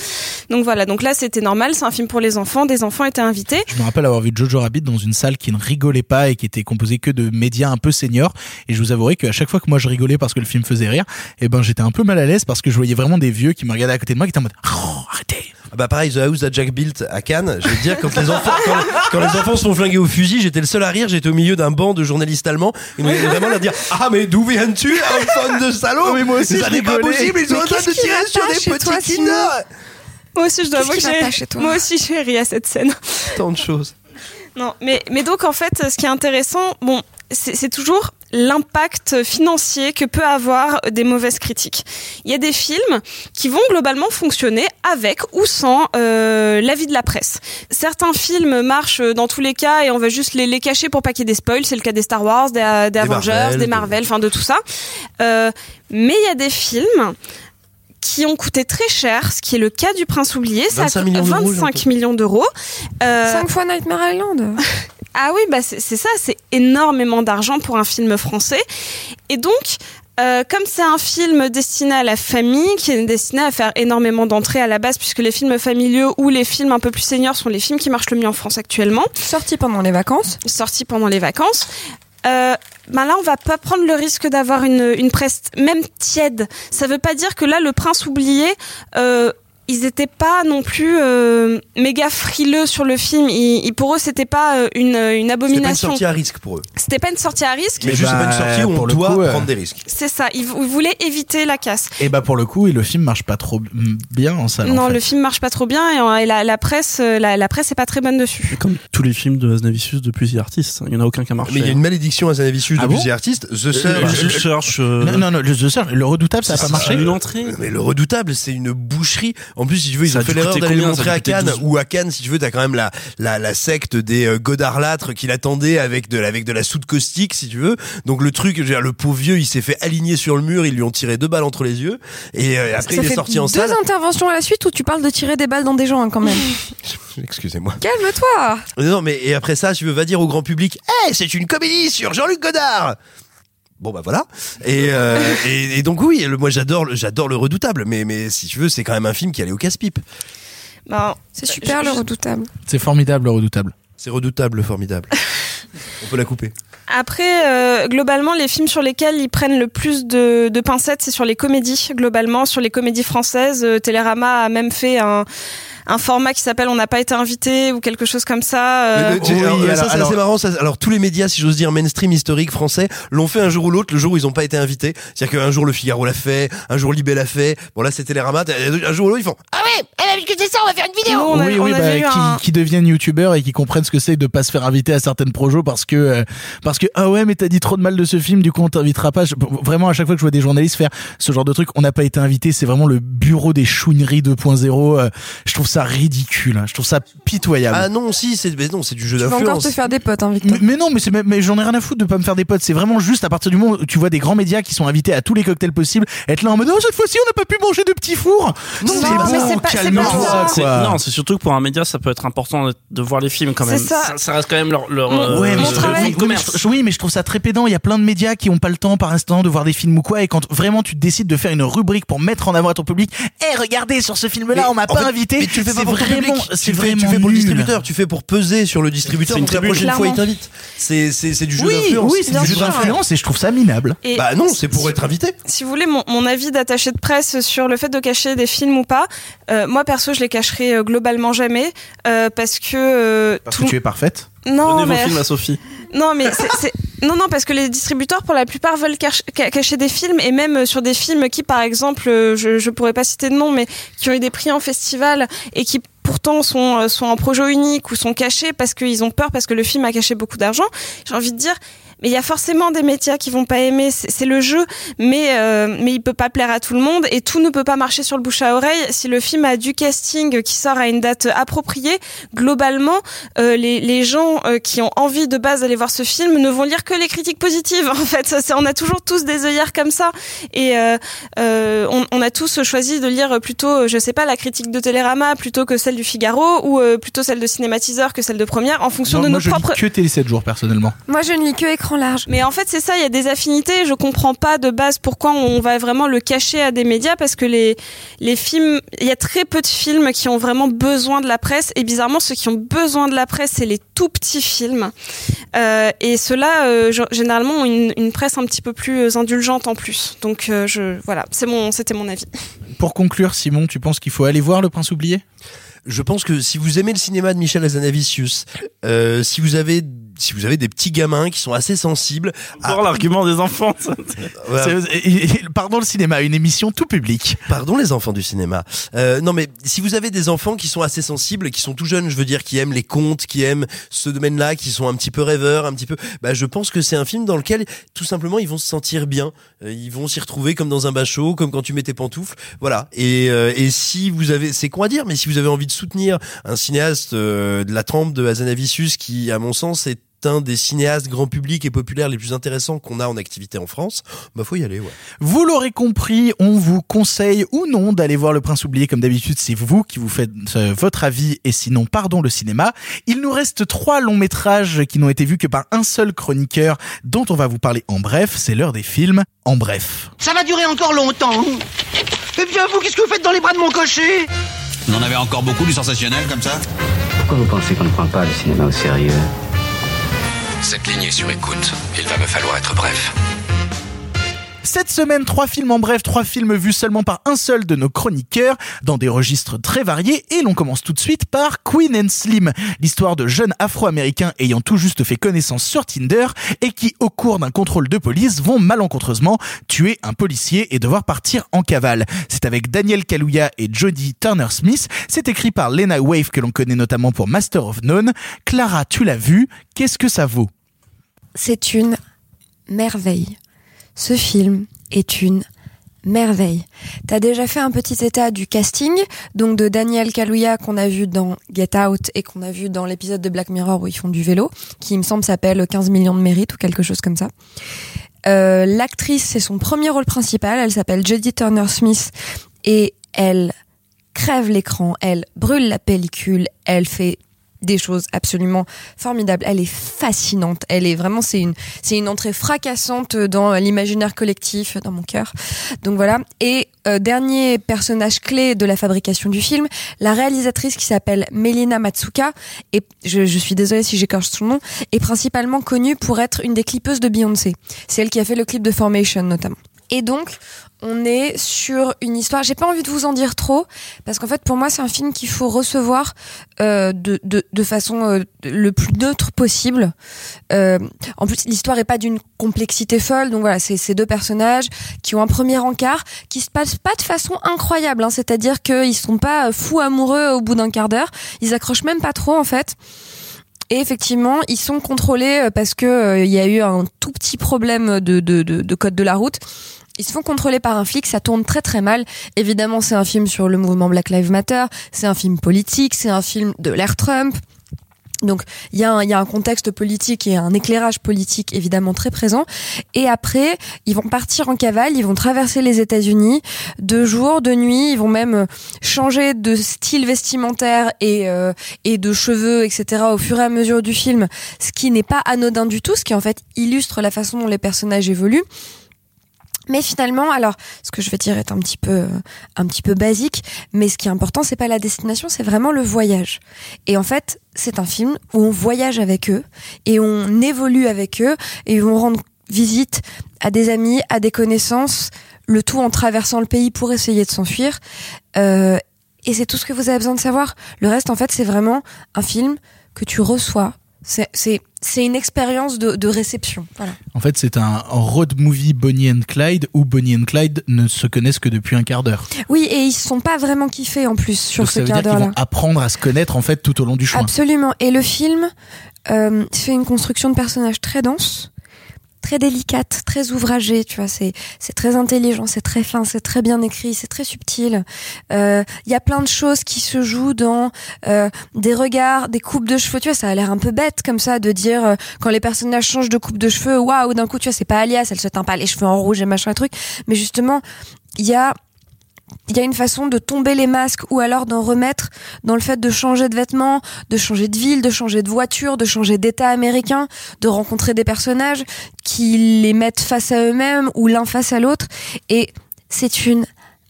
Donc voilà. Donc là c'était normal. C'est un film pour les enfants. Des enfants étaient invités. Je me rappelle avoir vu Jojo Rabbit dans une salle qui ne rigolait pas et qui était composée que de médias un peu seniors. Et je vous avouerai qu'à chaque fois que moi je rigolais parce que le film faisait rire, eh ben j'étais un peu mal à l'aise parce que je voyais vraiment des vieux qui me regardaient à côté de moi qui étaient en mode oh, arrêtez. Ah Bah pareil, The House that Jack built à Cannes. Je vais te dire quand les enfants, quand, quand les enfants se font flinguer au fusil, j'étais le seul à rire. J'étais au milieu d'un banc de journalistes allemands. Ils nous vraiment à dire ah mais d'où viens-tu, un de salaud? Mais moi aussi, ça n'est pas possible. Ils sont Mais en train de tirer sur des toi, petits mineurs. Moi aussi je dois avouer que j'ai- toi moi aussi j'ai ri à cette scène. Tant de choses. Non, mais, mais donc en fait, ce qui est intéressant, bon, c'est toujours l'impact financier que peut avoir des mauvaises critiques. Il y a des films qui vont globalement fonctionner avec ou sans euh, l'avis de la presse. Certains films marchent dans tous les cas et on va juste les, les cacher pour pas qu'il y ait des spoils. C'est le cas des Star Wars, des, des Avengers, Marvel, des de- Marvel, enfin de tout ça. Euh, mais il y a des films qui ont coûté très cher, ce qui est le cas du Prince oublié, ça a 25 coûté millions d'euros, 25 millions d'euros. Euh, Cinq fois Nightmare Island. ah oui, bah c'est c'est ça, c'est énormément d'argent pour un film français. Et donc, euh, comme c'est un film destiné à la famille, qui est destiné à faire énormément d'entrées à la base, puisque les films familiaux ou les films un peu plus seniors sont les films qui marchent le mieux en France actuellement. Sorti pendant les vacances. Sorti pendant les vacances. Ben là, on va pas prendre le risque d'avoir une, une presse même tiède. Ça veut pas dire que là, le prince oublié, euh, ils étaient pas non plus euh, méga frileux sur le film. Ils, ils- pour eux, c'était pas euh, une, une C'était pas une abomination. sortie à risque pour eux. C'était pas une sortie à risque. Mais juste c'est pas une sortie où on doit coup, euh, prendre des risques. C'est ça. Ils, ils voulaient éviter la casse. Et bah pour le coup, et le film marche pas trop bien en salle. en non, fait. le film marche pas trop bien et, la, la presse, la, la presse est pas très bonne dessus. Comme tous les films de Aznavicius depuis The Artist, il y en a aucun qui a marché. Mais il y a une malédiction à Zanavicius Ah depuis bon The Artist. The Search. euh, Non, non, non, le, The Search, le redoutable, ça a pas marché. Une entrée. Mais le redoutable, c'est une boucherie. En plus, si tu veux, ils Ça ont fait l'erreur d'aller le montrer à Cannes. 12. Ou à Cannes, si tu veux, t'as quand même la, la, la secte des euh, godardâtres qui l'attendaient avec de, la- avec de la soude caustique, si tu veux. Donc le truc, je veux dire, le pauvre vieux, il s'est fait aligner sur le mur, ils lui ont tiré deux balles entre les yeux. Et euh, après, Ça il est sorti en deux salle. interventions à la suite où tu parles de tirer des balles dans des gens hein, quand même. Excusez-moi. Calme-toi. Non, mais et après ça, tu veux, va dire au grand public, Eh, c'est une comédie sur Jean-Luc Godard Bon bah voilà et, euh, et, et donc oui le, moi j'adore le- j'adore le redoutable mais mais si tu veux c'est quand même un film qui allait au casse-pipe Ben, C'est super le redoutable. C'est formidable, le redoutable. c'est redoutable formidable on peut la couper Après, euh, globalement, les films sur lesquels ils prennent le plus de, de pincettes, c'est sur les comédies. Globalement, sur les comédies françaises, Euh, Télérama a même fait un, un format qui s'appelle On n'a pas été invité ou quelque chose comme ça. euh. Oui, alors, alors- ça c'est alors- assez marrant ça- alors tous les médias si j'ose dire mainstream historique français l'ont fait un jour ou l'autre le jour où ils n'ont pas été invités c'est-à-dire qu'un jour le Figaro l'a fait un jour Libé l'a fait bon là c'était les Ramat un jour ou l'autre ils font Ah ouais, elle a vu que c'est ça, on va faire une vidéo. Nous, on, a- oui, on oui, bah, qui, un... qui deviennent youtubeurs et qui comprennent ce que c'est de pas se faire inviter à certaines projets parce que euh, parce que ah ouais mais t'as dit trop de mal de ce film du coup on t'invitera pas Je- vraiment à chaque fois que je vois des journalistes faire ce genre de truc on n'a pas été invité c'est vraiment le bureau des chouineries 2.0 euh, je trouve ça ridicule hein. je trouve ça pitoyable ah non si c'est mais non c'est du jeu Tu vas encore d'influence te faire des potes, hein, Victor. mais, mais non, mais, c'est même- mais j'en ai rien à foutre de pas me faire des potes. C'est vraiment juste à partir du moment où tu vois des grands médias qui sont invités à tous les cocktails possibles, être là en mode oh cette fois-ci on n'a pas pu manger de petits fours. Non, c'est mais bon, c'est pas- c'est calme-toi, ça. Non, c'est surtout que pour un média, ça peut être important de, de voir les films quand C'est même. ça. ça. reste quand même leur, leur Mon- euh, Ouais, mais mon je, travail- oui, oui, mais je- oui, mais je trouve ça très pédant. Il y a plein de médias qui ont pas le temps par instant de voir des films ou quoi. Et quand vraiment tu décides de faire une rubrique pour mettre en avant à ton public, eh regardez sur ce film-là, Mais on m'a pas fait, invité. Mais tu fais pas pour ton public. Tu fais, tu vraiment fais pour le distributeur. Tu fais pour peser sur le distributeur. C'est une Donc la prochaine fois, il t'invite. C'est c'est c'est du jeu Oui, d'influence. oui, c'est du jeu d'influence et je trouve ça minable. Et Bah non, c'est pour être invité. si vous voulez mon, mon avis d'attaché de presse sur le fait de cacher des films ou pas, euh, moi perso je les cacherai euh, globalement jamais euh, parce que euh, Parce tout- que tu es parfaite. non Donnez vos mais films à Sophie. Non mais c'est non non parce que les distributeurs pour la plupart veulent cache- ca- cacher des films et même euh, sur des films qui par exemple euh, je je pourrais pas citer de nom mais qui ont eu des prix en festival et qui pourtant sont euh, sont en projet unique ou sont cachés parce qu'ils ont peur parce que le film a caché beaucoup d'argent. J'ai envie de dire mais il y a forcément des médias qui vont pas aimer, c'est c'est le jeu, mais euh, mais il peut pas plaire à tout le monde et tout ne peut pas marcher sur le bouche à oreille. Si le film a du casting qui sort à une date appropriée, globalement, euh, les, les gens euh, qui ont envie de base d'aller voir ce film ne vont lire que les critiques positives. En fait, ça, c'est- on a toujours tous des œillères comme ça et euh, euh, on, on a tous choisi de lire plutôt, je sais pas, la critique de Télérama plutôt que celle du Figaro ou euh, plutôt celle de Cinématiseur que celle de Première en fonction de moi, nos je lis propres que Télé 7 jours personnellement. Moi, je ne lis que écran large. mais en fait, c'est ça, il y a des affinités. Je comprends pas de base pourquoi on va vraiment le cacher à des médias parce que les, les films, il y a très peu de films qui ont vraiment besoin de la presse. Et bizarrement, ceux qui ont besoin de la presse, c'est les tout petits films. Euh, et ceux-là, euh, généralement, ont une, une presse un petit peu plus indulgente en plus. Donc, euh, je, voilà, c'est mon, c'était mon avis. Pour conclure, Simon, tu penses qu'il faut aller voir Le Prince oublié? Je pense que si vous aimez le cinéma de Michel Hazanavicius, euh, si vous avez si vous avez des petits gamins qui sont assez sensibles. Encore l'argument des enfants. Pardon le cinéma, une émission tout public. Pardon les enfants du cinéma. Euh, non mais si vous avez des enfants qui sont assez sensibles, qui sont tout jeunes, je veux dire, qui aiment les contes, qui aiment ce domaine-là, qui sont un petit peu rêveurs, un petit peu, bah je pense que c'est un film dans lequel tout simplement ils vont se sentir bien, Euh, ils vont s'y retrouver comme dans un bain chaud, comme quand tu mets tes pantoufles, voilà. Et, euh, et si vous avez, c'est con à dire, mais si vous avez envie de soutenir un cinéaste euh, de la trempe de Hazanavicius, qui à mon sens est un des cinéastes grand public et populaires les plus intéressants qu'on a en activité en France, bah faut y aller, ouais. Vous l'aurez compris, on vous conseille ou non d'aller voir Le Prince oublié. Comme d'habitude, c'est vous qui vous faites euh, votre avis et sinon, pardon, le cinéma. Il nous reste trois longs métrages qui n'ont été vus que par un seul chroniqueur dont on va vous parler en bref. C'est l'heure des films en bref. Ça va durer encore longtemps. Eh bien, vous, qu'est-ce que vous faites dans les bras de mon cocher? On en avait encore beaucoup du sensationnel comme ça? Pourquoi vous pensez qu'on ne prend pas le cinéma au sérieux? Cette ligne est sur écoute. Il va me falloir être bref. Cette semaine, trois films en bref, trois films vus seulement par un seul de nos chroniqueurs, dans des registres très variés, et l'on commence tout de suite par Queen and Slim, l'histoire de jeunes afro-américains ayant tout juste fait connaissance sur Tinder, et qui, au cours d'un contrôle de police, vont malencontreusement tuer un policier et devoir partir en cavale. C'est avec Daniel Kaluuya et Jodie Turner-Smith, c'est écrit par Lena Wave, que l'on connaît notamment pour Master of None. Clara, tu l'as vu, qu'est-ce que ça vaut? C'est une merveille. Ce film est une merveille. T'as déjà fait un petit état du casting, donc de Daniel Kaluuya qu'on a vu dans Get Out et qu'on a vu dans l'épisode de Black Mirror où ils font du vélo, qui il me semble s'appelle 15 millions de mérites ou quelque chose comme ça. Euh, L'actrice, c'est son premier rôle principal, elle s'appelle Jodie Turner-Smith et elle crève l'écran, elle brûle la pellicule, elle fait des choses absolument formidables. Elle est fascinante. Elle est vraiment, c'est une, c'est une entrée fracassante dans l'imaginaire collectif, dans mon cœur. Donc voilà. Et euh, dernier personnage clé de la fabrication du film, la réalisatrice qui s'appelle Melina Matsuka, et je, je suis désolée si j'écorche son nom, est principalement connue pour être une des clippeuses de Beyoncé. C'est elle qui a fait le clip de Formation notamment. Et donc, on est sur une histoire. J'ai pas envie de vous en dire trop parce qu'en fait, pour moi, c'est un film qu'il faut recevoir euh, de, de, de façon euh, le plus neutre possible. Euh, en plus, l'histoire est pas d'une complexité folle. Donc voilà, c'est ces deux personnages qui ont un premier encart qui se passe pas de façon incroyable. Hein, C'est-à-dire qu'ils sont pas fous amoureux au bout d'un quart d'heure. Ils accrochent même pas trop en fait. Et effectivement, ils sont contrôlés euh, parce que euh, il y a eu un tout petit problème de, de, de, de code de la route. Ils se font contrôler par un flic, ça tourne très très mal. Évidemment, c'est un film sur le mouvement Black Lives Matter, c'est un film politique, c'est un film de l'ère Trump. Donc il y, a un- contexte politique et un éclairage politique évidemment très présent. Et après, ils vont partir en cavale, ils vont traverser les États-Unis de jour, de nuit, ils vont même euh, changer de style vestimentaire et, euh, et de cheveux, etc. au fur et à mesure du film, ce qui n'est pas anodin du tout, ce qui en fait illustre la façon dont les personnages évoluent. Mais finalement, alors, ce que je vais dire est un petit peu, euh, un petit peu basique, mais ce qui est important, c'est pas la destination, c'est vraiment le voyage. Et en fait, c'est un film où on voyage avec eux et on évolue avec eux et on rend visite à des amis, à des connaissances, le tout en traversant le pays pour essayer de s'enfuir. Euh, et c'est tout ce que vous avez besoin de savoir. Le reste, en fait, c'est vraiment un film que tu reçois. C'est, c'est, une expérience de, de réception. Voilà. En fait, c'est un road movie Bonnie and Clyde où Bonnie and Clyde ne se connaissent que depuis un quart d'heure. Oui, et ils se sont pas vraiment kiffés en plus sur Donc ce quart d'heure-là. vont apprendre à se connaître en fait tout au long du chemin. Absolument. Et le film euh, fait une construction de personnages très dense, très délicate, très ouvragée. Tu vois, c'est c'est très intelligent, c'est très fin, c'est très bien écrit, c'est très subtil. Euh, Il y a plein de choses qui se jouent dans euh, des regards, des coupes de cheveux. Tu vois, ça a l'air un peu bête comme ça de dire euh, quand les personnages changent de coupe de cheveux, waouh, d'un coup, tu vois, c'est pas Alias, elle se teint pas les cheveux en rouge et machin et truc. Mais justement, il y a il y a une façon de tomber les masques ou alors d'en remettre dans le fait de changer de vêtements, de changer de ville, de changer de voiture, de changer d'état américain, de rencontrer des personnages qui les mettent face à eux-mêmes ou l'un face à l'autre. Et c'est une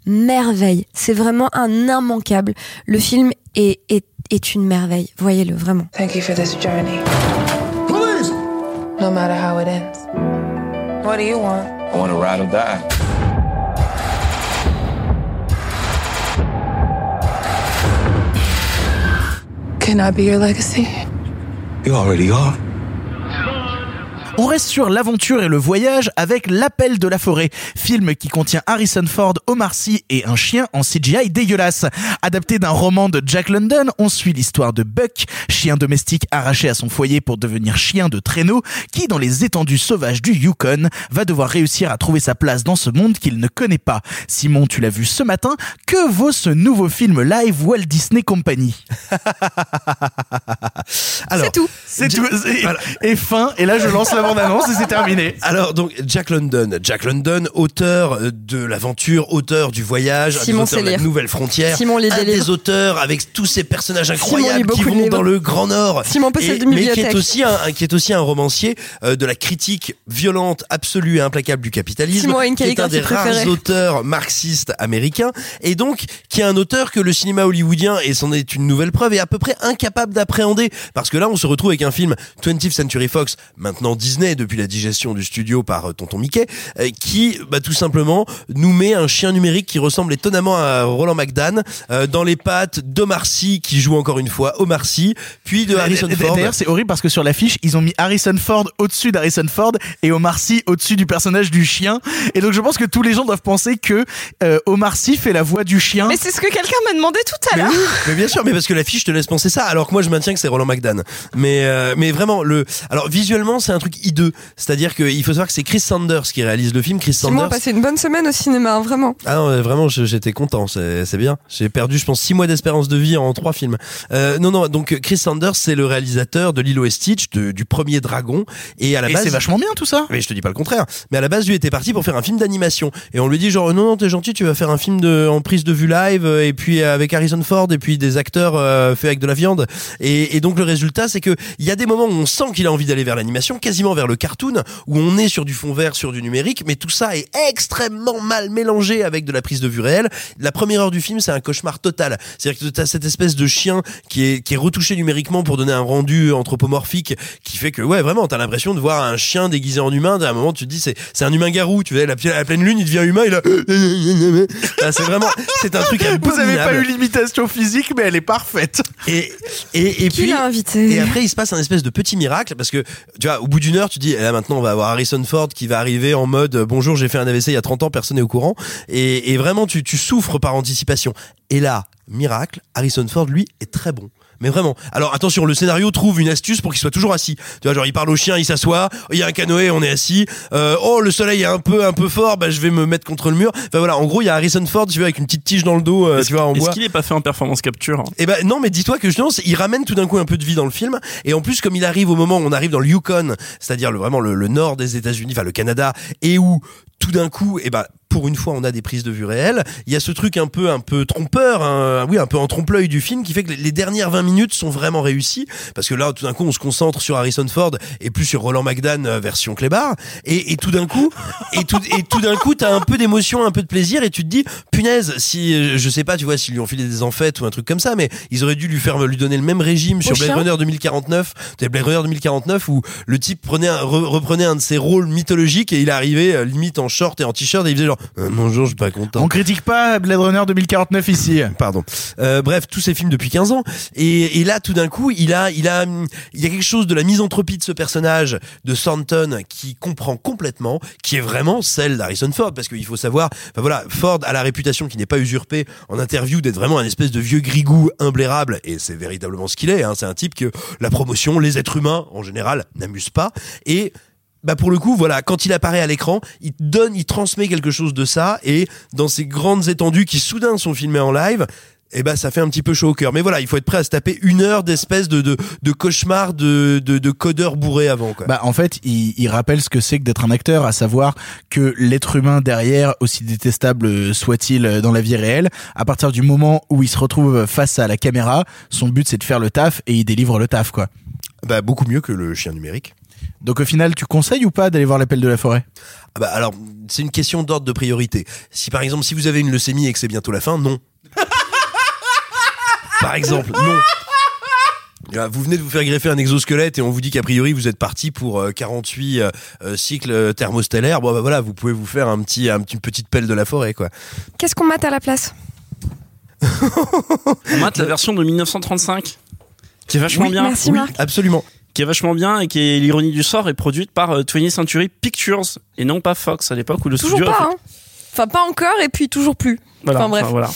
merveille. C'est vraiment un immanquable. Le film est, est, est une merveille. Voyez-le, vraiment. Thank you for this journey. Police! No matter how it ends. What do you want? I want to ride or die. Can I be your legacy? You already are. On reste sur l'aventure et le voyage avec L'appel de la forêt, film qui contient Harrison Ford, Omar Sy et un chien en CGI dégueulasse. Adapté d'un roman de Jack London, on suit l'histoire de Buck, chien domestique arraché à son foyer pour devenir chien de traîneau, qui dans les étendues sauvages du Yukon va devoir réussir à trouver sa place dans ce monde qu'il ne connaît pas. Simon, tu l'as vu ce matin, que vaut ce nouveau film live Walt Disney Company? Alors, C'est tout. C'est tout. Et fin, et là je lance la bande-annonce et c'est terminé. Alors donc Jack London, Jack London, auteur euh, de l'aventure, auteur du voyage, Simon auteurs de la nouvelle frontière, Simon un des auteurs avec tous ces personnages incroyables qui vont dans le Grand Nord, Simon Et- mais qui est aussi un, un- qui est aussi un romancier euh, de la critique violente, absolue et implacable du capitalisme, Simon qui est un des rares préférée. auteurs marxistes américains, et donc qui est un auteur que le cinéma hollywoodien, et c'en est une nouvelle preuve, est à peu près incapable d'appréhender, parce que là on se retrouve avec un film 20th Century Fox, maintenant Disney depuis la digestion du studio par euh, Tonton Mickey, euh, qui bah, tout simplement nous met un chien numérique qui ressemble étonnamment à Roland McDan euh, dans les pattes d'Omar Sy qui joue encore une fois Omar Sy, puis de Harrison Ford. D'ailleurs, c'est horrible parce que sur l'affiche, ils ont mis Harrison Ford au-dessus d'Harrison Ford et Omar Sy au-dessus du personnage du chien. Et donc, je pense que tous les gens doivent penser que euh, Omar Sy fait la voix du chien. Mais c'est ce que quelqu'un m'a demandé tout à Mais l'heure. oui, mais bien sûr, mais parce que l'affiche te laisse penser ça, alors que moi je maintiens que c'est Roland McDan. Mais euh, mais vraiment le, alors visuellement c'est un truc hideux, c'est-à-dire qu'il faut savoir que c'est Chris Sanders qui réalise le film. Chris Sanders. passé une bonne semaine au cinéma, hein, vraiment. Ah non, vraiment, j'étais content, c'est c'est bien. J'ai perdu, je pense, six mois d'espérance de vie en trois films. Euh, non, non, donc Chris Sanders, c'est le réalisateur de Lilo et Stitch, de- du premier Dragon, et à la Et base, c'est vachement bien tout ça. mais je te dis pas le contraire. Mais à la base, lui était parti pour faire un film d'animation. Et on lui dit genre, non, non, t'es gentil, tu vas faire un film de, en prise de vue live, euh, et puis avec Harrison Ford, et puis des acteurs euh, faits avec de la viande. Et, et donc le résultat, c'est que il y a des moments où on sent qu'il a envie d'aller vers l'animation, quasiment vers le cartoon, où on est sur du fond vert, sur du numérique, mais tout ça est extrêmement mal mélangé avec de la prise de vue réelle. La première heure du film, c'est un cauchemar total. C'est-à-dire que t'as cette espèce de chien qui est, qui est retouché numériquement pour donner un rendu anthropomorphique qui fait que, ouais, vraiment, t'as l'impression de voir un chien déguisé en humain. À un moment, tu te dis, c'est, c'est un humain garou. Tu vois, la, la pleine lune, il devient humain, il a, Ah, c'est vraiment, c'est un truc Vous avez pas abominable. eu l'imitation physique, mais elle est parfaite. Et, et, et Qui puis, l'a invité et après, il se passe un espèce de petit miracle parce que, tu vois, au bout d'une heure, tu dis, eh là, maintenant, on va avoir Harrison Ford qui va arriver en mode, euh, bonjour, j'ai fait un AVC il y a 30 ans, personne n'est au courant. Et, vraiment, tu souffres par anticipation. Et là, miracle, Harrison Ford, lui, est très bon. Mais vraiment. Alors attention, le scénario trouve une astuce pour qu'il soit toujours assis. Tu vois, genre il parle au chien, il s'assoit. Il y a un canoë, on est assis. Euh, oh, le soleil est un peu un peu fort. Bah je vais me mettre contre le mur. Enfin voilà. En gros, il y a Harrison Ford, tu vois, avec une petite tige dans le dos, euh, tu vois, en Est-ce bois. qu'il est pas fait en performance capture Eh ben non, mais dis-toi que justement, c'est- il ramène tout d'un coup un peu de vie dans le film. Et en plus, comme il arrive au moment où on arrive dans le Yukon, c'est-à-dire le, vraiment le, le nord des États-Unis, enfin le Canada, et où tout d'un coup, eh ben pour une fois, on a des prises de vue réelles. Il y a ce truc un peu un peu trompeur, hein, oui, un peu en trompe-l'œil du film, qui fait que les dernières 20 minutes sont vraiment réussies, parce que là, tout d'un coup, on se concentre sur Harrison Ford et plus sur Roland McDan euh, version Clébar. Et, et tout d'un coup, et tout et tout d'un coup, t'as un peu d'émotion, un peu de plaisir, et tu te dis, punaise, si euh, je sais pas, tu vois, s'ils lui ont filé des enfêtes ou un truc comme ça, mais ils auraient dû lui faire lui donner le même régime sur Blade Runner 2049, c'est Blade Runner 2049 où le type prenait un, re- reprenait un de ses rôles mythologiques et il arrivait euh, limite en short et en t-shirt et il faisait genre Euh, bonjour, je suis pas content. On critique pas Blade Runner 2049 ici. Pardon. Euh, bref, tous ces films depuis 15 ans. Et, et là, tout d'un coup, il a, il a, il y a quelque chose de la misanthropie de ce personnage de Thornton qui comprend complètement, qui est vraiment celle d'Harrison Ford, parce qu'il faut savoir, enfin voilà, Ford a la réputation qui n'est pas usurpée en interview d'être vraiment un espèce de vieux grigou imblairable, et c'est véritablement ce qu'il est. Hein. C'est un type que la promotion, les êtres humains en général, n'amusent pas. Et bah pour le coup, voilà, quand il apparaît à l'écran, il donne, il transmet quelque chose de ça, et dans ces grandes étendues qui soudain sont filmées en live, eh ben ça fait un petit peu chaud au cœur. Mais voilà, il faut être prêt à se taper une heure d'espèce de, de, de cauchemar de, de, de codeur bourré avant. Quoi. Bah en fait, il, il rappelle ce que c'est que d'être un acteur, à savoir que l'être humain derrière, aussi détestable soit-il dans la vie réelle, à partir du moment où il se retrouve face à la caméra, son but c'est de faire le taf et il délivre le taf quoi. Bah beaucoup mieux que le chien numérique. Donc au final, tu conseilles ou pas d'aller voir l'appel de la forêt? Ah bah alors, c'est une question d'ordre de priorité. Si par exemple, si vous avez une leucémie et que c'est bientôt la fin, non. par exemple, non. Ah, Vous venez de vous faire greffer un exosquelette et on vous dit qu'a priori vous êtes parti pour euh, 48 euh, euh, cycles euh, thermostellaires. Bon bah voilà, vous pouvez vous faire un petit, un petit une petite pelle de la forêt quoi. Qu'est-ce qu'on mate à la place? On mate la version de 1935, qui est vachement Oui, bien. merci Marc. Absolument. Qui est vachement bien et qui est l'ironie du sort est produite par euh, 20th Century Pictures et non pas Fox à l'époque où le Toujours studio pas, fait- hein. Enfin, pas encore et puis toujours plus. Voilà, Enfin, bref. enfin, voilà.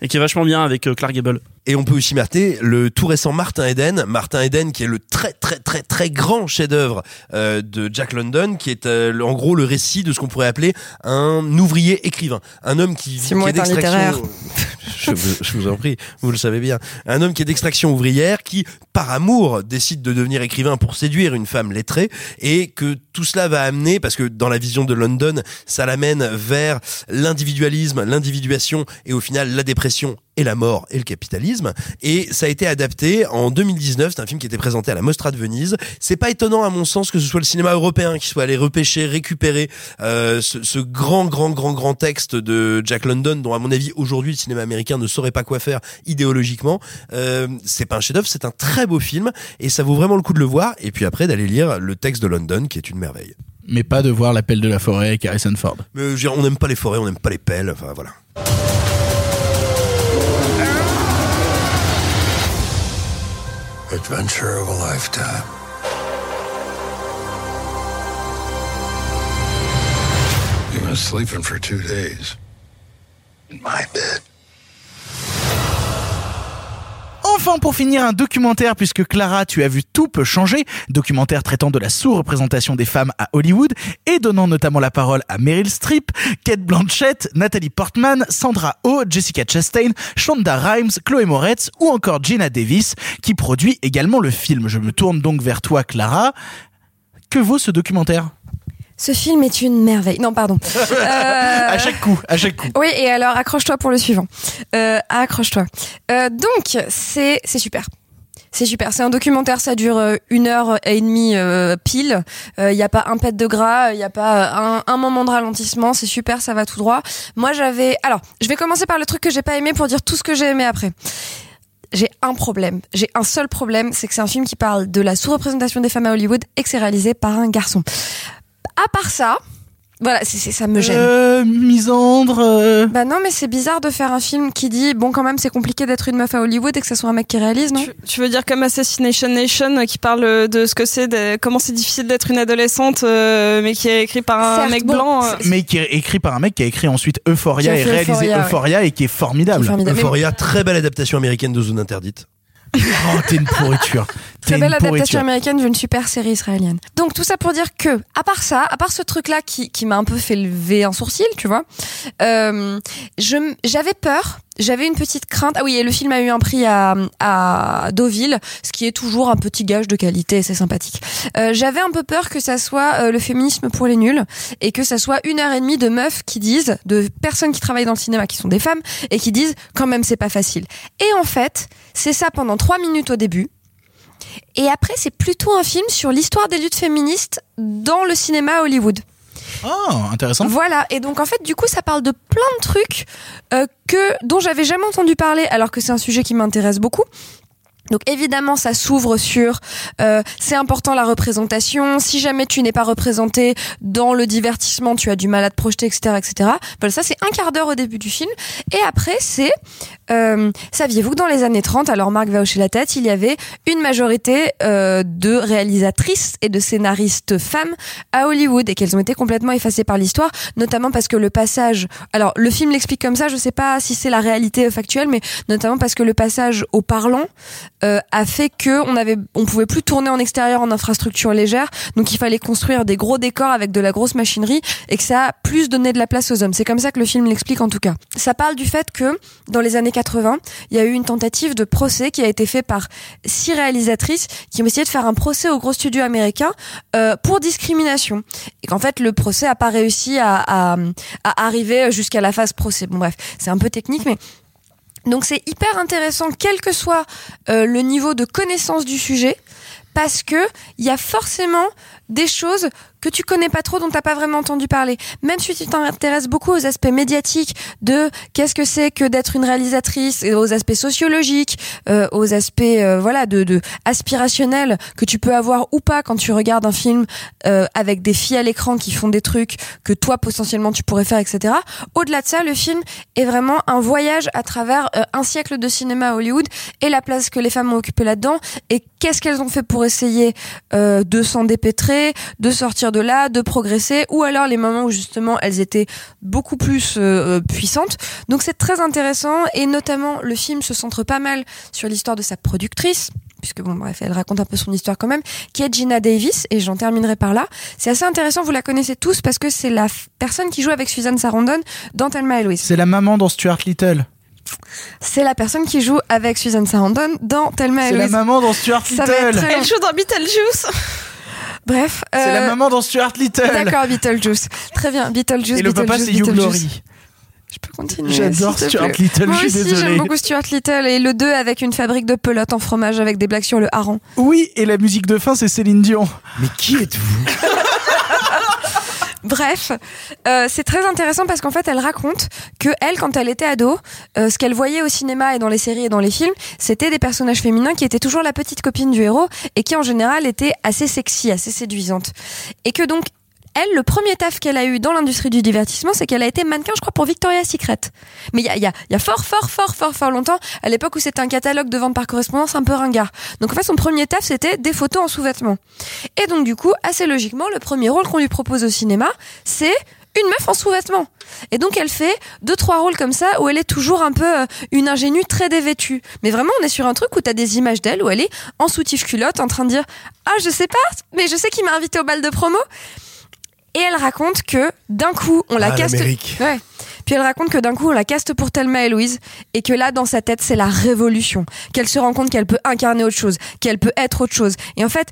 Et qui est vachement bien avec euh, Clark Gable. Et on peut aussi marquer le tout récent Martin Eden, Martin Eden qui est le très très très très grand chef-d'œuvre euh, de Jack London, qui est euh, en gros le récit de ce qu'on pourrait appeler un ouvrier écrivain, un homme qui, qui est littéraire. je, vous, je vous en prie, vous le savez bien, un homme qui est d'extraction ouvrière, qui par amour décide de devenir écrivain pour séduire une femme lettrée, et que tout cela va amener, parce que dans la vision de London, ça l'amène vers l'individualisme, l'individuation, et au final la dépression et la mort et le capitalisme. Et ça a été adapté en 2019. C'est un film qui était présenté à la Mostra de Venise. C'est pas étonnant à mon sens que ce soit le cinéma européen qui soit allé repêcher, récupérer euh, ce, ce grand, grand, grand, grand texte de Jack London, dont à mon avis aujourd'hui le cinéma américain ne saurait pas quoi faire idéologiquement. Euh, c'est pas un chef-d'œuvre, c'est un très beau film et ça vaut vraiment le coup de le voir. Et puis après d'aller lire le texte de London, qui est une merveille. Mais pas de voir l'appel de la forêt avec Harrison Ford. Mais je veux dire, on n'aime pas les forêts, on n'aime pas les pelles. Enfin voilà. Adventure of a lifetime. You've been sleeping for two days. In my bed. Enfin, pour finir, un documentaire, puisque Clara, tu as vu Tout peut changer, documentaire traitant de la sous-représentation des femmes à Hollywood et donnant notamment la parole à Meryl Streep, Kate Blanchett, Nathalie Portman, Sandra Oh, Jessica Chastain, Shonda Rhimes, Chloé Moretz ou encore Gina Davis, qui produit également le film. Je me tourne donc vers toi, Clara. Que vaut ce documentaire? Ce film est une merveille. Non, pardon. Euh, À chaque coup, à chaque coup. Oui, et alors accroche-toi pour le suivant. Euh, accroche-toi. Euh, donc, c'est c'est super. C'est super. C'est un documentaire, ça dure euh, une heure et demie euh, pile. Il n'y a pas un pet de gras, il n'y a pas un, un moment de ralentissement. C'est super, ça va tout droit. Moi, j'avais. Alors, je vais commencer par le truc que j'ai pas aimé pour dire tout ce que j'ai aimé après. J'ai un problème. J'ai un seul problème, c'est que c'est un film qui parle de la sous-représentation des femmes à Hollywood et que c'est réalisé par un garçon. À part ça, voilà, c'est c'est- ça me gêne. Euh, misandre. euh, Bah non, mais c'est bizarre de faire un film qui dit bon quand même c'est compliqué d'être une meuf à Hollywood et que ce soit un mec qui réalise, non? Tu, tu veux dire comme Assassination Nation euh, qui parle de ce que c'est, de- comment c'est difficile d'être une adolescente, euh, mais qui est écrit par un Certes, mec bon, blanc. euh. mais qui est écrit par un mec qui a écrit ensuite Euphoria et réalisé Euphoria, ouais. Et qui est formidable. Qui est formidable. Mais- Euphoria, très belle adaptation américaine de Zone Interdite. Oh, t'es une pourriture. Très belle adaptation américaine d'une super série israélienne. Donc tout ça pour dire que, à part ça, à part ce truc-là qui, qui m'a un peu fait lever un sourcil, tu vois, euh, j'avais peur, j'avais une petite crainte. Ah oui, et le film a eu un prix à, à Deauville, ce qui est toujours un petit gage de qualité, c'est sympathique. Euh, j'avais un peu peur que ça soit euh, le féminisme pour les nuls et que ça soit une heure et demie de meufs qui disent, de personnes qui travaillent dans le cinéma qui sont des femmes et qui disent quand même c'est pas facile. Et en fait, c'est ça pendant trois minutes au début. Et après, c'est plutôt un film sur l'histoire des luttes féministes dans le cinéma à Hollywood. Oh, intéressant. Voilà. Et donc, en fait, du coup, ça parle de plein de trucs euh, que dont j'avais jamais entendu parler, alors que c'est un sujet qui m'intéresse beaucoup. Donc évidemment, ça s'ouvre sur euh, c'est important la représentation. Si jamais tu n'es pas représenté dans le divertissement, tu as du mal à te projeter, etc., etc. Voilà, ça c'est un quart d'heure au début du film. Et après, c'est euh, saviez-vous que dans les années 30, alors Marc va hocher la tête, il y avait une majorité euh, de réalisatrices et de scénaristes femmes à Hollywood et qu'elles ont été complètement effacées par l'histoire, notamment parce que le passage, alors le film l'explique comme ça, je sais pas si c'est la réalité factuelle, mais notamment parce que le passage au parlant euh, a fait que on avait, on pouvait plus tourner en extérieur en infrastructure légère, donc il fallait construire des gros décors avec de la grosse machinerie et que ça a plus donné de la place aux hommes. C'est comme ça que le film l'explique en tout cas. Ça parle du fait que dans les années 80, il y a eu une tentative de procès qui a été fait par six réalisatrices qui ont essayé de faire un procès au gros studio américain euh, pour discrimination et qu'en fait le procès a pas réussi à, à, à arriver jusqu'à la phase procès. Bon bref, c'est un peu technique mais donc c'est hyper intéressant, quel que soit euh, le niveau de connaissance du sujet, parce que il y a forcément des choses que tu connais pas trop, dont t'as pas vraiment entendu parler. Même si tu t'intéresses beaucoup aux aspects médiatiques de qu'est-ce que c'est que d'être une réalisatrice, et aux aspects sociologiques, euh, aux aspects euh, voilà de, de aspirationnels que tu peux avoir ou pas quand tu regardes un film euh, avec des filles à l'écran qui font des trucs que toi potentiellement tu pourrais faire, etc. Au-delà de ça, le film est vraiment un voyage à travers euh, un siècle de cinéma à Hollywood et la place que les femmes ont occupée là-dedans et qu'est-ce qu'elles ont fait pour essayer de s'en dépêtrer, de sortir de là, de progresser, ou alors les moments où justement elles étaient beaucoup plus euh, euh, puissantes. Donc c'est très intéressant et notamment le film se centre pas mal sur l'histoire de sa productrice puisque bon bref elle raconte un peu son histoire quand même qui est Gina Davis et j'en terminerai par là c'est assez intéressant vous la connaissez tous parce que c'est la personne qui joue avec Suzanne Sarandon dans Thelma et Louise C'est la maman dans Stuart Little. c'est la personne qui joue avec Suzanne Sarandon dans Thelma et C'est la Louise maman dans Stuart Ça va être Little. Elle joue dans Beetlejuice. Bref C'est la euh, maman dans Stuart Little. D'accord, Beetlejuice. Très bien, Beetlejuice. Et le papa, c'est Hugh. Glory. Je peux continuer. J'adore Stuart. Little, Moi je suis aussi, j'aime beaucoup Stuart Little et le 2 avec une fabrique de pelotes en fromage avec des blagues sur le hareng. Oui, et la musique de fin, c'est Céline Dion. Mais qui êtes-vous? Bref, euh, c'est très intéressant parce qu'en fait, elle raconte que elle, quand elle était ado, euh, ce qu'elle voyait au cinéma et dans les séries et dans les films, c'était des personnages féminins qui étaient toujours la petite copine du héros et qui en général étaient assez sexy, assez séduisantes. Et que donc elle, le premier taf qu'elle a eu dans l'industrie du divertissement, c'est qu'elle a été mannequin, je crois, pour Victoria's Secret. Mais il y a, y, a, y a fort, fort, fort, fort, fort longtemps, à l'époque où c'était un catalogue de vente par correspondance un peu ringard. Donc en fait, son premier taf, c'était des photos en sous-vêtements. Et donc du coup, assez logiquement, le premier rôle qu'on lui propose au cinéma, c'est une meuf en sous-vêtements. Et donc elle fait deux trois rôles comme ça où elle est toujours un peu euh, une ingénue très dévêtue. Mais vraiment on est sur un truc où t'as des images d'elle où elle est en soutif culotte en train de dire ah je sais pas mais je sais qui m'a invité au bal de promo. Et elle raconte que d'un coup on la Ah, caste. Ouais. Puis elle raconte que d'un coup on la caste pour Thelma et Louise et que là dans sa tête c'est la révolution. Qu'elle se rend compte qu'elle peut incarner autre chose, qu'elle peut être autre chose. Et en fait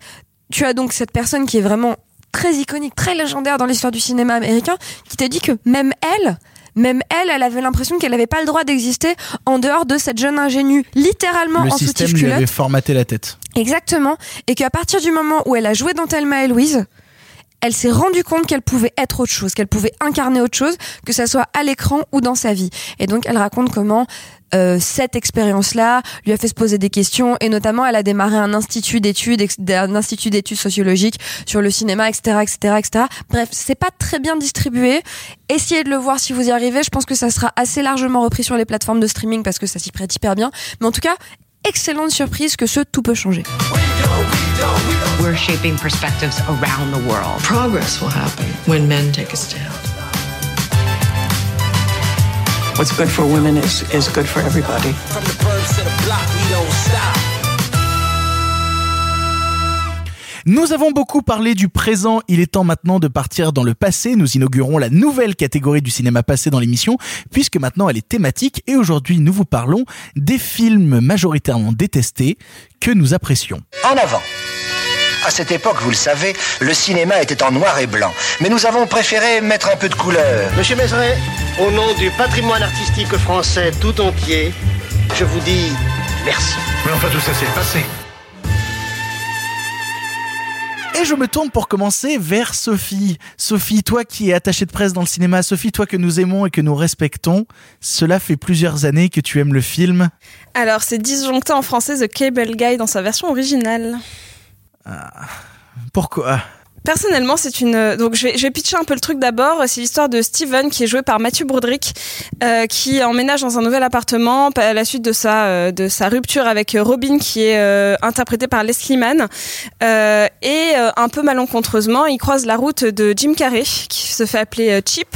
tu as donc cette personne qui est vraiment très iconique, très légendaire dans l'histoire du cinéma américain, qui te dit que même elle, même elle, elle avait l'impression qu'elle n'avait pas le droit d'exister en dehors de cette jeune ingénue, littéralement Le en système lui avait formaté la tête. Exactement. Et qu'à partir du moment où elle a joué dans Thelma et Louise, elle s'est rendue compte qu'elle pouvait être autre chose, qu'elle pouvait incarner autre chose, que ça soit à l'écran ou dans sa vie. Et donc elle raconte comment euh, cette expérience-là lui a fait se poser des questions et notamment elle a démarré un institut d'études, un institut d'études sociologiques sur le cinéma, etc., etc., etc. Bref, c'est pas très bien distribué. Essayez de le voir si vous y arrivez. Je pense que ça sera assez largement repris sur les plateformes de streaming parce que ça s'y prête hyper bien. Mais en tout cas, excellente surprise que ce tout peut changer. We're shaping perspectives around the world. Progress will happen when men take a stand. What's good for women is, is good for everybody. From the burbs to the block, Nous avons beaucoup parlé du présent, il est temps maintenant de partir dans le passé. Nous inaugurons la nouvelle catégorie du cinéma passé dans l'émission, puisque maintenant elle est thématique et aujourd'hui nous vous parlons des films majoritairement détestés que nous apprécions. En avant. À cette époque, vous le savez, le cinéma était en noir et blanc. Mais nous avons préféré mettre un peu de couleur. Monsieur Mézeret, au nom du patrimoine artistique français tout entier, je vous dis merci. Mais enfin, tout ça, c'est le passé. Et je me tourne pour commencer vers Sophie. Sophie, toi qui es attachée de presse dans le cinéma, Sophie, toi que nous aimons et que nous respectons, cela fait plusieurs années que tu aimes le film. Alors, c'est disjoncté en français The Cable Guy dans sa version originale. Pourquoi? Personnellement, c'est une. Donc, je vais, je vais pitcher un peu le truc d'abord. C'est l'histoire de Steven qui est joué par Matthew Broderick, euh, qui emménage dans un nouvel appartement à la suite de sa euh, de sa rupture avec Robin, qui est euh, interprétée par Leslie Mann. Euh, et euh, un peu malencontreusement, il croise la route de Jim Carrey, qui se fait appeler euh, Chip,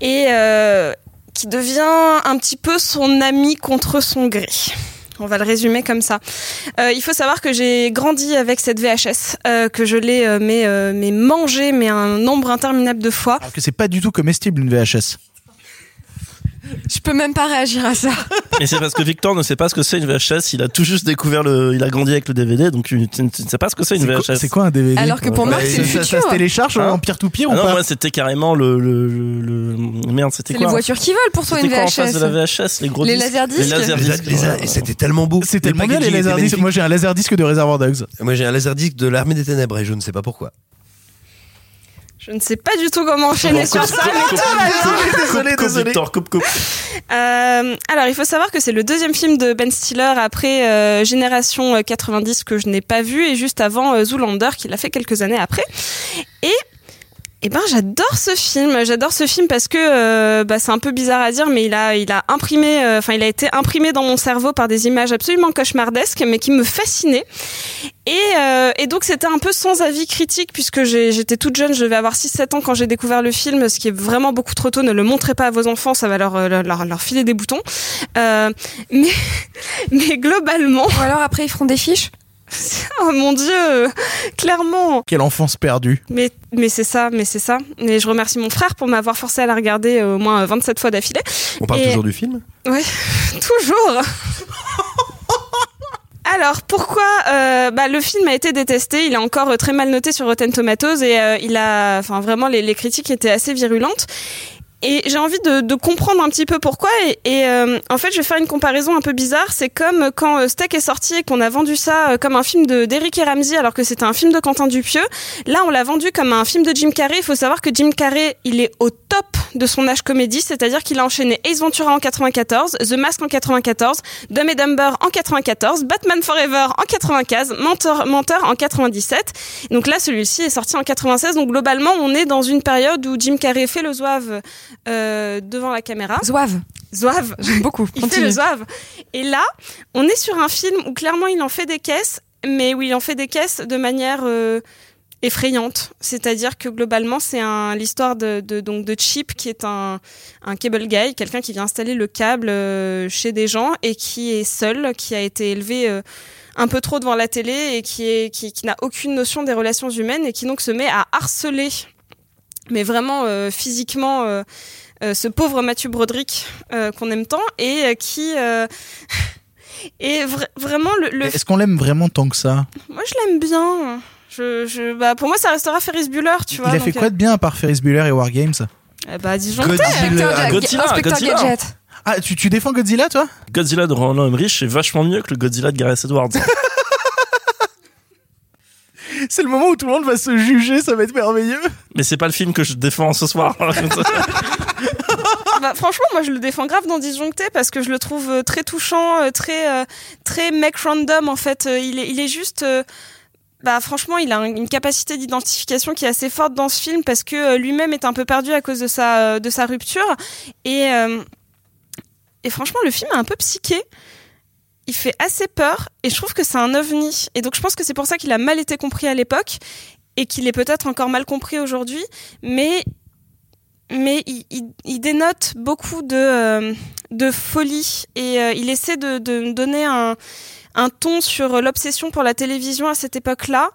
et euh, qui devient un petit peu son ami contre son gré. On va le résumer comme ça. Euh, il faut savoir que j'ai grandi avec cette VHS, euh, que je l'ai euh, mais, euh, mais mangé mais un nombre interminable de fois. Alors que c'est pas du tout comestible une VHS. Je peux même pas réagir à ça. Et c'est parce que Victor ne sait pas ce que c'est une VHS. Il a tout juste découvert le, il a grandi avec le DVD, donc tu, ne sais pas ce que c'est une VHS. c'est quoi un DVD Alors que pour Ouais. Marc, c'est le ça, ça futur. se télécharge Hein en peer-to-peer Ah ou non, pas moi c'était carrément le, le, le, le- merde, c'était C'est quoi les voitures qui volent pour toi C'était une quoi en VHS. face de la VHS Les gros Les disques laserdiscs Les c'était tellement beau. C'est tellement bien les laserdiscs. Moi j'ai un laserdisc de Reservoir Dogs. Moi j'ai un laserdisc de l'armée des ténèbres et je ne sais pas pourquoi. Je ne sais pas du tout comment enchaîner sur ça, mais tout va bien. Désolé, désolé. Victor, coupe, coupe. Euh, alors, il faut savoir que c'est le deuxième film de Ben Stiller après euh, Génération euh, 90 que je n'ai pas vu et juste avant euh, Zoolander qu'il a fait quelques années après. Et eh ben j'adore ce film, j'adore ce film parce que euh, bah, c'est un peu bizarre à dire, mais il a il a imprimé, euh, enfin il a été imprimé dans mon cerveau par des images absolument cauchemardesques, mais qui me fascinaient. Et, euh, et donc c'était un peu sans avis critique puisque j'étais toute jeune, je devais avoir 6-7 ans quand j'ai découvert le film, ce qui est vraiment beaucoup trop tôt. Ne le montrez pas à vos enfants, ça va leur leur, leur, leur filer des boutons. Euh, mais mais globalement. Ou alors après ils feront des fiches? Oh mon dieu, euh, clairement. Quelle enfance perdue. Mais, mais c'est ça, mais c'est ça. Et je remercie mon frère pour m'avoir forcé à la regarder euh, au moins 27 fois d'affilée. On parle Et- toujours du film? Ouais, toujours. Alors pourquoi euh, bah, le film a été détesté? Il est encore euh, très mal noté sur Rotten Tomatoes et euh, il a, enfin vraiment les, les critiques étaient assez virulentes. Et j'ai envie de, de comprendre un petit peu pourquoi. Et, et, euh, en fait, je vais faire une comparaison un peu bizarre. C'est comme quand euh, Steak est sorti et qu'on a vendu ça euh, comme un film de d'Eric et Ramsey, alors que c'était un film de Quentin Dupieux. Là, on l'a vendu comme un film de Jim Carrey. Il faut savoir que Jim Carrey, il est au top de son âge comédie, c'est-à-dire qu'il a enchaîné Ace Ventura en 94, The Mask en 94, Dumb and Dumber en 94, Batman Forever en 95, Mentor, Mentor en 97. Donc là, celui-ci est sorti en 96. Donc globalement, on est dans une période où Jim Carrey fait le zouave euh, devant la caméra. Zouave. Zouave. J'aime beaucoup. Il fait Continue. le zouave. Et là, on est sur un film où clairement il en fait des caisses, mais où il en fait des caisses de manière euh, effrayante. C'est-à-dire que globalement, c'est un l'histoire de, de donc de Chip qui est un un cable guy, quelqu'un qui vient installer le câble euh, chez des gens et qui est seul, qui a été élevé un peu trop devant la télé et qui est qui, qui n'a aucune notion des relations humaines et qui donc se met à harceler mais vraiment euh, physiquement euh, euh, ce pauvre Mathieu Broderick euh, qu'on aime tant et euh, qui euh, est vra- vraiment le, le- Est-ce qu'on l'aime vraiment tant que ça? Moi je l'aime bien. Je, je bah pour moi ça restera Ferris Bueller tu vois Il a donc, fait quoi de bien à part Ferris Bueller et Wargames? Euh, bah disjoncté Godzilla, Godzilla, Inspecteur Godzilla. Gadget. Ah, tu, tu défends Godzilla, toi? Godzilla de Roland Emmerich c'est vachement mieux que le Godzilla de Gareth Edwards. C'est le moment où tout le monde va se juger, ça va être merveilleux. Mais c'est pas le film que je défends ce soir. Bah, franchement, moi, je le défends grave dans Disjoncté parce que je le trouve euh, très touchant, euh, très, euh, très mec random, en fait. Il est, il est juste. Bah, franchement, il a un- une capacité d'identification qui est assez forte dans ce film parce que lui-même est un peu perdu à cause de sa, de sa rupture. Et, et franchement, le film est un peu psyché. Il fait assez peur et je trouve que c'est un ovni. Et donc, je pense que c'est pour ça qu'il a mal été compris à l'époque et qu'il est peut-être encore mal compris aujourd'hui. Mais mais il, il- dénote beaucoup de, euh, de folie et euh, il essaie de, de donner un, un ton sur l'obsession pour la télévision à cette époque-là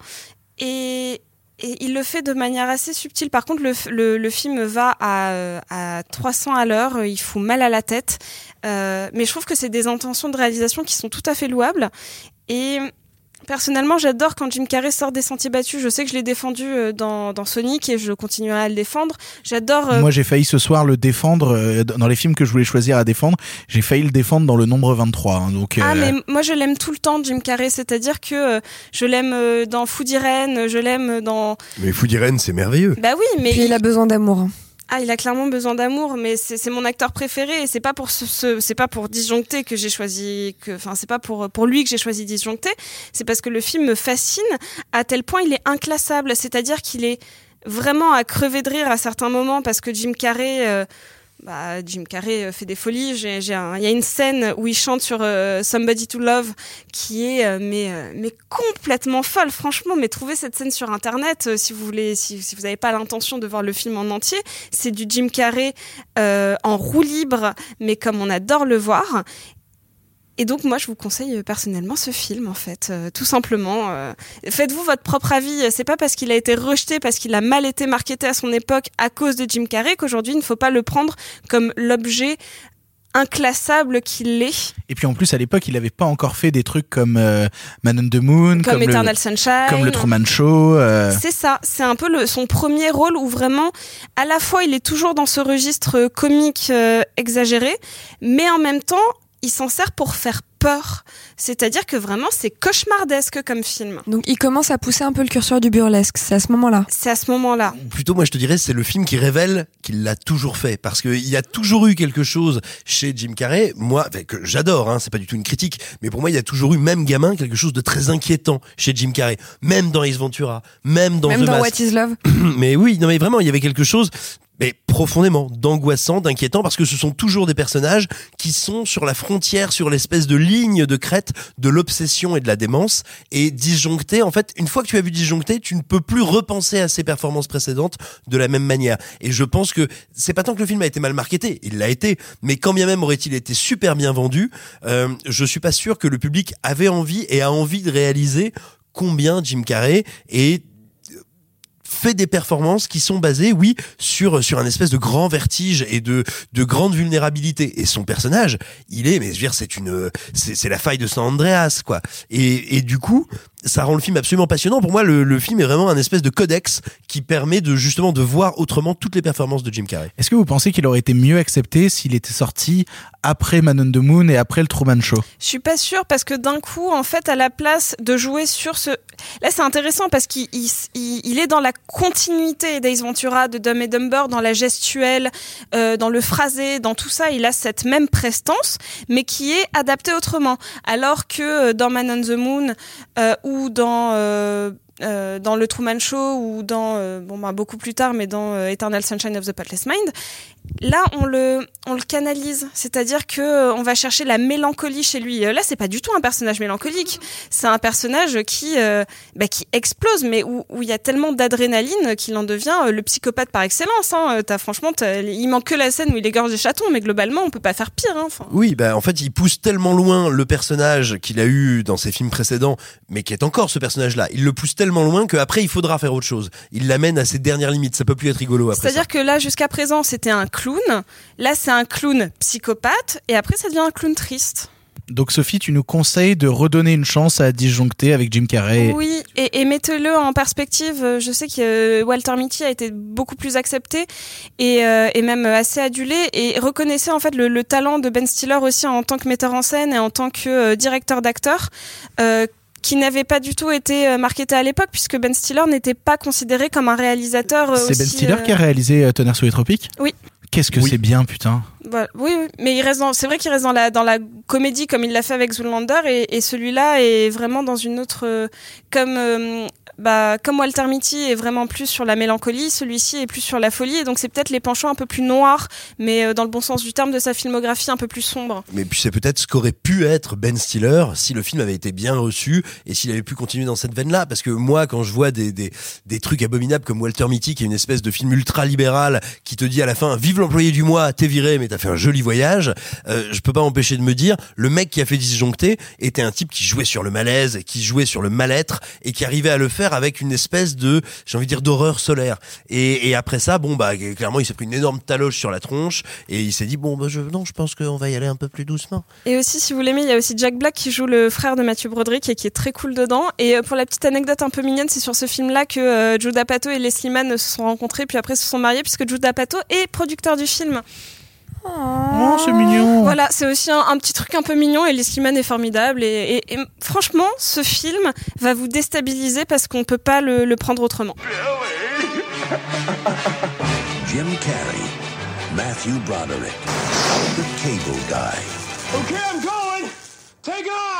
et, et il le fait de manière assez subtile. Par contre, le, le, le film va à, euh, à 300 à l'heure, il fout mal à la tête, Euh, mais je trouve que c'est des intentions de réalisation qui sont tout à fait louables et Personnellement, j'adore quand Jim Carrey sort des sentiers battus. Je sais que je l'ai défendu euh, dans, dans Sonic et je continuerai à le défendre. J'adore. euh, Moi, j'ai failli ce soir le défendre euh, dans les films que je voulais choisir à défendre. J'ai failli le défendre dans le nombre 23. hein, donc, Ah mais moi je l'aime tout le temps Jim Carrey, c'est-à-dire que euh, je l'aime euh, dans Food Irene, je l'aime dans Mais Food Irene, c'est merveilleux. Bah oui, mais Puis il a besoin d'amour. Ah il a clairement besoin d'amour, mais c'est mon acteur préféré et c'est pas pour ce, pas pour disjoncter que j'ai choisi que enfin c'est pas pour pour lui que j'ai choisi disjoncter, c'est parce que le film me fascine à tel point il est inclassable, c'est-à-dire qu'il est vraiment à crever de rire à certains moments parce que Jim Carrey euh, bah, Jim Carrey euh, fait des folies. Il y a une scène où il chante sur euh, Somebody to Love qui est euh, mais mais complètement folle. Franchement, mais trouvez cette scène sur internet si vous voulez, si, vous n'avez pas l'intention de voir le film en entier. C'est du Jim Carrey en roue libre, mais comme on adore le voir. Et donc moi je vous conseille euh, personnellement ce film en fait, euh, tout simplement. euh, Faites-vous votre propre avis. C'est pas parce qu'il a été rejeté, parce qu'il a mal été marketé à son époque à cause de Jim Carrey qu'aujourd'hui il ne faut pas le prendre comme l'objet inclassable qu'il est, Et puis en plus, à l'époque, il avait pas encore fait des trucs comme euh, Man on the Moon, comme, comme, Eternal le, Sunshine. comme le Truman Show. euh, C'est ça, c'est un peu le, son premier rôle où vraiment, à la fois, il est toujours dans ce registre comique euh, exagéré, mais en même temps, il s'en sert pour faire peur. C'est-à-dire que vraiment, c'est cauchemardesque comme film. Donc il commence à pousser un peu le curseur du burlesque, c'est à ce moment-là. C'est à ce moment-là. Plutôt, moi, je te dirais, c'est le film qui révèle qu'il l'a toujours fait. Parce qu'il y a toujours eu quelque chose chez Jim Carrey, moi, que j'adore, hein, c'est pas du tout une critique, mais pour moi, il y a toujours eu, même gamin, quelque chose de très inquiétant chez Jim Carrey. Même dans Ace Ventura, même dans Même The dans Mask. What is Love. mais oui, non mais vraiment, il y avait quelque chose mais profondément d'angoissant, d'inquiétant, parce que ce sont toujours des personnages qui sont sur la frontière, sur l'espèce de ligne de crête de l'obsession et de la démence, et disjoncté, en fait, une fois que tu as vu disjoncté, tu ne peux plus repenser à ses performances précédentes de la même manière. Et je pense que c'est pas tant que le film a été mal marketé, il l'a été, mais quand bien même aurait-il été super bien vendu, euh, je suis pas sûr que le public avait envie et a envie de réaliser combien Jim Carrey est fait des performances qui sont basées, oui, sur sur un espèce de grand vertige et de de grande vulnérabilité. Et son personnage, il est, mais je veux dire, c'est une, c'est la faille de San Andreas, quoi. Et et du coup, ça rend le film absolument passionnant. Pour moi, le, le film est vraiment un espèce de codex qui permet de justement de voir autrement toutes les performances de Jim Carrey. Est-ce que vous pensez qu'il aurait été mieux accepté s'il était sorti après Man on the Moon et après le Truman Show? Je suis pas sûre parce que d'un coup, en fait, à la place de jouer sur ce, là, c'est intéressant parce qu'il il, il- il est dans la continuité d'Ace Ventura, de Dumb et Dumber, dans la gestuelle, euh, dans le phrasé, dans tout ça, il a cette même prestance, mais qui est adaptée autrement. Alors que euh, dans Man on the Moon euh, ou dans euh, dans le Truman Show ou dans euh, bon bah beaucoup plus tard mais dans euh, Eternal Sunshine of the Spotless Mind là on le on le canalise c'est-à-dire que on va chercher la mélancolie chez lui là c'est pas du tout un personnage mélancolique c'est un personnage qui bah, qui explose mais où il y a tellement d'adrénaline qu'il en devient le psychopathe par excellence hein. T'as franchement il manque que la scène où il égorge des chatons mais globalement on peut pas faire pire hein. Oui, bah en fait, il pousse tellement loin le personnage qu'il a eu dans ses films précédents, mais qui est encore ce personnage-là. Il le pousse tellement loin qu'après, il faudra faire autre chose. Il l'amène à ses dernières limites. Ça peut plus être rigolo après. C'est-à-dire que là, jusqu'à présent, c'était un clown. Là, c'est un clown psychopathe. Et après, ça devient un clown triste. Donc Sophie, tu nous conseilles de redonner une chance à Disjoncté avec Jim Carrey. Oui, et, et mettez-le en perspective. Euh, Je sais que euh, Walter Mitty a été beaucoup plus accepté et, euh, et même assez adulé. Et reconnaissez en fait le, le talent de Ben Stiller aussi en tant que metteur en scène et en tant que euh, directeur d'acteur. Euh, qui n'avait pas du tout été euh, marketé à l'époque puisque Ben Stiller n'était pas considéré comme un réalisateur euh, C'est Ben Stiller euh, qui a réalisé Tonnerre sous les tropiques? Oui. Qu'est-ce que c'est bien, putain? Oui, mais il reste c'est vrai qu'il reste dans la, comédie comme il l'a fait avec Zoolander et, celui-là est vraiment dans une autre, euh, comme, euh, bah, comme Walter Mitty est vraiment plus sur la mélancolie, celui-ci est plus sur la folie et donc c'est peut-être les penchants un peu plus noirs, mais euh, dans le bon sens du terme de sa filmographie un peu plus sombre. Mais c'est peut-être ce qu'aurait pu être Ben Stiller si le film avait été bien reçu et s'il avait pu continuer dans cette veine-là. Parce que moi, quand je vois des, des, trucs abominables comme Walter Mitty, qui est une espèce de film ultra-libéral, qui te dit à la fin, vive l'employé du mois, t'es viré, mais t'as fait un joli voyage, euh, je peux pas m'empêcher de me dire, le mec qui a fait Disjoncté était un type qui jouait sur le malaise, qui jouait sur le mal-être et qui arrivait à le faire avec une espèce de, j'ai envie de dire, d'horreur solaire. Et, après ça, bon, bah, clairement, il s'est pris une énorme taloche sur la tronche et il s'est dit, bon, bah, je, non, je pense qu'on va y aller un peu plus doucement. Et aussi, si vous l'aimez, il y a aussi Jack Black qui joue le frère de Matthew Broderick et qui est très cool dedans. Et euh, pour la petite anecdote un peu mignonne, c'est sur ce film-là que euh, Joe D'Apato et Leslie Mann se sont rencontrés puis après se sont mariés puisque Joe D'Apato est producteur du film. Oh, c'est mignon. Voilà, c'est aussi un, un petit truc un peu mignon et Leslie Mann est formidable. Et, et- et franchement, ce film va vous déstabiliser parce qu'on peut pas le, le prendre autrement. Jim Carrey, Matthew Broderick, the cable guy. Okay, I'm going. Take off.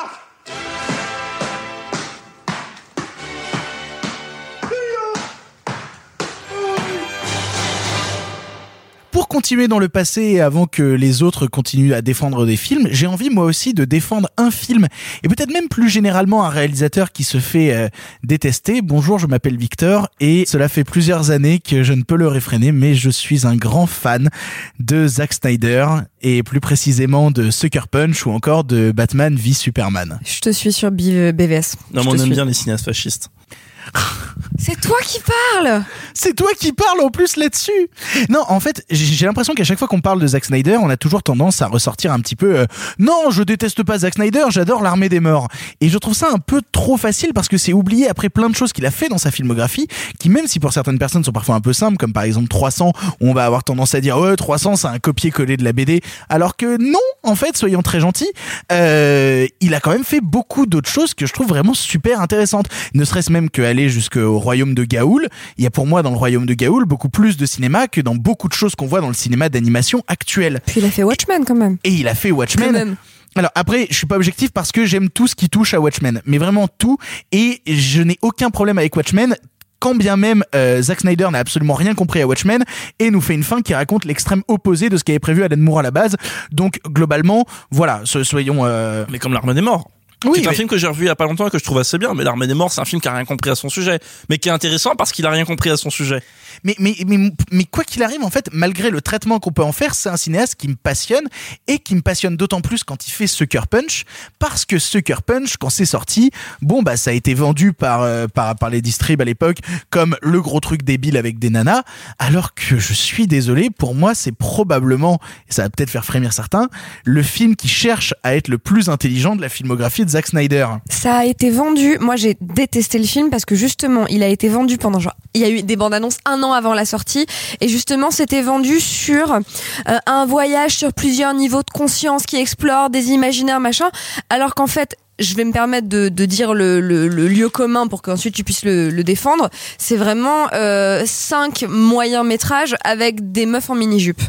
Continuer dans le passé et avant que les autres continuent à défendre des films, j'ai envie moi aussi de défendre un film et peut-être même plus généralement un réalisateur qui se fait euh, détester. Bonjour, je m'appelle Victor et cela fait plusieurs années que je ne peux le réfréner mais je suis un grand fan de Zack Snyder et plus précisément de Sucker Punch ou encore de Batman v Superman. Je te suis sur BVS. Non, mais on aime suis. bien les cinéastes fascistes. C'est toi qui parles C'est toi qui parles en plus là-dessus Non, en fait, j'ai l'impression qu'à chaque fois qu'on parle de Zack Snyder, on a toujours tendance à ressortir un petit peu euh, Non, je déteste pas Zack Snyder, j'adore l'armée des morts ». Et je trouve ça un peu trop facile parce que c'est oublié après plein de choses qu'il a fait dans sa filmographie, qui même si pour certaines personnes sont parfois un peu simples, comme par exemple 300, où on va avoir tendance à dire « Ouais, 300, c'est un copier-coller de la BD », alors que non, en fait, soyons très gentils, euh, il a quand même fait beaucoup d'autres choses que je trouve vraiment super intéressantes. Ne serait-ce même jusqu'au royaume de Gaoul. Il y a pour moi dans le royaume de Gaoul beaucoup plus de cinéma que dans beaucoup de choses qu'on voit dans le cinéma d'animation actuel. Puis il a fait Watchmen quand même. Et il a fait Quand Watchmen. même. Alors après, je suis pas objectif parce que j'aime tout ce qui touche à Watchmen, mais vraiment tout, et je n'ai aucun problème avec Watchmen. Quand bien même euh, Zack Snyder n'a absolument rien compris à Watchmen et nous fait une fin qui raconte l'extrême opposé de ce qu'avait prévu Alan Moore à la base. Donc globalement, voilà, so- soyons. euh, Mais comme l'armée des morts. Oui, c'est un mais- film que j'ai revu il y a pas longtemps et que je trouve assez bien. Mais l'armée des morts, c'est un film qui a rien compris à son sujet, mais qui est intéressant parce qu'il a rien compris à son sujet. Mais, mais, mais, mais quoi qu'il arrive, en fait, malgré le traitement qu'on peut en faire, c'est un cinéaste qui me passionne et qui me passionne d'autant plus quand il fait Sucker Punch, parce que Sucker Punch, quand c'est sorti, bon, bah, ça a été vendu par, euh, par, par les distribs à l'époque comme le gros truc débile avec des nanas, alors que je suis désolé, pour moi, c'est probablement, et ça va peut-être faire frémir certains, le film qui cherche à être le plus intelligent de la filmographie de Zack Snyder. Ça a été vendu. Moi, j'ai détesté le film parce que justement, il a été vendu pendant genre. Il y a eu des bandes annonces un an avant la sortie et justement, c'était vendu sur euh, un voyage sur plusieurs niveaux de conscience qui explore des imaginaires machin. Alors qu'en fait, je vais me permettre de, dire le, lieu commun pour qu'ensuite tu puisses le, défendre. C'est vraiment euh, cinq moyens métrages avec des meufs en mini jupe.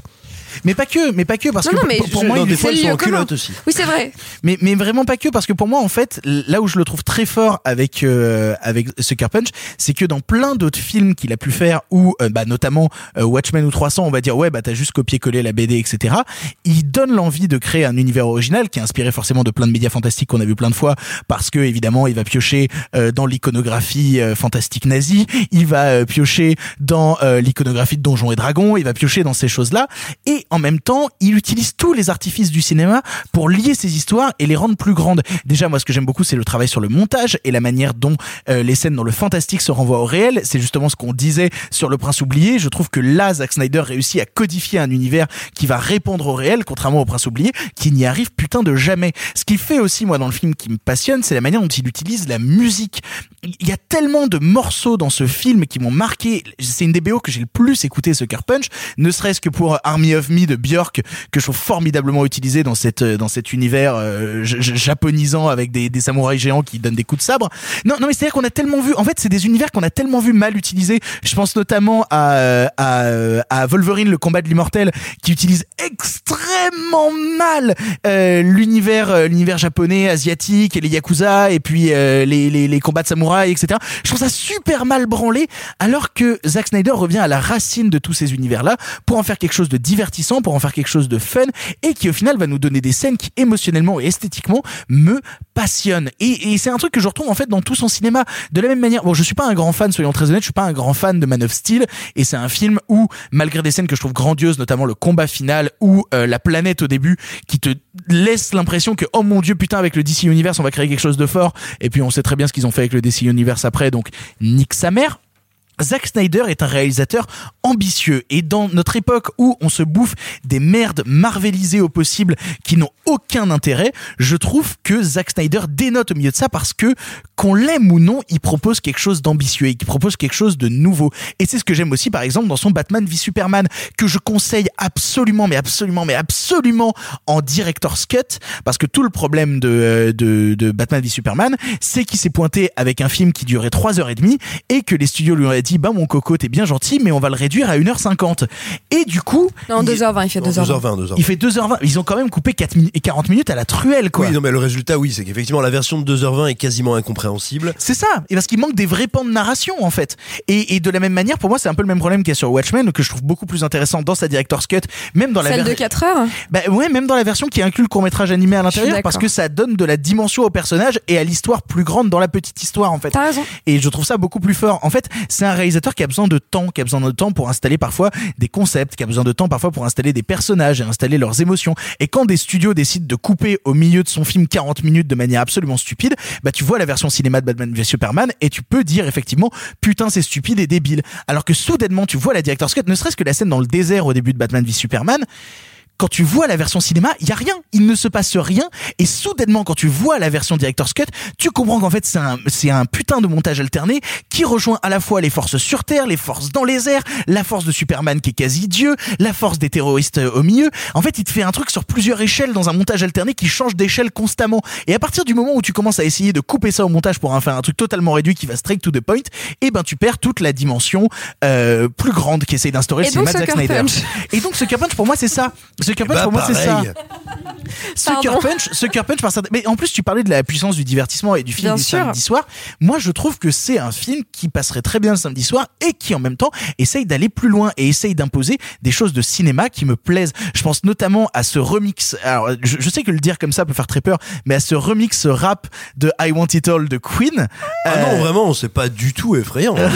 Mais pas que, mais pas que, parce Non, que non, mais pour, pour je- moi, Non, il des est fois, elles sont en culotte aussi. Oui, c'est vrai. Mais, mais vraiment pas que, parce que pour moi, en fait, là où je le trouve très fort avec, euh, avec Sucker Punch, c'est que dans plein d'autres films qu'il a pu faire, ou euh, bah, notamment euh, Watchmen ou 300, on va dire, ouais, bah t'as juste copié-collé la BD, etc. Il donne l'envie de créer un univers original qui est inspiré forcément de plein de médias fantastiques qu'on a vu plein de fois, parce que évidemment, il va piocher euh, dans l'iconographie euh, fantastique nazie, il va euh, piocher dans euh, l'iconographie de Donjons et Dragons, il va piocher dans ces choses-là, et en même temps, il utilise tous les artifices du cinéma pour lier ces histoires et les rendre plus grandes. Déjà, moi, ce que j'aime beaucoup, c'est le travail sur le montage et la manière dont euh, les scènes dans le fantastique se renvoient au réel. C'est justement ce qu'on disait sur Le Prince oublié. Je trouve que là, Zack Snyder réussit à codifier un univers qui va répondre au réel, contrairement au Prince oublié, qui n'y arrive putain de jamais. Ce qui fait aussi, moi, dans le film qui me passionne, c'est la manière dont il utilise la musique. Il y a tellement de morceaux dans ce film qui m'ont marqué. C'est une des BO que j'ai le plus écouté, Sucker Punch, ne serait-ce que pour Army of Me de Björk, que je trouve formidablement utilisé dans cette dans cet univers euh, japonisant avec des, samouraïs géants qui donnent des coups de sabre. Non, non, mais c'est à dire qu'on a tellement vu. En fait, c'est des univers qu'on a tellement vu mal utilisés. Je pense notamment à euh, euh, à Wolverine, le combat de l'immortel, qui utilise extrêmement mal euh, l'univers euh, l'univers japonais, asiatique et les yakuza et puis euh, les, les les combats de samouraïs, etc. Je trouve ça super mal branlé, alors que Zack Snyder revient à la racine de tous ces univers-là pour en faire quelque chose de divertissant, pour en faire quelque chose de fun et qui au final va nous donner des scènes qui émotionnellement et esthétiquement me passionnent. Et, c'est un truc que je retrouve en fait dans tout son cinéma. De la même manière, bon, je suis pas un grand fan, soyons très honnêtes, je suis pas un grand fan de Man of Steel et c'est un film où, malgré des scènes que je trouve grandioses, notamment le combat final ou euh, la planète au début, qui te laisse l'impression que oh mon dieu putain avec le DC Universe on va créer quelque chose de fort et puis on sait très bien ce qu'ils ont fait avec le DC Universe après donc nique sa mère Zack Snyder est un réalisateur ambitieux et dans notre époque où on se bouffe des merdes marvelisées au possible qui n'ont aucun intérêt, je trouve que Zack Snyder dénote au milieu de ça parce que qu'on l'aime ou non, il propose quelque chose d'ambitieux et qu'il propose quelque chose de nouveau. Et c'est ce que j'aime aussi par exemple dans son Batman v Superman que je conseille absolument mais absolument mais absolument en director's cut parce que tout le problème de, euh, de, Batman v Superman c'est qu'il s'est pointé avec un film qui durait 3 heures et et que les studios lui auraient dit bah mon coco t'es bien gentil mais on va le réduire à 1h50 et du coup Non, il- 2h20, il fait 2h20. 2h20, 2h20. il fait 2h20 ils ont quand même coupé 4 mi- 40 minutes à la truelle quoi Oui, non, mais le résultat, oui, c'est qu'effectivement, la version de 2h20 est quasiment incompréhensible. C'est ça, et parce qu'il manque des vrais pans de narration en fait. Et, et de la même manière, pour moi, c'est un peu le même problème qu'il y a sur Watchmen, que je trouve beaucoup plus intéressant dans sa director's cut, même dans la Celle de ver- 4 heures Bah ouais, même dans la version qui inclut le court métrage animé à l'intérieur, parce que ça donne de la dimension au personnage et à l'histoire plus grande dans la petite histoire en fait. T'as raison. Et je trouve ça beaucoup plus fort. En fait, c'est un réalisateur qui a besoin de temps, qui a besoin de temps pour installer parfois des concepts, qui a besoin de temps parfois pour installer des personnages et installer leurs émotions. Et quand des studios décident de couper au milieu de son film 40 minutes de manière absolument stupide, bah tu vois la version cinéma de Batman v Superman et tu peux dire effectivement putain c'est stupide et débile. Alors que soudainement tu vois la director's cut, ne serait-ce que la scène dans le désert au début de Batman v Superman, quand tu vois la version cinéma, il y a rien, il ne se passe rien et soudainement quand tu vois la version director's cut, tu comprends qu'en fait c'est un c'est un putain de montage alterné qui rejoint à la fois les forces sur terre, les forces dans les airs, la force de Superman qui est quasi dieu, la force des terroristes euh, au milieu. En fait, il te fait un truc sur plusieurs échelles dans un montage alterné qui change d'échelle constamment. Et à partir du moment où tu commences à essayer de couper ça au montage pour en faire un truc totalement réduit qui va straight to the point, et ben tu perds toute la dimension euh, plus grande qui essaye d'instaurer le cinéma Zack Snyder. Punch. Et donc Sucker Punch pour moi c'est ça. Sucker Punch Bah, pour moi c'est ça. Sucker. Punch, Sucker Punch par certains- Mais en plus, tu parlais de la puissance du divertissement et du film Bien du sûr. samedi soir. Moi, je trouve que c'est un film qui passerait très bien le samedi soir et qui, en même temps, essaye d'aller plus loin et essaye d'imposer des choses de cinéma qui me plaisent. Je pense notamment à ce remix. Alors, je, je sais que le dire comme ça peut faire très peur, mais à ce remix rap de I Want It All de Queen. Ah Euh, non, vraiment, c'est pas du tout effrayant.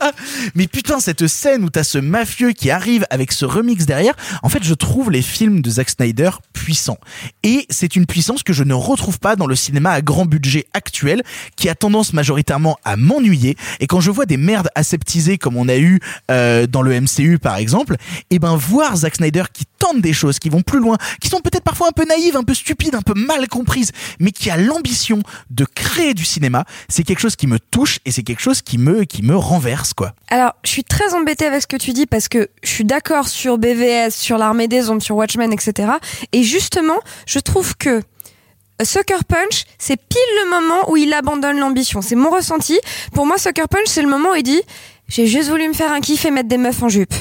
mais putain, cette scène où t'as ce mafieux qui arrive avec ce remix derrière, en fait, je trouve les films de Zack Snyder puissants. Et c'est une puissance que je ne retrouve pas dans le cinéma à grand budget actuel, qui a tendance majoritairement à m'ennuyer. Et quand je vois des merdes aseptisées comme on a eu euh, dans le MCU par exemple, et ben voir Zack Snyder qui tente des choses, qui vont plus loin, qui sont peut-être parfois un peu naïves, un peu stupides, un peu mal comprises, mais qui a l'ambition de créer du cinéma, c'est quelque chose qui me touche et c'est quelque chose qui me qui me renverse Alors, je suis très embêtée avec ce que tu dis parce que je suis d'accord sur BVS, sur l'armée des ombres, sur Watchmen, etc. Et justement, je trouve que Sucker Punch, c'est pile le moment où il abandonne l'ambition. C'est mon ressenti. Pour moi, Sucker Punch, c'est le moment où il dit j'ai juste voulu me faire un kiff et mettre des meufs en jupe.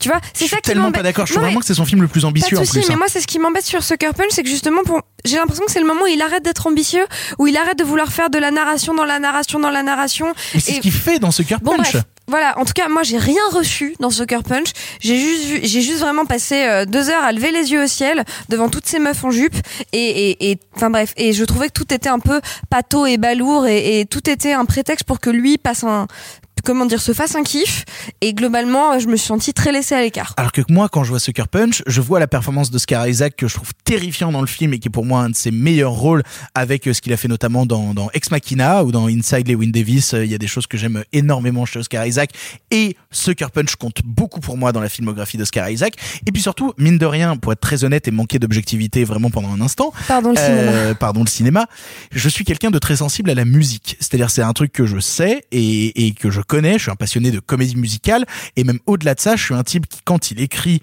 Tu vois, c'est Je ça suis qui tellement m'embête. pas d'accord. Je trouve vraiment que c'est son film le plus pas ambitieux de en souci, plus. mais hein. moi c'est ce qui m'embête sur Sucker Punch, c'est que justement pour j'ai l'impression que c'est le moment où il arrête d'être ambitieux, où il arrête de vouloir faire de la narration dans la narration dans la narration. Mais c'est ce qu'il fait dans Sucker Bon Punch. bref, voilà. En tout cas, moi j'ai rien reçu dans Sucker Punch. J'ai juste vu, j'ai juste vraiment passé euh, deux heures à lever les yeux au ciel devant toutes ces meufs en jupe et et et enfin bref. Et je trouvais que tout était un peu pâteau et balourd et, et tout était un prétexte pour que lui passe un comment dire se fasse un kiff et globalement je me suis sentie très laissée à l'écart. Alors que moi, quand je vois Sucker Punch, je vois la performance d'Oscar Isaac que je trouve terrifiant dans le film et qui est pour moi un de ses meilleurs rôles avec euh, ce qu'il a fait notamment dans, dans Ex Machina ou dans Inside Lewin Davis. Euh, Il y a des choses que j'aime énormément chez Oscar Isaac et Sucker Punch compte beaucoup pour moi dans la filmographie d'Oscar Isaac. Et puis surtout, mine de rien, pour être très honnête et manquer d'objectivité vraiment pendant un instant, Pardon le cinéma. euh, pardon le cinéma, je suis quelqu'un de très sensible à la musique. C'est-à-dire c'est un truc que je sais et, et que je connais. Je suis un passionné de comédie musicale et même au-delà de ça, je suis un type qui quand il écrit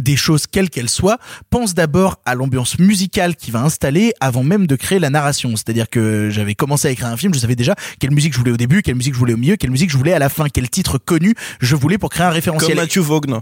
des choses quelles qu'elles soient, pense d'abord à l'ambiance musicale qu'il va installer avant même de créer la narration. C'est-à-dire que j'avais commencé à écrire un film, je savais déjà quelle musique je voulais au début, quelle musique je voulais au milieu, quelle musique je voulais à la fin, quel titre connu je voulais pour créer un référentiel. Comme Matthew Vaughn.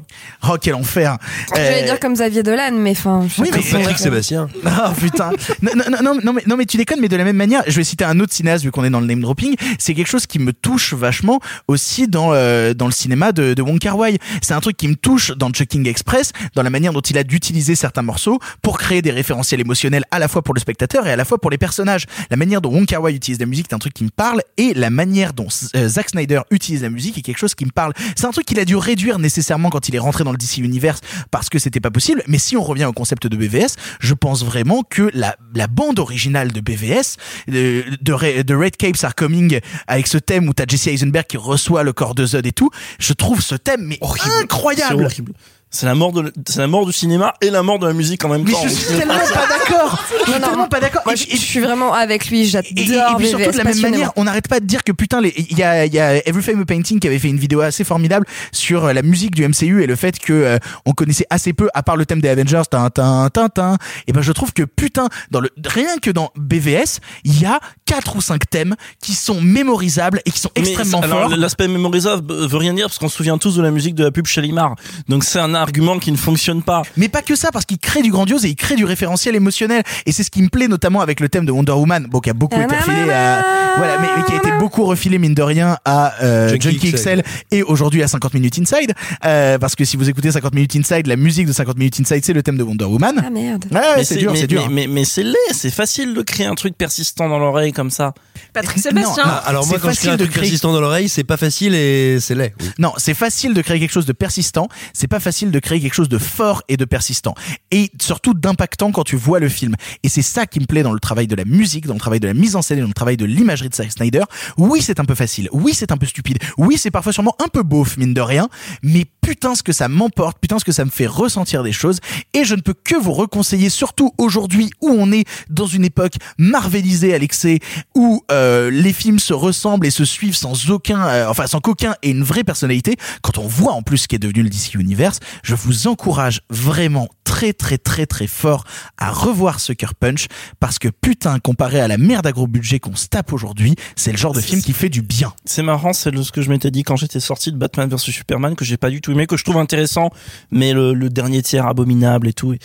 Oh quel enfer. Je vais Euh, dire comme Xavier Dolan, mais enfin. je Oui, sais mais pas. Patrick Sébastien. Ah putain. Non, non, non, non, non, mais, non, mais tu déconnes, mais de la même manière, je vais citer un autre cinéaste vu qu'on est dans le name dropping. C'est quelque chose qui me touche vachement aussi dans euh, dans le cinéma de, de Wong Kar Wai. C'est un truc qui me touche dans Chucking Express, dans la manière dont il a d'utiliser certains morceaux pour créer des référentiels émotionnels à la fois pour le spectateur et à la fois pour les personnages. La manière dont Wong Kar Wai utilise la musique est un truc qui me parle et la manière dont euh, Zack Snyder utilise la musique est quelque chose qui me parle. C'est un truc qu'il a dû réduire nécessairement quand il est rentré dans le DC Universe parce que c'était pas possible. Mais si on revient au concept de BVS, je pense vraiment que la, la bande originale de BVS, de, de, Ra- de Red Capes Are Coming, avec ce thème où t'as Jesse Eisenberg qui reçoit le corps de Zod et tout, je trouve ce thème mais incroyable. horrible. C'est la mort de, c'est la mort du cinéma et la mort de la musique en même Mais temps. je suis tellement pas d'accord. Je suis Non, non. tellement pas d'accord. Moi, Et- je, je suis vraiment avec lui. J'adore et, et- et puis surtout VVS, de la même manière, on n'arrête pas de dire que putain, il y a, il y a Every Frame a Painting qui avait fait une vidéo assez formidable sur euh, la musique du MCU et le fait que euh, on connaissait assez peu, à part le thème des Avengers, tin, tin, tin, tin. Et ben je trouve que putain, dans le rien que dans BVS, il y a quatre ou cinq thèmes qui sont mémorisables et qui sont Mais extrêmement alors, forts. L'aspect mémorisable veut rien dire parce qu'on se souvient tous de la musique de la pub Chalimar. Donc c'est un argument qui ne fonctionne pas. Mais pas que ça, parce qu'il crée du grandiose et il crée du référentiel émotionnel. Et c'est ce qui me plaît notamment avec le thème de Wonder Woman, bon, qui a beaucoup été refilé à, voilà, mais, mais qui a été beaucoup refilé mine de rien à euh, Junkie Junkie XL. Et aujourd'hui à 50 minutes Inside, euh, parce que si vous écoutez 50 minutes Inside, la musique de 50 minutes Inside, c'est le thème de Wonder Woman. Ah merde. Ouais, c'est dur, c'est dur. Mais, mais, mais c'est laid, c'est facile de créer un truc persistant dans l'oreille comme ça. Patrick Sébastien. Non, Ah, alors moi, c'est quand je crée facile un de truc créer- persistant dans l'oreille, c'est pas facile et c'est laid. Oui. Non, c'est facile de créer quelque chose de persistant, c'est pas facile de créer quelque chose de fort et de persistant. Et surtout d'impactant quand tu vois le film. Et c'est ça qui me plaît dans le travail de la musique, dans le travail de la mise en scène et dans le travail de l'imagerie de Zack Snyder. Oui, c'est un peu facile. Oui, c'est un peu stupide. Oui, c'est parfois sûrement un peu beauf, mine de rien. Mais putain, ce que ça m'emporte, putain, ce que ça me fait ressentir des choses. Et je ne peux que vous reconseiller, surtout aujourd'hui où on est dans une époque marvelisée à l'excès, où euh, les films se ressemblent et se suivent sans aucun, euh, enfin sans qu'aucun ait une vraie personnalité. Quand on voit en plus ce qui est devenu le DC Universe, je vous encourage vraiment très très très très fort à revoir Sucker Punch parce que putain, comparé à la merde à gros budget qu'on se tape aujourd'hui, c'est le genre de film qui fait du bien. C'est marrant, c'est ce que je m'étais dit quand j'étais sorti de Batman vs Superman que j'ai pas du tout aimé, que je trouve intéressant, mais le, le dernier tiers abominable et tout. Et,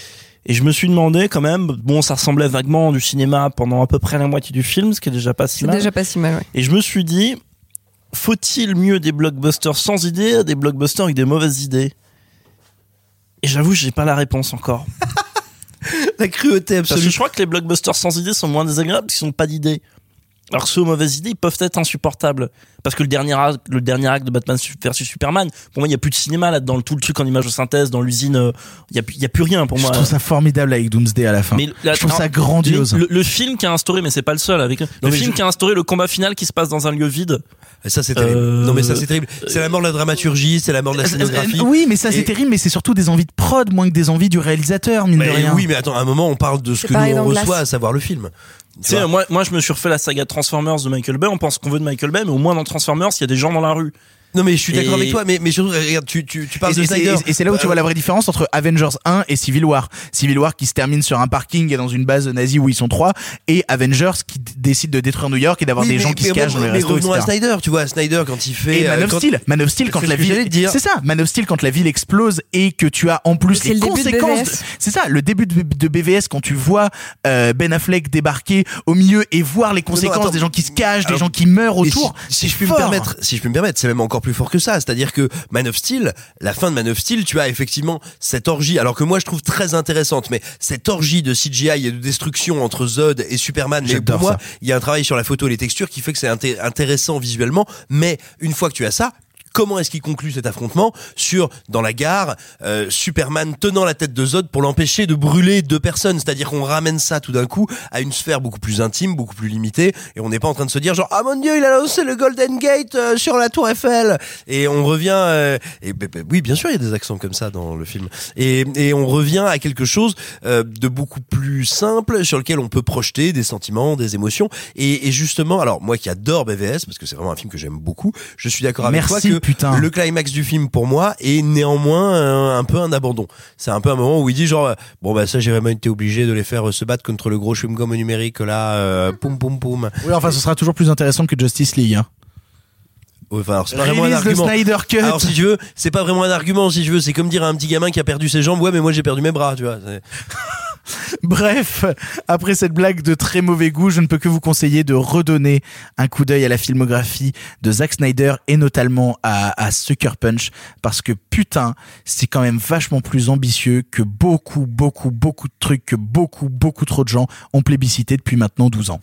et je me suis demandé quand même, bon, ça ressemblait vaguement du cinéma pendant à peu près la moitié du film, ce qui est déjà pas si C'est mal. déjà pas si mal, ouais. Et je me suis dit, faut-il mieux des blockbusters sans idées à des blockbusters avec des mauvaises idées? Et j'avoue, j'ai pas la réponse encore. La cruauté Parce que absolue. je crois que les blockbusters sans idées sont moins désagréables parce qu'ils n'ont pas d'idées. Alors aux mauvaises idées, ils peuvent être insupportables. Parce que le dernier acte, le dernier acte de Batman versus Superman, pour moi, il n'y a plus de cinéma là, dans le, tout le truc en image de synthèse, dans l'usine, euh, il n'y a, plus- il y a plus rien pour Je moi. trouve ça formidable avec Doomsday à la fin. Mais la- je trouve ça grandiose. Le, le film qui a instauré, mais c'est pas le seul, avec le film je- qui a instauré le combat final qui se passe dans un lieu vide. Et Ça c'est terrible. Euh, Non mais ça c'est terrible. C'est la mort de la dramaturgie, c'est la mort de la scénographie. Euh, Oui, mais ça c'est Et- terrible, mais c'est surtout des envies de prod moins que des envies du réalisateur, mine de Mais rien. oui, mais attends, à un moment on parle de ce que nous on reçoit, à savoir le film. Tu sais, moi, moi, je me suis refait la saga Transformers de Michael Bay. On pense qu'on veut de Michael Bay, mais au moins dans Transformers, il y a des gens dans la rue. Non mais je suis d'accord Et- avec toi, mais, mais surtout, regarde, tu, tu, tu parles Et de Snyder. et c'est là où tu vois la vraie différence entre Avengers 1 et Civil War. Civil War qui se termine sur un parking et dans une base nazie où ils sont trois, et Avengers qui décide de détruire New York et d'avoir Oui, des mais- gens qui mais se cachent dans les mais restos, revenons à etc. Snyder, tu vois, Snyder quand il fait. Et Man euh, of quand- Steel, Man of Steel quand C'est la ville, c'est ça, Man of Steel quand la ville explose et que tu as en plus les le conséquences. C'est ça, le début de, de BVS quand tu vois euh, Ben Affleck débarquer au milieu et voir les conséquences attends. des gens qui se cachent, des gens qui meurent Mais autour. Si, je puis me permettre, si je puis me permettre, c'est même encore plus fort que ça. C'est-à-dire que Man of Steel, la fin de Man of Steel, tu as effectivement cette orgie, alors que moi je trouve très intéressante, mais cette orgie de CGI et de destruction entre Zod et Superman. Mais pour moi, il y a un travail sur la photo et les textures qui fait que c'est inté- intéressant visuellement. Mais une fois que tu as ça. Comment est-ce qu'il conclut cet affrontement sur dans la gare euh, Superman tenant la tête de Zod pour l'empêcher de brûler deux personnes? C'est-à-dire qu'on ramène ça tout d'un coup à une sphère beaucoup plus intime beaucoup plus limitée et on n'est pas en train de se dire genre ah mon dieu il a lancé le Golden Gate euh, sur la tour Eiffel! Et on revient euh, et ben, ben, oui bien sûr il y a des accents comme ça dans le film. Et, et on revient à quelque chose euh, de beaucoup plus simple sur lequel on peut projeter des sentiments des émotions. Et, et justement alors moi qui adore BVS parce que c'est vraiment un film que j'aime beaucoup je suis d'accord avec Merci, toi que putain. le climax du film pour moi est néanmoins un, un peu un abandon. C'est un peu un moment où il dit genre euh, bon bah ça j'ai vraiment été obligé de les faire euh, se battre contre le gros chewing gum numérique là euh, poum poum poum. Oui, enfin, ce sera toujours plus intéressant que Justice League. Hein. Enfin, alors, c'est pas vraiment un argument. Cut. Alors si tu veux, c'est pas vraiment un argument si tu veux, c'est comme dire à un petit gamin qui a perdu ses jambes, ouais mais moi j'ai perdu mes bras, tu vois. Bref, après cette blague de très mauvais goût, je ne peux que vous conseiller de redonner un coup d'œil à la filmographie de Zack Snyder et notamment à, Sucker Punch parce que putain, c'est quand même vachement plus ambitieux que beaucoup, beaucoup, beaucoup de trucs que beaucoup, beaucoup trop de gens ont plébiscité depuis maintenant 12 ans.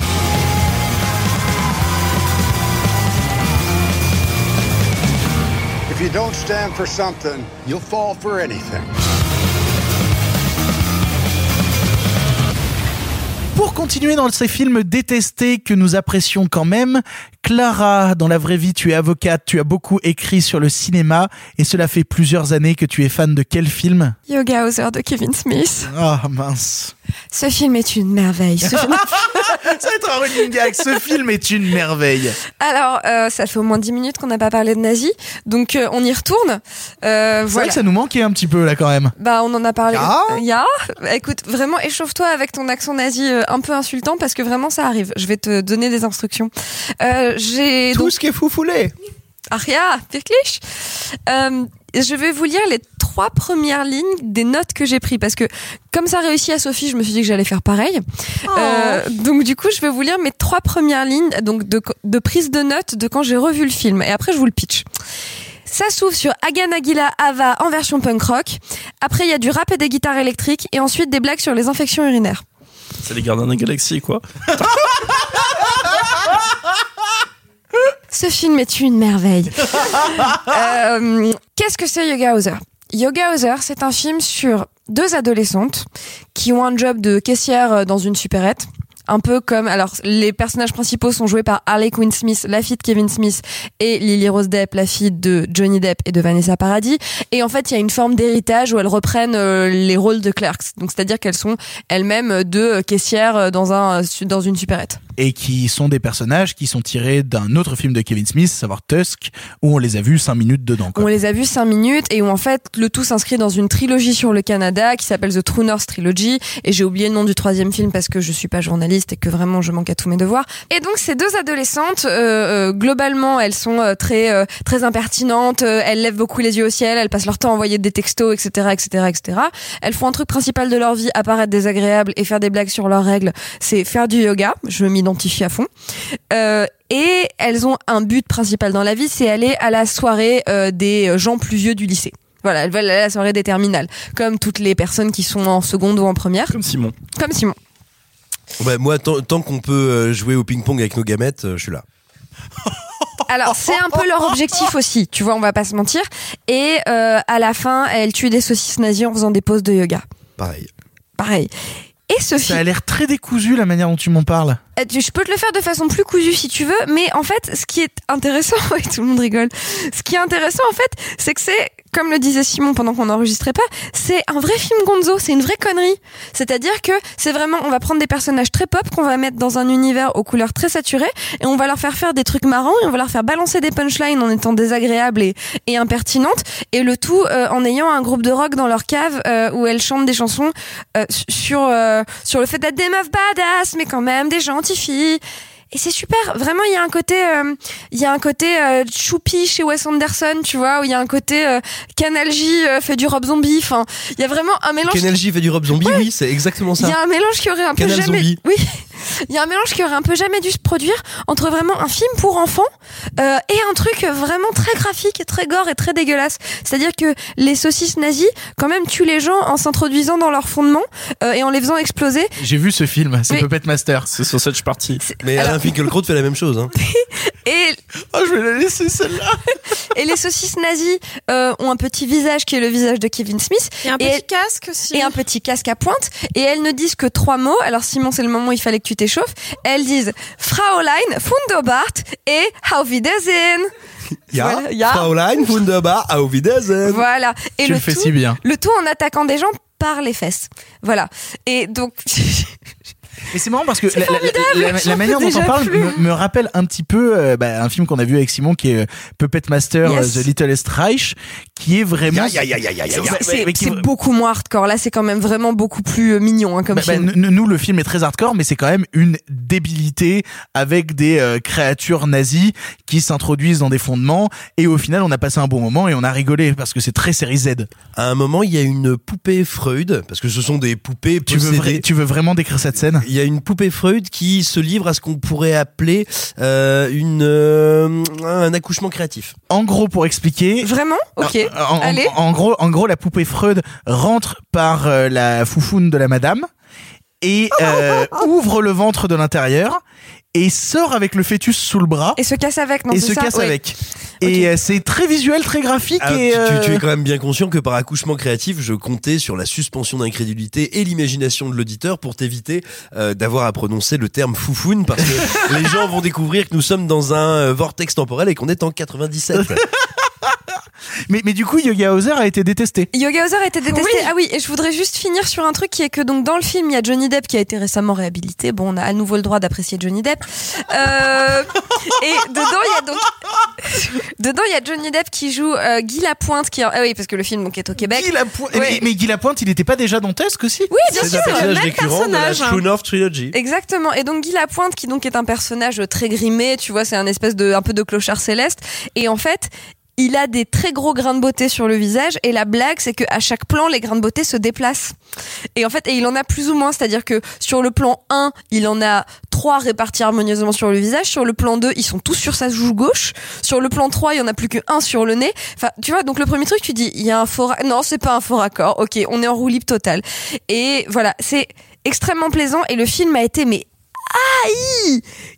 Pour continuer dans ces films détestés que nous apprécions quand même, Clara, dans la vraie vie, tu es avocate, tu as beaucoup écrit sur le cinéma et cela fait plusieurs années que tu es fan de quel film? Yoga Hauser de Kevin Smith. Ah mince. Ce film est une merveille. Ce film- Ça va être un running gag, ce film est une merveille. Alors, euh, ça fait au moins 10 minutes qu'on n'a pas parlé de nazis, donc euh, on y retourne. Euh, C'est vrai voilà. que ça nous manquait un petit peu là quand même. Bah, on en a parlé. Ah Ya. Bah, Écoute, vraiment, échauffe-toi avec ton accent nazi un peu insultant parce que vraiment, ça arrive. Je vais te donner des instructions. Euh, j'ai Tout donc ce qui est foufoulé. Aria, wirklich. Euh, je vais vous lire les trois premières lignes des notes que j'ai prises parce que comme ça réussit à Sophie, je me suis dit que j'allais faire pareil. Euh, donc du coup, je vais vous lire mes trois premières lignes donc de, de prise de notes de quand j'ai revu le film et après je vous le pitch. Ça s'ouvre sur Agan Aguila Ava en version punk rock. Après, il y a du rap et des guitares électriques et ensuite des blagues sur les infections urinaires. C'est les gardiens de la galaxie, quoi. Ce film est une merveille. Euh, Qu'est-ce que c'est Yoga Hauser? Yoga Hauser, c'est un film sur deux adolescentes qui ont un job de caissière dans une supérette. Un peu comme, alors, les personnages principaux sont joués par Harley Quinn Smith, la fille de Kevin Smith, et Lily Rose Depp, la fille de Johnny Depp et de Vanessa Paradis. Et en fait, il y a une forme d'héritage où elles reprennent euh, les rôles de clerks. Donc, c'est-à-dire qu'elles sont elles-mêmes deux caissières dans un, dans une supérette et qui sont des personnages qui sont tirés d'un autre film de Kevin Smith, savoir Tusk, où on les a vus cinq minutes dedans. Quoi. On les a vus cinq minutes et où en fait le tout s'inscrit dans une trilogie sur le Canada qui s'appelle The True North Trilogy et j'ai oublié le nom du troisième film parce que je suis pas journaliste et que vraiment je manque à tous mes devoirs. Et donc ces deux adolescentes, euh, euh, globalement elles sont euh, très euh, très impertinentes, elles lèvent beaucoup les yeux au ciel, elles passent leur temps à envoyer des textos, etc., etc., etc. Elles font un truc principal de leur vie, apparaître désagréable et faire des blagues sur leurs règles, c'est faire du yoga. Je m'identifie à fond. Euh, et elles ont un but principal dans la vie, c'est aller à la soirée euh, des gens plus vieux du lycée. Voilà, elles veulent aller à la soirée des terminales, comme toutes les personnes qui sont en seconde ou en première. Comme Simon. Comme Simon. Ouais, moi, tant, tant qu'on peut euh, jouer au ping-pong avec nos gamètes, euh, je suis là. Alors c'est un peu leur objectif aussi, tu vois, on va pas se mentir. Et euh, à la fin, elles tuent des saucisses nazies en faisant des poses de yoga. Pareil. Pareil. Et Sophie. Ça a l'air très décousu la manière dont tu m'en parles. Euh, Je peux te le faire de façon plus cousue si tu veux, mais en fait, ce qui est intéressant, ouais, tout le monde rigole. Ce qui est intéressant, en fait, c'est que c'est, comme le disait Simon pendant qu'on n'enregistrait pas, c'est un vrai film Gonzo, c'est une vraie connerie. C'est-à-dire que c'est vraiment, on va prendre des personnages très pop qu'on va mettre dans un univers aux couleurs très saturées et on va leur faire faire des trucs marrants et on va leur faire balancer des punchlines en étant désagréables et, et impertinentes et le tout euh, en ayant un groupe de rock dans leur cave euh, où elles chantent des chansons sur sur le fait d'être des meufs badass mais quand même des gentilles Et c'est super. Vraiment, il y a un côté, euh, il y a un côté euh, choupi chez Wes Anderson, tu vois, où il y a un côté euh, Canal J euh, fait du Rob Zombie. Enfin, il y a vraiment un mélange. J fait du Rob Zombie, oui, c'est exactement Il y ça. a un mélange qui aurait un peu Canal jamais. Zombie. Oui. Il y a un mélange qui aurait un peu jamais dû se produire entre vraiment un film pour enfants euh, et un truc vraiment très graphique, très gore et très dégueulasse. C'est-à-dire que les saucisses nazies, quand même, tuent les gens en s'introduisant dans leur fondement euh, et en les faisant exploser. J'ai vu ce film, c'est Mais- Puppet Master. C'est sur cette partie. Mais Alors- Alain Finkielkraut fait la même chose. Hein. Et Oh, je vais la laisser celle-là. et les saucisses nazies euh, ont un petit visage qui est le visage de Kevin Smith Et un petit casque aussi. et un petit casque à pointe et elles ne disent que trois mots. Alors Simon, c'est le moment où il fallait que tu t'échauffes. Elles disent Fraulein, Wunderbart et Auf Wiedersehen. Ja, Voilà, ja. Fraulein, wunderbar, auf Wiedersehen. Voilà. Et Tu le le fais tout, si bien. Le tout en attaquant des gens par les fesses. Voilà. Et donc, Et c'est marrant parce que la, manière dont on parle me, me rappelle un petit peu euh, bah, un film qu'on a vu avec Simon qui est euh, Puppet Master Yes. euh, The Littlest Reich qui est vraiment c'est qui- beaucoup moins hardcore. Là, c'est quand même vraiment beaucoup plus euh, mignon hein, comme Bah, bah, film. nous, le film est très hardcore, mais c'est quand même une débilité avec des euh, créatures nazies qui s'introduisent dans des fondements. Et au final, on a passé un bon moment et on a rigolé parce que c'est très série Z. À un moment, il y a une poupée Freud, parce que ce sont des poupées Tu veux, possédées. tu veux vraiment décrire cette scène? Il y a une poupée Freud qui se livre à ce qu'on pourrait appeler euh, une euh, un accouchement créatif. En gros, pour expliquer, Vraiment Ok. En, en- Allez. en gros, en gros, la poupée Freud rentre par euh, la foufoune de la madame et euh, ouvre le ventre de l'intérieur et sort avec le fœtus sous le bras Et se casse avec, non et se ça casse Ouais. avec. Et euh, c'est très visuel, très graphique. Et, tu, tu- euh, tu es quand même bien conscient que par accouchement créatif, je comptais sur la suspension d'incrédulité et l'imagination de l'auditeur pour t'éviter euh, d'avoir à prononcer le terme foufoune parce que les gens vont découvrir que nous sommes dans un vortex temporel et qu'on est en 97. mais, mais du coup, Yoga Hauser a été détesté. Yoga Hauser a été détesté. Ah oui, et je voudrais juste finir sur un truc qui est que donc dans le film, il y a Johnny Depp qui a été récemment réhabilité. Bon, on a à nouveau le droit d'apprécier Johnny Depp. Euh, et dedans, il y a donc dedans il y a Johnny Depp qui joue euh, Guy Lapointe qui ah oui parce que le film donc est au Québec. Guy Lapointe, Ouais. mais, mais Guy Lapointe, il était pas déjà dans Tusk aussi? Oui, bien C'est sûr, le personnage même récurrent de la personnage. True North Trilogy. Exactement. Et donc Guy Lapointe, qui donc est un personnage très grimé, tu vois, c'est un espèce de un peu de clochard céleste. Et en fait, il a des très gros grains de beauté sur le visage et la blague c'est que à chaque plan les grains de beauté se déplacent. Et en fait, il en a plus ou moins, c'est-à-dire que sur le plan 1, il en a trois répartis harmonieusement sur le visage, sur le plan 2, ils sont tous sur sa joue gauche, sur le plan 3, il y en a plus que un sur le nez. Enfin, tu vois, donc le premier truc tu dis il y a un faux non, c'est pas un faux raccord. OK, on est en roue libre totale. Et voilà, c'est extrêmement plaisant et le film a été mais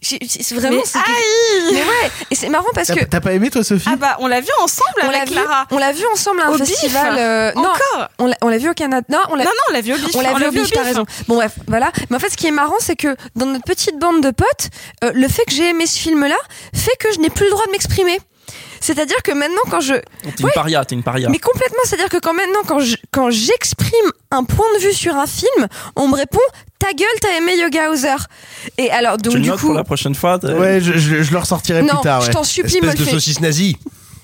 j'ai- c'est vraiment Mais quelque- mais ouais et c'est marrant parce que t'as pas aimé toi Sophie Ah bah on l'a vu ensemble on l'a avec vu, Clara. on l'a vu ensemble à un Au festival. euh, non, Encore on l'a, on l'a vu au Canada. Non, on l'a, Non, non, on l'a vu au Bif. On l'a vu vu au Bif, t'as raison. Bon bref, voilà. Mais en fait, ce qui est marrant, c'est que dans notre petite bande de potes, euh, le fait que j'ai aimé ce film-là fait que je n'ai plus le droit de m'exprimer. C'est-à-dire que maintenant, quand je, T'es une Ouais. paria, t'es une paria. mais complètement, c'est-à-dire que quand maintenant, quand je- quand j'exprime un point de vue sur un film, on me répond ta gueule, t'as aimé Yoga Hauser. Et alors, donc tu le du coup, pour la prochaine fois. Ouais, je, je, je le ressortirai non, plus tard. je ouais. t'en supplie, me Espèce le de fais. saucisse nazie.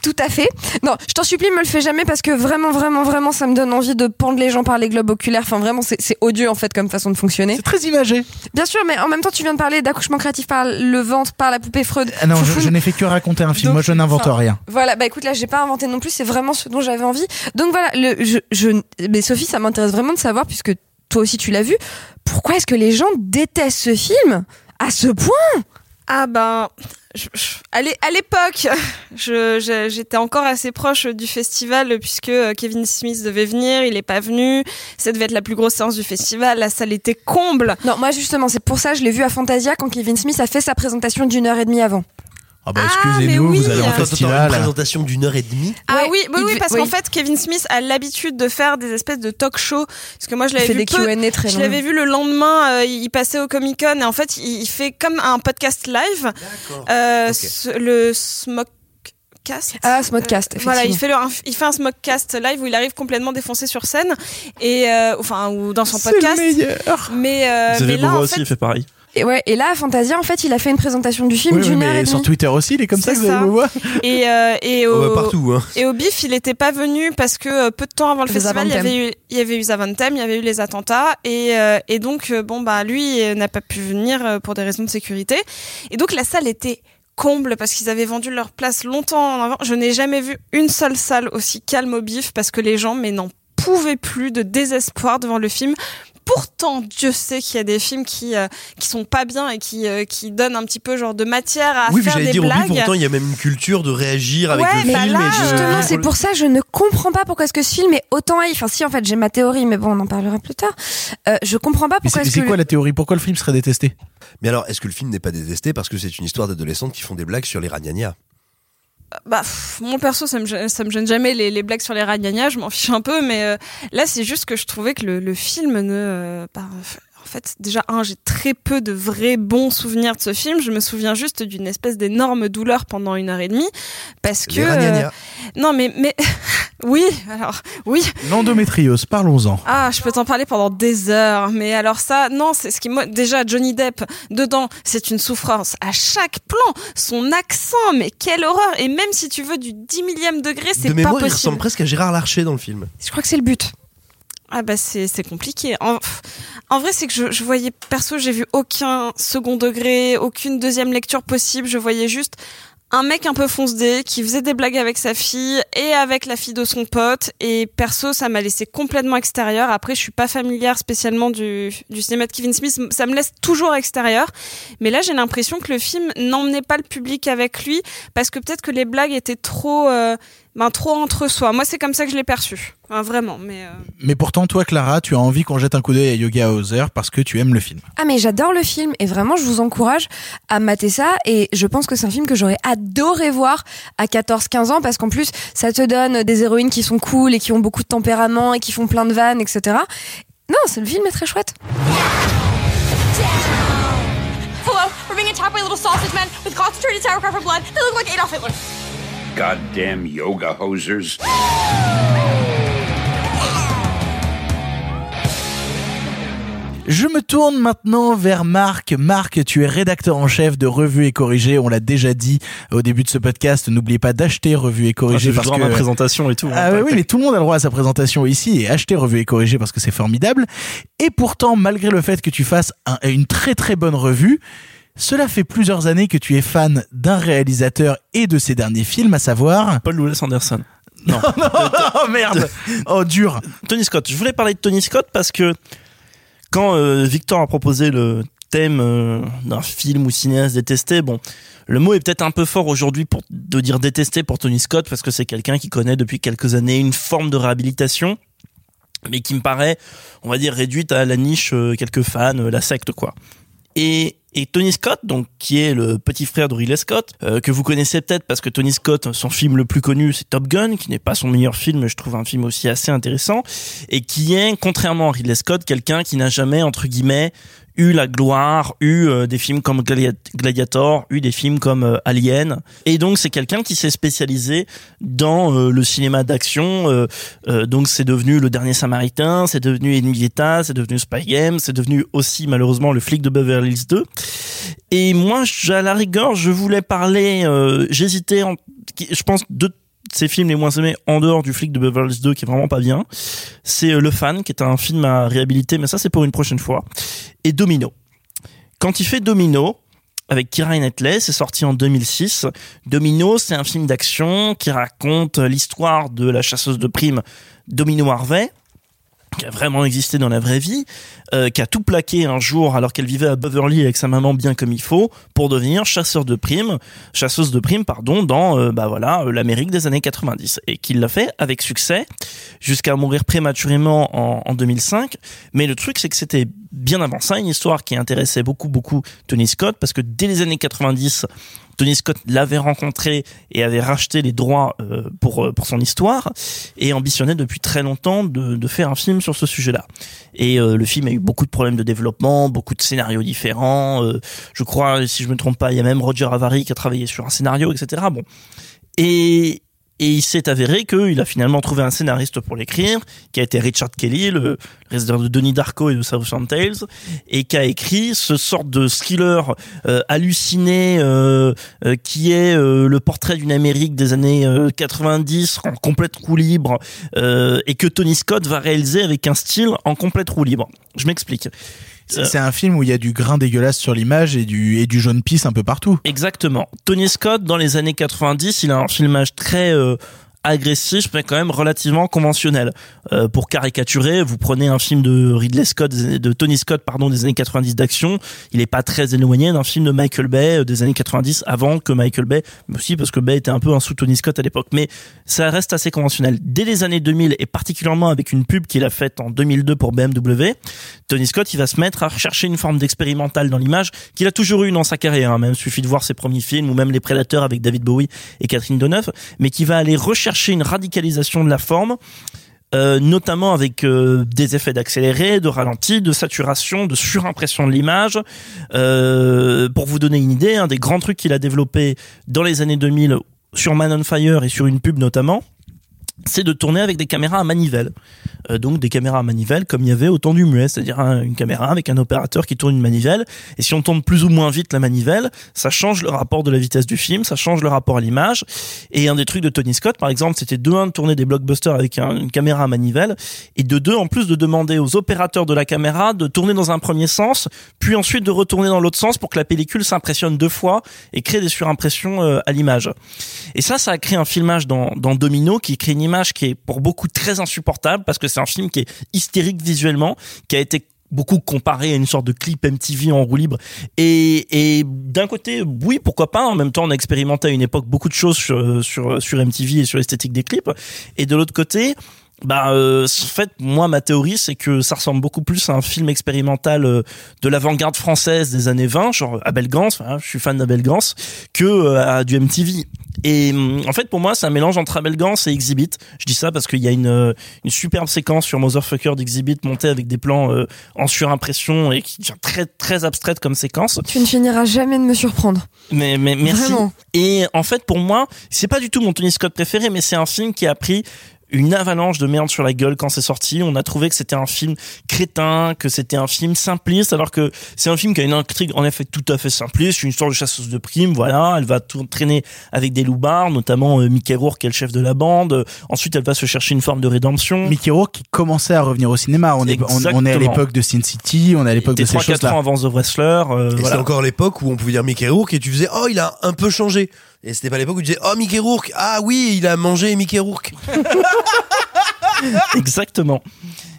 Tout à fait. Non, je t'en supplie, me le fais jamais parce que vraiment, vraiment, vraiment, ça me donne envie de pendre les gens par les globes oculaires. Enfin, vraiment, c'est odieux en fait comme façon de fonctionner. C'est très imagé. Bien sûr, mais en même temps, tu viens de parler d'accouchement créatif par le ventre, par la poupée Freud. Ah non, je, n'ai fait que raconter un film. Donc, Moi, je n'invente enfin, rien. Voilà, bah écoute, là, j'ai pas inventé non plus, c'est vraiment ce dont j'avais envie. Donc voilà, le, je, je, mais Sophie, ça m'intéresse vraiment de savoir, puisque toi aussi tu l'as vu, pourquoi est-ce que les gens détestent ce film à ce point? Ah ben, je- je- à l'é- à l'époque, j'étais encore assez proche du festival puisque euh, Kevin Smith devait venir, il est pas venu. Ça devait être la plus grosse séance du festival, la salle était comble. Non, moi justement, c'est pour ça, je l'ai vu à Fantasia quand Kevin Smith a fait sa présentation d'une heure et demie avant. Ah bah mais excusez-nous, oui. vous allez en festival. une présentation d'une heure et demie. Ah Ouais, oui, oui, oui, parce oui. qu'en fait, Kevin Smith a l'habitude de faire des espèces de talk show. Parce que moi, je l'avais fait vu des peu- Q&A très Je l'avais vu le lendemain, euh, il passait au Comic Con et en fait, il, il fait comme un podcast live. Euh, ce- le Smokecast. Ah, Smodcast, Euh, Voilà, il fait, le, un- il fait un Smokecast live où il arrive complètement défoncé sur scène et euh, enfin ou dans son C'est podcast. le meilleur. Mais, euh, mais là, en aussi, fait, il fait pareil. Et ouais, et là, Fantasia, en fait, il a fait une présentation du film Oui, oui, d'une heure et mais sur demie. Twitter aussi, il est comme ça, C'est vous allez le voir. et, euh, et Oh, au, bah, partout, hein. Et au BIF, il n'était pas venu parce que euh, peu de temps avant le Les festival, il y, avait eu, il y avait eu Zaventem, il y avait eu les attentats. Et, euh, et donc, bon, bah, lui n'a pas pu venir pour des raisons de sécurité. Et donc, la salle était comble parce qu'ils avaient vendu leur place longtemps en avant. Je n'ai jamais vu une seule salle aussi calme au BIF parce que les gens, mais n'en pouvaient plus de désespoir devant le film. Pourtant, Dieu sait qu'il y a des films qui euh, qui sont pas bien et qui euh, qui donnent un petit peu genre de matière à Oui, mais faire j'allais des dire, blagues. but, pourtant, il y a même une culture de réagir avec Ouais, le bah film. là, et de- Justement, c'est pour ça que je ne comprends pas pourquoi est-ce que ce film est autant haï. Enfin, si, en fait, j'ai ma théorie, mais bon, on en parlera plus tard. Euh, je comprends pas Mais pourquoi c'est que. quoi la théorie? Pourquoi le film serait détesté? Mais alors, est-ce que le film n'est pas détesté parce que c'est une histoire d'adolescentes qui font des blagues sur les ragnagnas bah mon perso ça me gêne- ça me gêne jamais les, blagues sur les ragnagnas je m'en fiche un peu mais euh, là c'est juste que je trouvais que le, le film ne euh, fait déjà un j'ai très peu de vrais bons souvenirs de ce film je me souviens juste d'une espèce d'énorme douleur pendant une heure et demie parce que euh, non mais mais oui alors oui L'endométriose, parlons-en. ah, je peux t'en parler pendant des heures, mais alors ça, non, c'est ce qui moi déjà Johnny Depp dedans, c'est une souffrance à chaque plan, son accent, mais quelle horreur Et même si tu veux du 10 millième degré, c'est De pas mémoire, il possible. ressemble presque à Gérard Larcher dans le film. Je crois que c'est le but. Ah bah c'est compliqué. En, en vrai, c'est que je, je voyais perso, j'ai vu aucun second degré, aucune deuxième lecture possible. Je voyais juste un mec un peu fonce-dé qui faisait des blagues avec sa fille et avec la fille de son pote. Et perso, ça m'a laissé complètement extérieur. Après, je suis pas familière spécialement du, du cinéma de Kevin Smith. Ça me laisse toujours extérieur. Mais là, j'ai l'impression que le film n'emmenait pas le public avec lui parce que peut-être que les blagues étaient trop, euh, ben, trop entre soi. Moi, c'est comme ça que je l'ai perçu. Enfin, vraiment. Mais euh, Mais pourtant, toi, Clara, tu as envie qu'on jette un coup d'œil à Yoga Hauser parce que tu aimes le film. Ah, mais j'adore le film et vraiment, je vous encourage à mater ça. Et je pense que c'est un film que j'aurais adoré voir à 14-15 ans parce qu'en plus, ça te donne des héroïnes qui sont cool et qui ont beaucoup de tempérament et qui font plein de vannes, etc. Non, c'est le film est très chouette. Hello, we're being attacked by little sausage men with concentrated sauerkraut for blood. They look like Adolf Hitler. Goddamn yoga hosers. Je me tourne maintenant vers Marc. Marc, tu es rédacteur en chef de Revue et Corrigé. On l'a déjà dit au début de ce podcast. N'oubliez pas d'acheter Revue et Ah, Corrigé J'ai le parce droit que à ma présentation et tout. Ah hein, oui, tac, oui, mais tout le monde a le droit à sa présentation ici et acheter Revue et Corrigé parce que c'est formidable. Et pourtant, malgré le fait que tu fasses un- une très très bonne revue, Cela fait plusieurs années que tu es fan d'un réalisateur et de ses derniers films, à savoir... Paul Louis Anderson. Non. oh merde Oh dur Tony Scott. Je voulais parler de Tony Scott parce que quand euh, Victor a proposé le thème euh, d'un film ou cinéaste détesté, bon, le mot est peut-être un peu fort aujourd'hui pour de dire détesté pour Tony Scott parce que c'est quelqu'un qui connaît depuis quelques années une forme de réhabilitation, mais qui me paraît, on va dire, réduite à la niche euh, quelques fans, la secte quoi. Et, Tony Scott, donc qui est le petit frère de Ridley Scott, euh, que vous connaissez peut-être parce que Tony Scott, son film le plus connu, c'est Top Gun, qui n'est pas son meilleur film, mais je trouve un film aussi assez intéressant, et qui est, contrairement à Ridley Scott, quelqu'un qui n'a jamais entre guillemets eu la gloire, eu euh, des films comme Gladi- Gladiator, eu des films comme euh, Alien, et donc c'est quelqu'un qui s'est spécialisé dans euh, le cinéma d'action. donc c'est devenu Le Dernier Samaritain, c'est devenu Ennemi d'État, c'est devenu Spy Game, c'est devenu aussi malheureusement le flic de Beverly Hills 2. Et moi, à la rigueur, je voulais parler. J'hésitais. Je pense de ces films les moins aimés en dehors du flic de Beverly Hills 2 qui est vraiment pas bien. C'est euh, Le Fan, qui est un film à réhabiliter, mais ça c'est pour une prochaine fois. Et Domino. Quand il fait Domino, avec Kira Knightley, c'est sorti en 2006. Domino, c'est un film d'action qui raconte l'histoire de la chasseuse de primes Domino Harvey, qui a vraiment existé dans la vraie vie, euh, qui a tout plaqué un jour alors qu'elle vivait à Beverly avec sa maman bien comme il faut pour devenir chasseur de primes, chasseuse de primes pardon dans euh, bah voilà euh, l'Amérique des années 90 et qu'il l'a fait avec succès jusqu'à mourir prématurément en, en 2005. Mais le truc c'est que c'était bien avant ça une histoire qui intéressait beaucoup beaucoup Tony Scott parce que dès les années 90 Tony Scott l'avait rencontré et avait racheté les droits euh, pour euh, pour son histoire et ambitionnait depuis très longtemps de, de faire un film sur ce sujet-là. Et euh, le film a eu beaucoup de problèmes de développement, beaucoup de scénarios différents. euh, je crois, si je me trompe pas, il y a même Roger Avary qui a travaillé sur un scénario, etc. Bon, et et il s'est avéré qu'il a finalement trouvé un scénariste pour l'écrire, qui a été Richard Kelly, le résident de Denis Darko et de Southern Tales, et qui a écrit ce sorte de thriller euh, halluciné euh, euh, qui est euh, le portrait d'une Amérique des années euh, 90 en complète roue libre, euh, et que Tony Scott va réaliser avec un style en complète roue libre. Je m'explique. C'est c'est un film où il y a du grain dégueulasse sur l'image et du, et du jaune pisse un peu partout. Exactement. Tony Scott, dans les années 90, il a un filmage très euh, agressif, mais quand même relativement conventionnel. Euh, pour caricaturer, vous prenez un film de Ridley Scott, de Tony Scott, pardon, des années 90 d'action, il est pas très éloigné d'un film de Michael Bay euh, des années 90 avant que Michael Bay, mais aussi parce que Bay était un peu un sous Tony Scott à l'époque. Mais ça reste assez conventionnel. Dès les années 2000 et particulièrement avec une pub qu'il a faite en 2002 pour BMW, Tony Scott, il va se mettre à rechercher une forme d'expérimental dans l'image qu'il a toujours eu dans sa carrière. hein. Même suffit de voir ses premiers films ou même Les Prédateurs avec David Bowie et Catherine Deneuve, mais qui va aller rechercher une radicalisation de la forme. euh, notamment avec euh, des effets d'accéléré, de ralenti, de saturation, de surimpression de l'image. Euh, pour vous donner une idée, un des grands trucs qu'il a développé dans les années 2000 sur Man on Fire et sur une pub notamment, c'est de tourner avec des caméras à manivelle. Euh, donc des caméras à manivelle comme il y avait au temps du muet, c'est-à-dire une caméra avec un opérateur qui tourne une manivelle. Et si on tourne plus ou moins vite la manivelle, ça change le rapport de la vitesse du film, ça change le rapport à l'image. Et un des trucs de Tony Scott, par exemple, c'était de un de tourner des blockbusters avec un- une caméra à manivelle, et de deux en plus de demander aux opérateurs de la caméra de tourner dans un premier sens, puis ensuite de retourner dans l'autre sens pour que la pellicule s'impressionne deux fois et crée des surimpressions euh, à l'image. Et ça, ça a créé un filmage dans, dans Domino qui crée une image qui est pour beaucoup très insupportable parce que c'est un film qui est hystérique visuellement, qui a été beaucoup comparé à une sorte de clip MTV en roue libre. Et, d'un côté, oui, pourquoi pas. En même temps, on a expérimenté à une époque beaucoup de choses sur, sur, MTV et sur l'esthétique des clips. Et de l'autre côté, bah, euh, en fait, moi, ma théorie, c'est que ça ressemble beaucoup plus à un film expérimental euh, de l'avant-garde française des années 20, genre Abel Gance, je suis fan d'Abel Gance, que euh, à du MTV. Et hum, en fait, pour moi, c'est un mélange entre Abel Gance et Exhibit. Je dis ça parce qu'il y a une, euh, une superbe séquence sur Motherfucker d'Exhibit montée avec des plans euh, en surimpression et qui devient très très abstraite comme séquence. Tu ne finiras jamais de me surprendre. Mais, mais merci. Vraiment. Et en fait, pour moi, c'est pas du tout mon Tony Scott préféré, mais c'est un film qui a pris une avalanche de merde sur la gueule quand c'est sorti. On a trouvé que c'était un film crétin, que c'était un film simpliste, alors que c'est un film qui a une intrigue en effet tout à fait simpliste, une histoire de chasseuse de primes, voilà. Elle va tout traîner avec des loupards, notamment euh, Mickey Rourke qui est le chef de la bande. Ensuite, elle va se chercher une forme de rédemption. Mickey Rourke qui commençait à revenir au cinéma. On est, on, on est à l'époque de Sin City, on est à l'époque de ces 3-4 choses-là. ans avant The Wrestler. euh, Et voilà. c'était encore l'époque où on pouvait dire Mickey Rourke et tu faisais oh il a un peu changé. Et c'était pas l'époque où tu disais oh Mickey Rourke ah oui il a mangé Mickey Rourke. Exactement.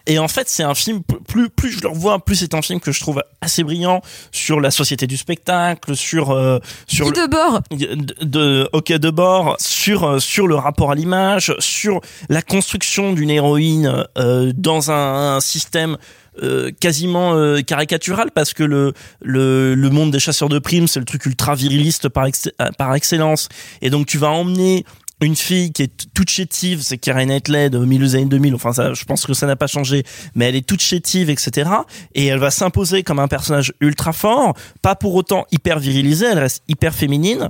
Et en fait, c'est un film plus plus je le revois, plus c'est un film que je trouve assez brillant sur la société du spectacle, sur euh, sur Guy le- Debord. de, de bord, sur euh, sur le rapport à l'image, sur la construction d'une héroïne euh, dans un, un système euh, quasiment euh, caricatural parce que le, le le monde des chasseurs de primes c'est le truc ultra viriliste par euh, par excellence et donc tu vas emmener une fille qui est toute chétive, c'est Karen Knightley de milieu des années 2000, enfin ça, je pense que ça n'a pas changé, mais elle est toute chétive, etc. Et elle va s'imposer comme un personnage ultra fort, pas pour autant hyper virilisé, elle reste hyper féminine.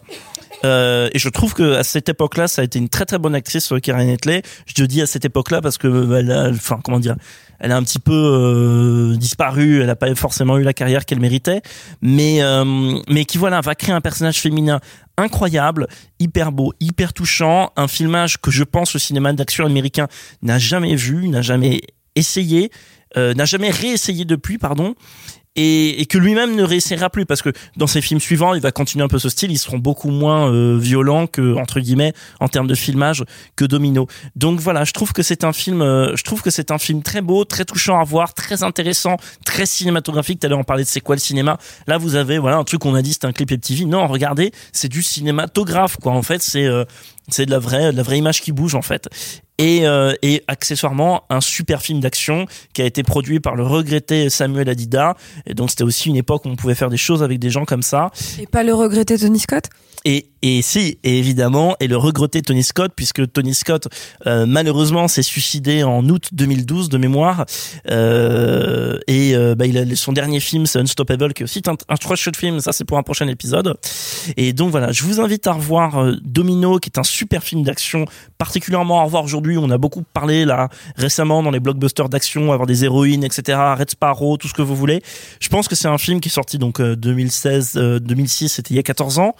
Euh, et je trouve que à cette époque-là, ça a été une très très bonne actrice, euh, Karen Knightley. Je te dis à cette époque-là parce que a, enfin comment dire, elle a un petit peu euh, disparu. Elle n'a pas forcément eu la carrière qu'elle méritait, mais euh, mais qui voilà va créer un personnage féminin incroyable, hyper beau, hyper touchant, un filmage que je pense le cinéma d'action américain n'a jamais vu, n'a jamais essayé, euh, n'a jamais réessayé depuis, pardon. Et, et que lui-même ne réessayera plus parce que dans ses films suivants, il va continuer un peu ce style. Ils seront beaucoup moins euh, violents que entre guillemets en termes de filmage que Domino. Donc voilà, je trouve que c'est un film, euh, je trouve que c'est un film très beau, très touchant à voir, très intéressant, très cinématographique. Tout à l'heure on parlait de c'est quoi le cinéma? Là vous avez voilà un truc qu'on a dit c'est un clip MTV. Non, regardez, c'est du cinématographe quoi. En fait, c'est euh, c'est de la vraie de la vraie image qui bouge en fait. Et, euh, et accessoirement un super film d'action qui a été produit par le regretté Samuel Adida. Et donc c'était aussi une époque où on pouvait faire des choses avec des gens comme ça. Et pas le regretter Tony Scott? Et, et si, évidemment, et le regretté Tony Scott, puisque Tony Scott, euh, malheureusement, s'est suicidé en août 2012 de mémoire. Euh, et euh, bah, il a, son dernier film, c'est Unstoppable, qui est aussi un, un très chouette film. Ça, c'est pour un prochain épisode. Et donc voilà, je vous invite à revoir euh, Domino, qui est un super film d'action, particulièrement à revoir aujourd'hui. On a beaucoup parlé là récemment dans les blockbusters d'action, avoir des héroïnes, etc. Red Sparrow, tout ce que vous voulez. Je pense que c'est un film qui est sorti donc euh, 2016, euh, 2006, c'était il y a 14 ans.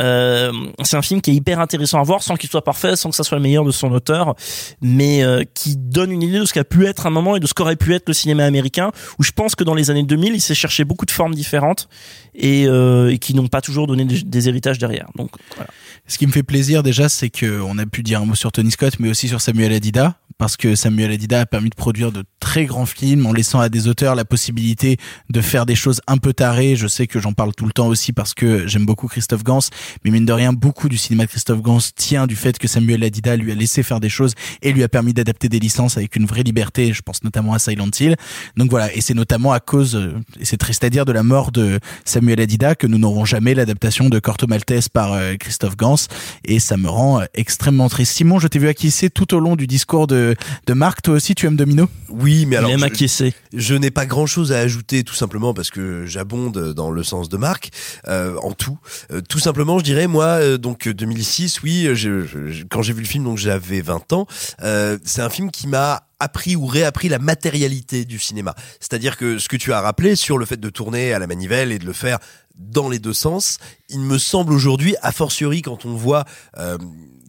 Euh, c'est un film qui est hyper intéressant à voir sans qu'il soit parfait, sans que ça soit le meilleur de son auteur, mais euh, qui donne une idée de ce qu'a pu être un moment et de ce qu'aurait pu être le cinéma américain, où je pense que dans les années 2000, il s'est cherché beaucoup de formes différentes et, euh, et qui n'ont pas toujours donné des, héritages derrière. Donc voilà. Ce qui me fait plaisir déjà, c'est que on a pu dire un mot sur Tony Scott, mais aussi sur Samuel Adida, parce que Samuel Adida a permis de produire de très grands films en laissant à des auteurs la possibilité de faire des choses un peu tarées. Je sais que j'en parle tout le temps aussi parce que j'aime beaucoup Christophe Gans, mais mine de rien, beaucoup du cinéma de Christophe Gans tient du fait que Samuel Adida lui a laissé faire des choses et lui a permis d'adapter des licences avec une vraie liberté. Je pense notamment à Silent Hill. Donc voilà, et c'est notamment à cause, euh, et c'est triste à dire, de la mort de Adida que nous n'aurons jamais l'adaptation de Corto Maltese par euh, Christophe Gans et ça me rend euh, extrêmement triste. Simon, je t'ai vu acquiescer tout au long du discours de, de Marc. Toi aussi, tu aimes Domino? Oui, mais alors aime je, acquiescer. je n'ai pas grand chose à ajouter tout simplement parce que j'abonde dans le sens de Marc euh, en tout. Euh, tout simplement, je dirais moi euh, donc euh, 2006, oui, je- je- quand j'ai vu le film donc j'avais 20 ans. Euh, c'est un film qui m'a appris ou réappris la matérialité du cinéma. C'est-à-dire que ce que tu as rappelé sur le fait de tourner à la manivelle et de le faire dans les deux sens, il me semble aujourd'hui, a fortiori quand on voit euh,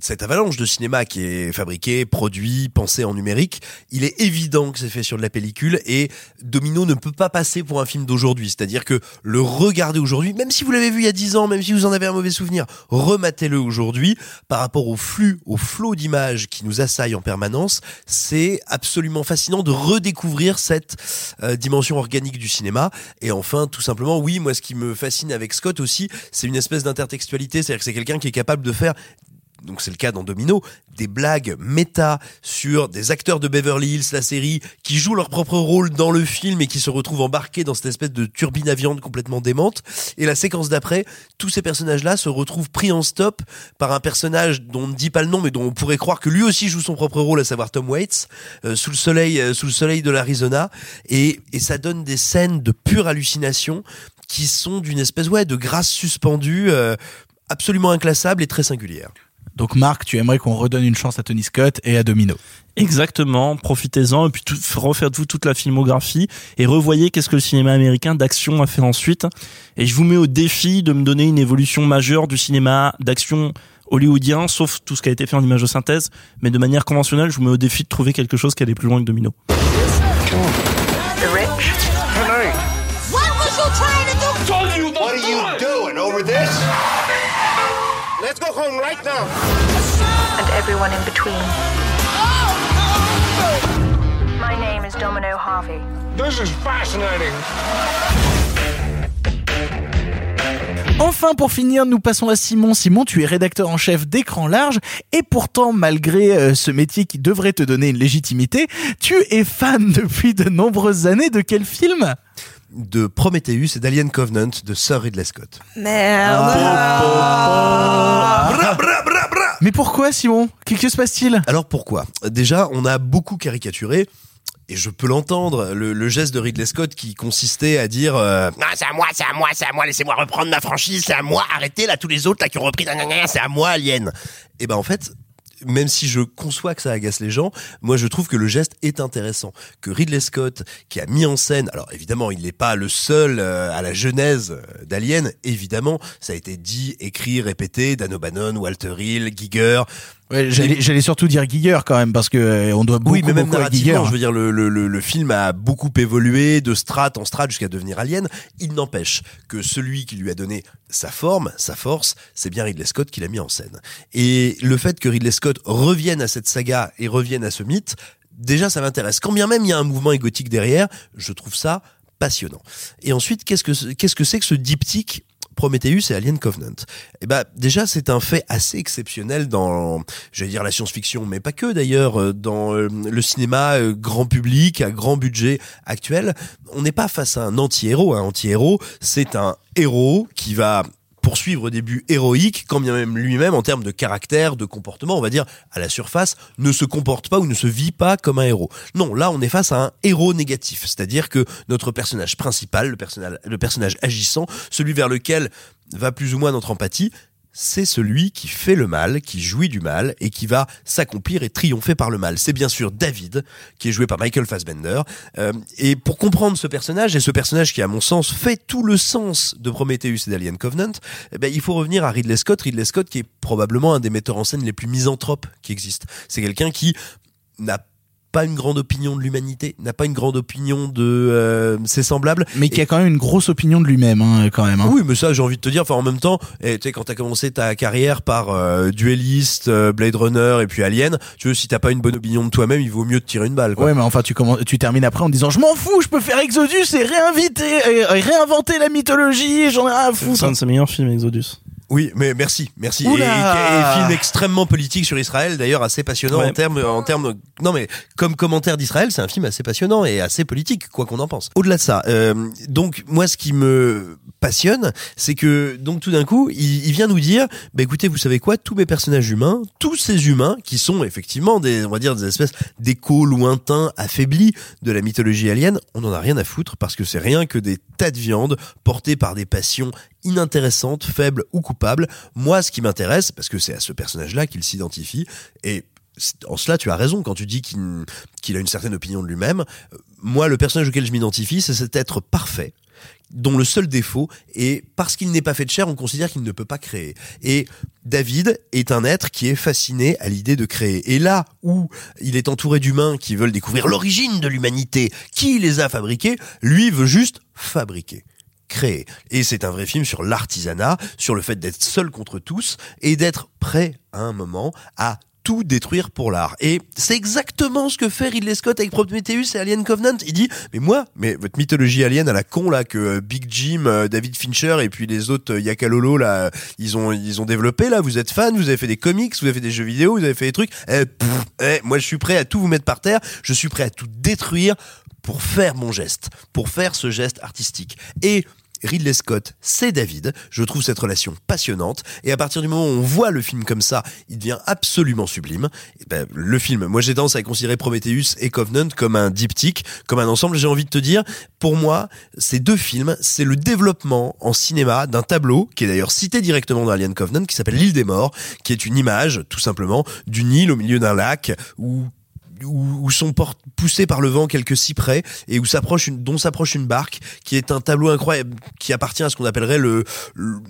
cette avalanche de cinéma qui est fabriqué, produit, pensé en numérique, il est évident que c'est fait sur de la pellicule et Domino ne peut pas passer pour un film d'aujourd'hui. C'est-à-dire que le regarder aujourd'hui, même si vous l'avez vu il y a 10 ans, même si vous en avez un mauvais souvenir, rematez-le aujourd'hui par rapport au flux, au flot d'images qui nous assaillent en permanence. C'est absolument fascinant de redécouvrir cette euh, dimension organique du cinéma. Et enfin, tout simplement, oui, moi ce qui me fascine avec Scott aussi, c'est une espèce d'intertextualité, c'est-à-dire que c'est quelqu'un qui est capable de faire donc c'est le cas dans Domino, des blagues méta sur des acteurs de Beverly Hills, la série, qui jouent leur propre rôle dans le film et qui se retrouvent embarqués dans cette espèce de turbine à viande complètement démente. Et la séquence d'après, tous ces personnages-là se retrouvent pris en stop par un personnage dont on ne dit pas le nom, mais dont on pourrait croire que lui aussi joue son propre rôle, à savoir Tom Waits, euh, sous le soleil, euh, sous le soleil de l'Arizona. Et, et ça donne des scènes de pure hallucination qui sont d'une espèce ouais de grâce suspendue, euh, absolument inclassable et très singulière. Donc Marc, tu aimerais qu'on redonne une chance à Tony Scott et à Domino. Exactement, profitez-en et puis tout, refaites-vous toute la filmographie et revoyez qu'est-ce que le cinéma américain d'action a fait ensuite. Et je vous mets au défi de me donner une évolution majeure du cinéma d'action hollywoodien, sauf tout ce qui a été fait en image de synthèse, mais de manière conventionnelle, je vous mets au défi de trouver quelque chose qui allait plus loin que Domino. The rich. Let's go home right now. And everyone in between. My name is Domino Harvey. This is fascinating. Enfin, pour finir, nous passons à Simon. Simon, tu es rédacteur en chef d'écran large et pourtant, malgré euh, ce métier qui devrait te donner une légitimité, tu es fan depuis de nombreuses années de quel film? De Prometheus et d'Alien Covenant de Sir Ridley Scott. Merde. Mais pourquoi, Simon? Que que se passe-t-il? Alors pourquoi? Déjà, on a beaucoup caricaturé. Et je peux l'entendre, le, le geste de Ridley Scott qui consistait à dire euh, Non, c'est à moi, c'est à moi, c'est à moi, laissez-moi reprendre ma franchise, c'est à moi, arrêtez là tous les autres là qui ont repris, c'est à moi, Alien. Et ben en fait, même si je conçois que ça agace les gens, moi je trouve que le geste est intéressant. Que Ridley Scott, qui a mis en scène, alors évidemment il n'est pas le seul euh, à la genèse euh, d'Alien, évidemment, ça a été dit, écrit, répété, Dan O'Bannon, Walter Hill, Giger, Ouais, j'allais, surtout dire Giger quand même parce que euh, on doit beaucoup, oui, mais même narrativement, je veux dire, le, le, le, le film a beaucoup évolué de strate en strate jusqu'à devenir Alien. Il n'empêche que celui qui lui a donné sa forme, sa force, c'est bien Ridley Scott qui l'a mis en scène. Et le fait que Ridley Scott revienne à cette saga et revienne à ce mythe, déjà ça m'intéresse. Quand bien même il y a un mouvement égotique derrière, je trouve ça passionnant. Et ensuite, qu'est-ce que qu'est-ce que c'est que ce diptyque Prometheus et Alien Covenant. Eh ben déjà c'est un fait assez exceptionnel dans j'allais dire la science-fiction mais pas que d'ailleurs euh, dans euh, le cinéma euh, grand public à grand budget actuel, on n'est pas face à un anti-héros, un anti-héros, c'est un héros qui va poursuivre des buts héroïques, quand bien même lui-même, en termes de caractère, de comportement, on va dire, à la surface, ne se comporte pas ou ne se vit pas comme un héros. Non, là, on est face à un héros négatif. C'est-à-dire que notre personnage principal, le personnage, le personnage agissant, celui vers lequel va plus ou moins notre empathie, c'est celui qui fait le mal, qui jouit du mal et qui va s'accomplir et triompher par le mal. C'est bien sûr David, qui est joué par Michael Fassbender. Euh, et pour comprendre ce personnage, et ce personnage qui, à mon sens, fait tout le sens de Prometheus et d'Alien Covenant, eh ben, il faut revenir à Ridley Scott. Ridley Scott qui est probablement un des metteurs en scène les plus misanthropes qui existent. C'est quelqu'un qui n'a pas une grande opinion de l'humanité, n'a pas une grande opinion de euh, ses semblables. Mais qui a quand même une grosse opinion de lui-même, hein, quand même. Hein. Oui, mais ça, j'ai envie de te dire. Enfin, en même temps, eh, tu sais, quand t'as commencé ta carrière par euh, dueliste, euh, Blade Runner et puis Alien, tu veux, si t'as pas une bonne opinion de toi-même, il vaut mieux te tirer une balle. Quoi. Ouais, mais enfin, tu commences, tu termines après en disant, je m'en fous, je peux faire Exodus et réinviter, et réinventer la mythologie, j'en ai rien à foutre. C'est un de ses meilleurs films, Exodus. Oui, mais merci, merci. Et, Oula et, et film extrêmement politique sur Israël, d'ailleurs assez passionnant Ouais. en termes, en termes. Non, mais comme commentaire d'Israël, c'est un film assez passionnant et assez politique, quoi qu'on en pense. Au-delà de ça, euh, donc moi, ce qui me passionne, c'est que donc tout d'un coup, il, il vient nous dire, bah écoutez, vous savez quoi, tous mes personnages humains, tous ces humains qui sont effectivement des, on va dire des espèces d'échos lointains, affaiblis de la mythologie alien, on en a rien à foutre parce que c'est rien que des tas de viande portés par des passions inintéressantes, faibles ou coupables. Moi, ce qui m'intéresse, parce que c'est à ce personnage-là qu'il s'identifie, et en cela, tu as raison quand tu dis qu'il qu'il a une certaine opinion de lui-même. Euh, Moi, le personnage auquel je m'identifie, c'est cet être parfait dont le seul défaut est parce qu'il n'est pas fait de chair, on considère qu'il ne peut pas créer. Et David est un être qui est fasciné à l'idée de créer. Et là où il est entouré d'humains qui veulent découvrir l'origine de l'humanité, qui les a fabriqués, lui veut juste fabriquer créer. Et c'est un vrai film sur l'artisanat, sur le fait d'être seul contre tous et d'être prêt à un moment à tout détruire pour l'art. Et c'est exactement ce que fait Ridley Scott avec Prometheus et Alien Covenant. Il dit, mais moi, mais votre mythologie alien à la con là que euh, Big Jim, euh, David Fincher et puis les autres euh, Yakalolo là, ils ont ils ont développé là. Vous êtes fans, vous avez fait des comics, vous avez fait des jeux vidéo, vous avez fait des trucs. Eh, pff, eh, moi, je suis prêt à tout vous mettre par terre. Je suis prêt à tout détruire pour faire mon geste, pour faire ce geste artistique. Et Ridley Scott, c'est David. Je trouve cette relation passionnante. Et à partir du moment où on voit le film comme ça, il devient absolument sublime. Ben, le film, moi j'ai tendance à considérer Prometheus et Covenant comme un diptyque, comme un ensemble. J'ai envie de te dire, pour moi, ces deux films, c'est le développement en cinéma d'un tableau qui est d'ailleurs cité directement dans Alien Covenant, qui s'appelle l'île des morts, qui est une image, tout simplement, d'une île au milieu d'un lac où où, sont poussés par le vent quelques cyprès et où s'approche une, dont s'approche une barque qui est un tableau incroyable qui appartient à ce qu'on appellerait le le,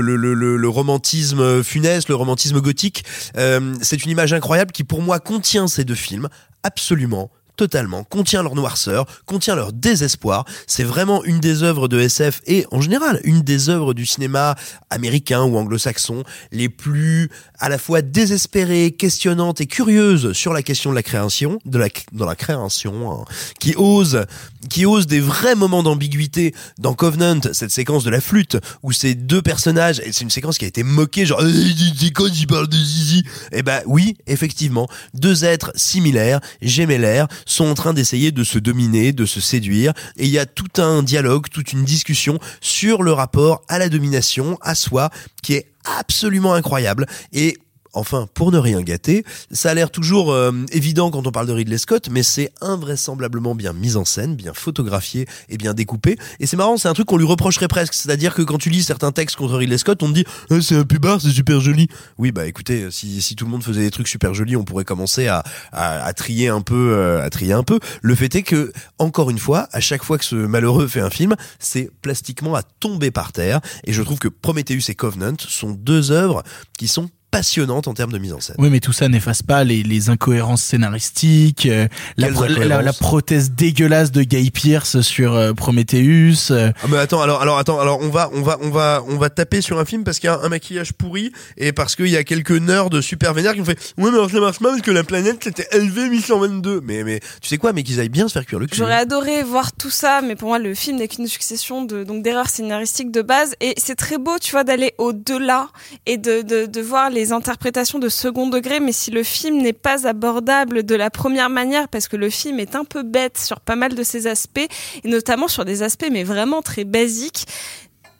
le, le, le, le romantisme funeste, le romantisme gothique. Euh, c'est une image incroyable qui pour moi contient ces deux films absolument totalement, contient leur noirceur, contient leur désespoir. C'est vraiment une des œuvres de SF et en général une des œuvres du cinéma américain ou anglo-saxon les plus à la fois désespérées, questionnantes et curieuses sur la question de la création, de la dans la création, hein, qui ose qui ose des vrais moments d'ambiguïté dans Covenant, cette séquence de la flûte où ces deux personnages et c'est une séquence qui a été moquée genre c'est quand il parle de zizi Eh ben oui, effectivement, deux êtres similaires, gémellaires sont en train d'essayer de se dominer, de se séduire. Et il y a tout un dialogue, toute une discussion sur le rapport à la domination, à soi qui est absolument incroyable. Et Enfin, pour ne rien gâter, ça a l'air toujours euh, évident quand on parle de Ridley Scott, mais c'est invraisemblablement bien mis en scène, bien photographié et bien découpé. Et c'est marrant, c'est un truc qu'on lui reprocherait presque. C'est-à-dire que quand tu lis certains textes contre Ridley Scott, on te dit Ah, c'est un pubard, c'est super joli. Oui, bah écoutez, si, si tout le monde faisait des trucs super jolis, on pourrait commencer à, à, à trier un peu, euh, à trier un peu. Le fait est que, encore une fois, à chaque fois que ce malheureux fait un film, c'est plastiquement à tomber par terre. Et je trouve que Prometheus et Covenant sont deux œuvres qui sont passionnantes en termes de mise en scène. Oui, mais tout ça n'efface pas les, les incohérences scénaristiques, euh, la, pro- la, incohérences la prothèse dégueulasse de Guy Pierce sur euh, Prometheus. euh, Ah mais attends alors alors attends alors on va on va on va on va taper sur un film parce qu'il y a un maquillage pourri et parce qu'il y a quelques nerds de super vénères qui ont fait ouais mais alors ça marche pas parce que la planète c'était LV 1122 mais mais tu sais quoi mais qu'ils aillent bien se faire cuire le cul. J'aurais adoré voir tout ça, mais pour moi, le film n'est qu'une succession de donc d'erreurs scénaristiques de base. Et c'est très beau, tu vois, d'aller au-delà et de, de, de voir les interprétations de second degré. Mais si le film n'est pas abordable de la première manière, parce que le film est un peu bête sur pas mal de ses aspects, et notamment sur des aspects, mais vraiment très basiques.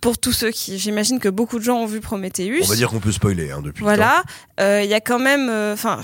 Pour tous ceux qui, j'imagine que beaucoup de gens ont vu Prometheus. On va dire qu'on peut spoiler hein, depuis. Voilà, Euh, il y a quand même, euh, enfin,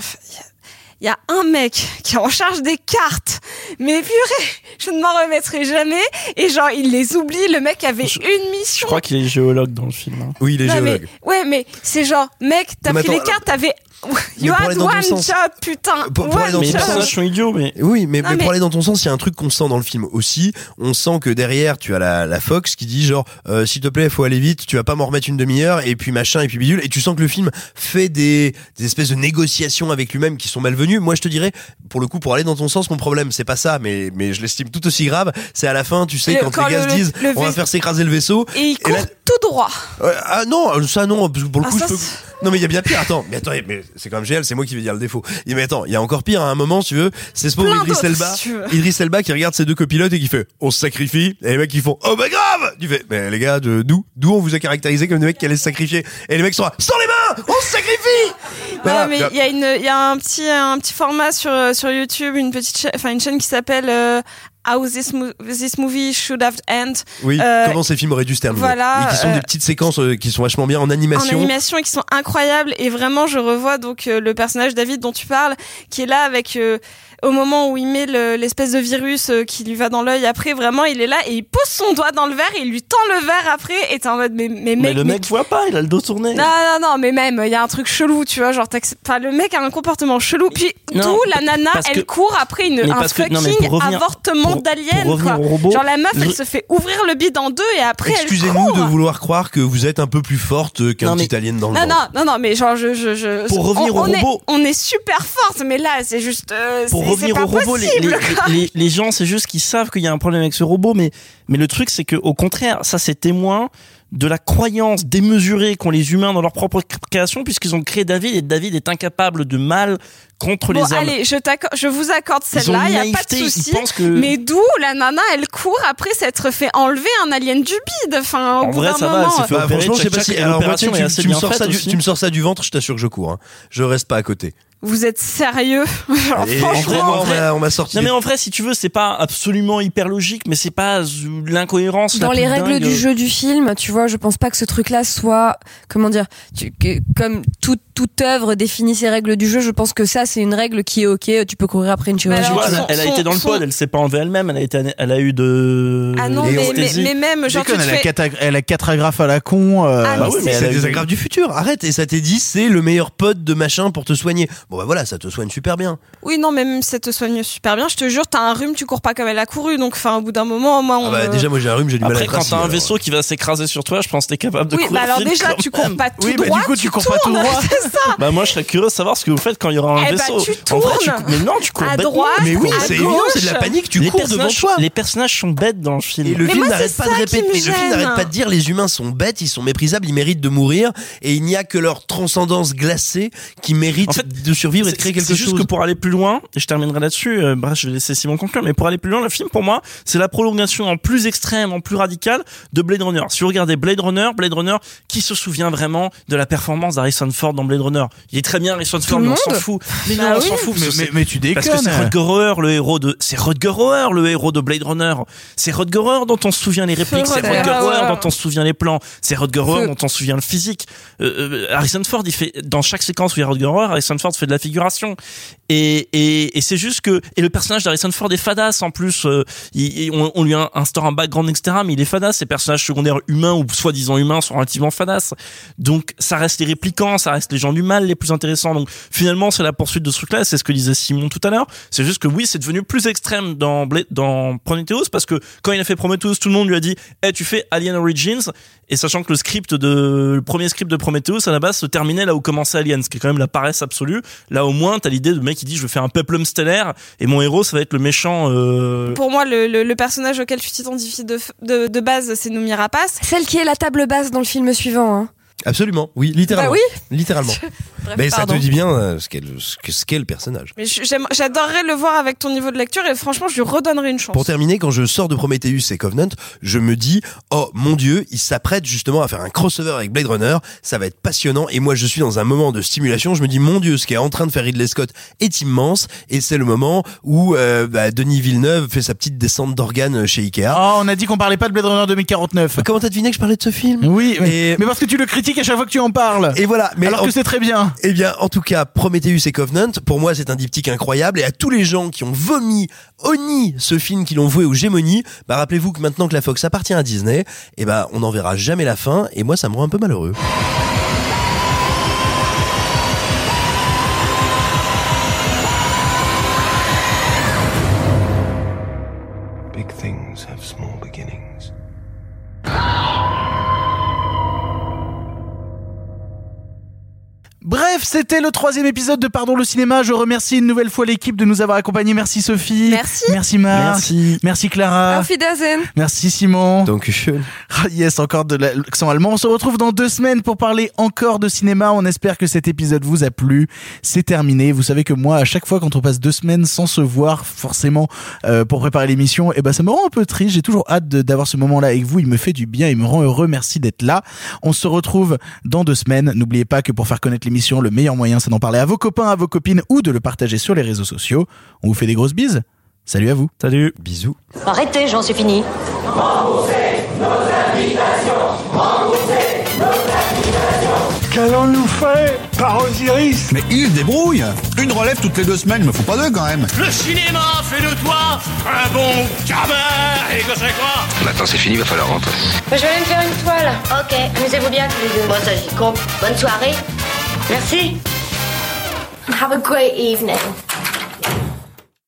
il y a un mec qui est en charge des cartes. Mais purée, je ne m'en remettrai jamais. Et genre, il les oublie. Le mec avait une Je mission. crois qu'il est géologue dans le film. hein. Oui, il est Non, mais, géologue. ouais, mais c'est genre, mec, t'as pris les cartes, t'avais. Mais You pour had aller dans ton one sens. job, putain. Pour, pour one aller dans Mais les ton personnages sens. sont idiots, mais. Oui, mais, Non, mais mais- pour aller dans ton sens, il y a un truc qu'on sent dans le film aussi. On sent que derrière, tu as la, la Fox qui dit genre, euh, s'il te plaît, faut aller vite, tu vas pas m'en remettre une demi-heure, et puis machin, et puis bidule. Et tu sens que le film fait des, des espèces de négociations avec lui-même qui sont malvenues. Moi, je te dirais, pour le coup, pour aller dans ton sens, mon problème, c'est pas ça, mais, mais je l'estime tout aussi grave. C'est à la fin, tu sais, Le- quand, quand les gars se disent, le on va faire s'écraser le vaisseau. Et il Et court là- tout droit. Ouais, ah non, ça non, parce que pour le Ah, coup, ça, je peux... Non mais il y a bien pire, attends, mais attends, mais c'est quand même génial, c'est moi qui vais dire le défaut. Mais attends, il y a encore pire à un moment, si tu veux, c'est ce pauvre Plein Idris d'autres, Elba, si tu veux. Idris Elba qui regarde ses deux copilotes et qui fait on se sacrifie, et les mecs qui font oh bah grave Tu fais mais les gars, d'où D'où on vous a caractérisé comme des mecs qui allaient se sacrifier? Et les mecs sont là, sans les mains On se sacrifie Voilà. Ouais, mais il y a une, il y a un petit, un petit format sur sur YouTube, une petite, cha- enfin une chaîne qui s'appelle euh, How this, mo- this movie should have end. Oui, Euh, comment ces films auraient dû se terminer voilà, Et qui sont euh, des petites séquences euh, qui sont vachement bien en en animation. animation et qui sont incroyables et vraiment je revois donc euh, le personnage David dont tu parles qui est là avec euh, au moment où il met le- l'espèce de virus euh, qui lui va dans l'œil après vraiment il est là et il pose son doigt dans le verre et il lui tend le verre après et t'es en mode mais, mais, Mais mec le mais- mec voit pas, il a le dos tourné. non, non, non, mais même, il y a un truc chelou, tu vois, genre, enfin, le mec a un comportement chelou, puis d'où la nana, elle que- court après une, Mais un parce que- non, mais fucking pour revenir- avortement d'alien, quoi. robot, genre, la meuf, elle je- se fait ouvrir le bide en deux et après, elle Excusez-nous de vouloir croire que vous êtes un peu plus forte qu'un mais- petit alien dans le Non, non, non, non, mais genre, je, je, je. Pour on- revenir au on est- robot. on est super forte, mais là, c'est juste. euh, pour revenir au robot, les, possible, les, quoi. les, les gens, c'est juste qu'ils savent qu'il y a un problème avec ce robot, mais, mais le truc, c'est que au contraire, ça, c'est témoin de la croyance démesurée qu'ont les humains dans leur propre création, puisqu'ils ont créé David et David est incapable de mal contre Bon, les hommes. allez, je, je vous accorde celle-là, il n'y a pas de souci. que- Mais d'où la nana, elle court après s'être fait enlever un alien du bide. Enfin, au En bout vrai, d'un ça va, moment, elle s'est fait euh, Bah, opérer, franchement, je sais pas si. Alors, tu, est assez tu me sors ça du, aussi. tu me sors ça du ventre, je t'assure que je cours. hein. Je reste pas à côté. vous êtes sérieux Franchement, on m'a- sorti. Non mais en vrai, si tu veux, c'est pas absolument hyper logique, mais c'est pas l'incohérence. la Dans les plus règles dingue. du jeu du film, tu vois, je pense pas que ce truc-là soit, comment dire, tu- que- comme toute toute œuvre définit ses règles du jeu. Je pense que ça, c'est une règle qui est ok. Tu peux courir après une Tu chirurgie. elle, vois. elle a été dans le pod, elle s'est pas enlevée elle-même, elle a été, elle a eu de. Ah non, mais, mais, l'anesthésie. mais même, genre, tu elle, a quatre elle a quatre agrafes à la con. euh, Ah, Bah mais oui, mais c'est- c'est elle a des eu- agrafes du futur. Arrête. Et ça t'est dit, c'est le meilleur pote de machin pour te soigner. Bon bah voilà, ça te soigne super bien. Oui, non, mais même si ça te soigne super bien, je te jure, t'as un rhume, tu cours pas comme elle a couru. Donc, enfin, au bout d'un moment, moi, on Ah bah, déjà, moi j'ai un rhume, j'ai du mal à Après, quand t'as un alors. vaisseau qui va s'écraser sur toi, je pense que t'es capable de Oui, courir bah alors vite déjà, tu cours pas tout Oui, bah, du droit. coup, tu cours pas tout droit. C'est ça. Bah moi, je serais curieux de savoir ce que vous faites quand il y aura un Eh bah, vaisseau. tu En vrai, tu tournes cou- mais non, tu cours à bêtement. droite, Mais oui, c'est évident, c'est de la panique, tu les cours devant toi. les personnages sont bêtes dans le film. Et le Mais film n'arrête pas de répéter. le film n'arrête pas de dire les humains sont bêtes, ils sont méprisables, ils méritent de mourir, et il n'y a que leur transcendance glacée qui mérite En fait, de survivre et de créer quelque C'est chose. juste que pour aller plus loin, et je terminerai là-dessus, euh, bref, je vais laisser Simon conclure, mais pour aller plus loin, le film, pour moi, c'est la prolongation en plus extrême, en plus radicale de Blade Runner. Si vous regardez Blade Runner, Blade Runner, qui se souvient vraiment de la performance d'Harrison Ford dans Blade Runner? Il est très bien Harrison Ford, mais on s'en fout. Mais Bah on oui. s'en fout. Mais, mais, c'est- mais tu déconnes. parce que c'est Rutger Hauer, le héros de, c'est Rutger Hauer, le héros de Blade Runner. C'est Rutger Hauer dont on se souvient les répliques, c'est Rutger Hauer dont on se souvient les plans, c'est Rutger Hauer dont on se souvient le physique. Euh, euh, Harrison Ford, il fait, dans chaque séquence où il y a Rutger Hauer, Harrison Ford fait de la figuration. Et, et, et c'est juste que, et le personnage d'Harrison Ford est fadasse en plus, euh, il- on, on lui instaure un background, etc., mais il est fadasse, ces personnages secondaires humains ou soi-disant humains sont relativement fadasses. Donc, ça reste les réplicants, ça reste les gens du mal les plus intéressants. Donc, finalement, c'est la poursuite de ce truc-là, c'est ce que disait Simon tout à l'heure. C'est juste que oui, c'est devenu plus extrême dans, Bla- dans Prometheus parce que quand il a fait Prometheus, tout le monde lui a dit, eh, tu fais Alien Origins, et sachant que le script de, le premier script de Prometheus, à la base, se terminait là où commençait Alien, ce qui est quand même la paresse absolue. Là, au moins, t'as l'idée de mec qui dit, je veux faire un peplum stellaire, et mon héros, ça va être le méchant, euh, Pour moi, le, le, le personnage auquel tu t'identifies de, de, de base, c'est Noomi Rapace. Celle qui est la table basse dans le film suivant. Hein. Absolument, oui, littéralement. Bah oui. Littéralement. Bref, Mais ça te dit bien euh, ce qu'est le, ce que- ce qu'est le personnage. Mais je- j'aime- j'adorerais le voir avec ton niveau de lecture et franchement, je lui redonnerais une chance. Pour terminer, quand je sors de Prometheus et Covenant, je me dis, oh mon dieu, il s'apprête justement à faire un crossover avec Blade Runner, ça va être passionnant, et moi je suis dans un moment de stimulation, je me dis, mon dieu, ce qui est en train de faire Ridley Scott est immense, et c'est le moment où euh, bah, Denis Villeneuve fait sa petite descente d'organes chez Ikea. Oh, on a dit qu'on parlait pas de Blade Runner 2049. Comment t'as deviné que je parlais de ce film? Oui, mais, Et- mais parce que tu le à chaque fois que tu en parles. Et voilà, mais alors en- que c'est très bien. Eh bien, en tout cas, Prometheus et Covenant, pour moi, c'est un diptyque incroyable. Et à tous les gens qui ont vomi, honni ce film, qui l'ont voué aux gémonies, bah, rappelez-vous que maintenant que la Fox appartient à Disney, eh ben, on n'en verra jamais la fin. Et moi, ça me rend un peu malheureux. Bref, c'était le troisième épisode de Pardon le cinéma. Je remercie une nouvelle fois l'équipe de nous avoir accompagnés. Merci Sophie. Merci. Merci Marc. Merci. Merci Clara. Auf Wiedersehen. Merci Simon. Donc, je... Ah, yes, encore de l'accent allemand. On se retrouve dans deux semaines pour parler encore de cinéma. On espère que cet épisode vous a plu. C'est terminé. Vous savez que moi, à chaque fois quand on passe deux semaines sans se voir forcément euh, pour préparer l'émission, eh ben ça me rend un peu triste. J'ai toujours hâte d'avoir ce moment-là avec vous. Il me fait du bien, il me rend heureux. Merci d'être là. On se retrouve dans deux semaines. N'oubliez pas que pour faire connaître l'émission, le meilleur moyen, c'est d'en parler à vos copains, à vos copines ou de le partager sur les réseaux sociaux. On vous fait des grosses bises. Salut à vous. salut. bisous. Arrêtez, j'en suis fini. Qu'allons-nous faire par Osiris? Mais il se débrouille Une relève toutes les deux semaines, il me faut pas deux quand même Le cinéma fait de toi un bon gamin et que c'est quoi? Maintenant c'est fini, va falloir rentrer. Je vais aller me faire une toile. Ok, amusez-vous bien tous les deux. Bon, ça j'y compte. Bonne soirée. Merci. Have a great evening.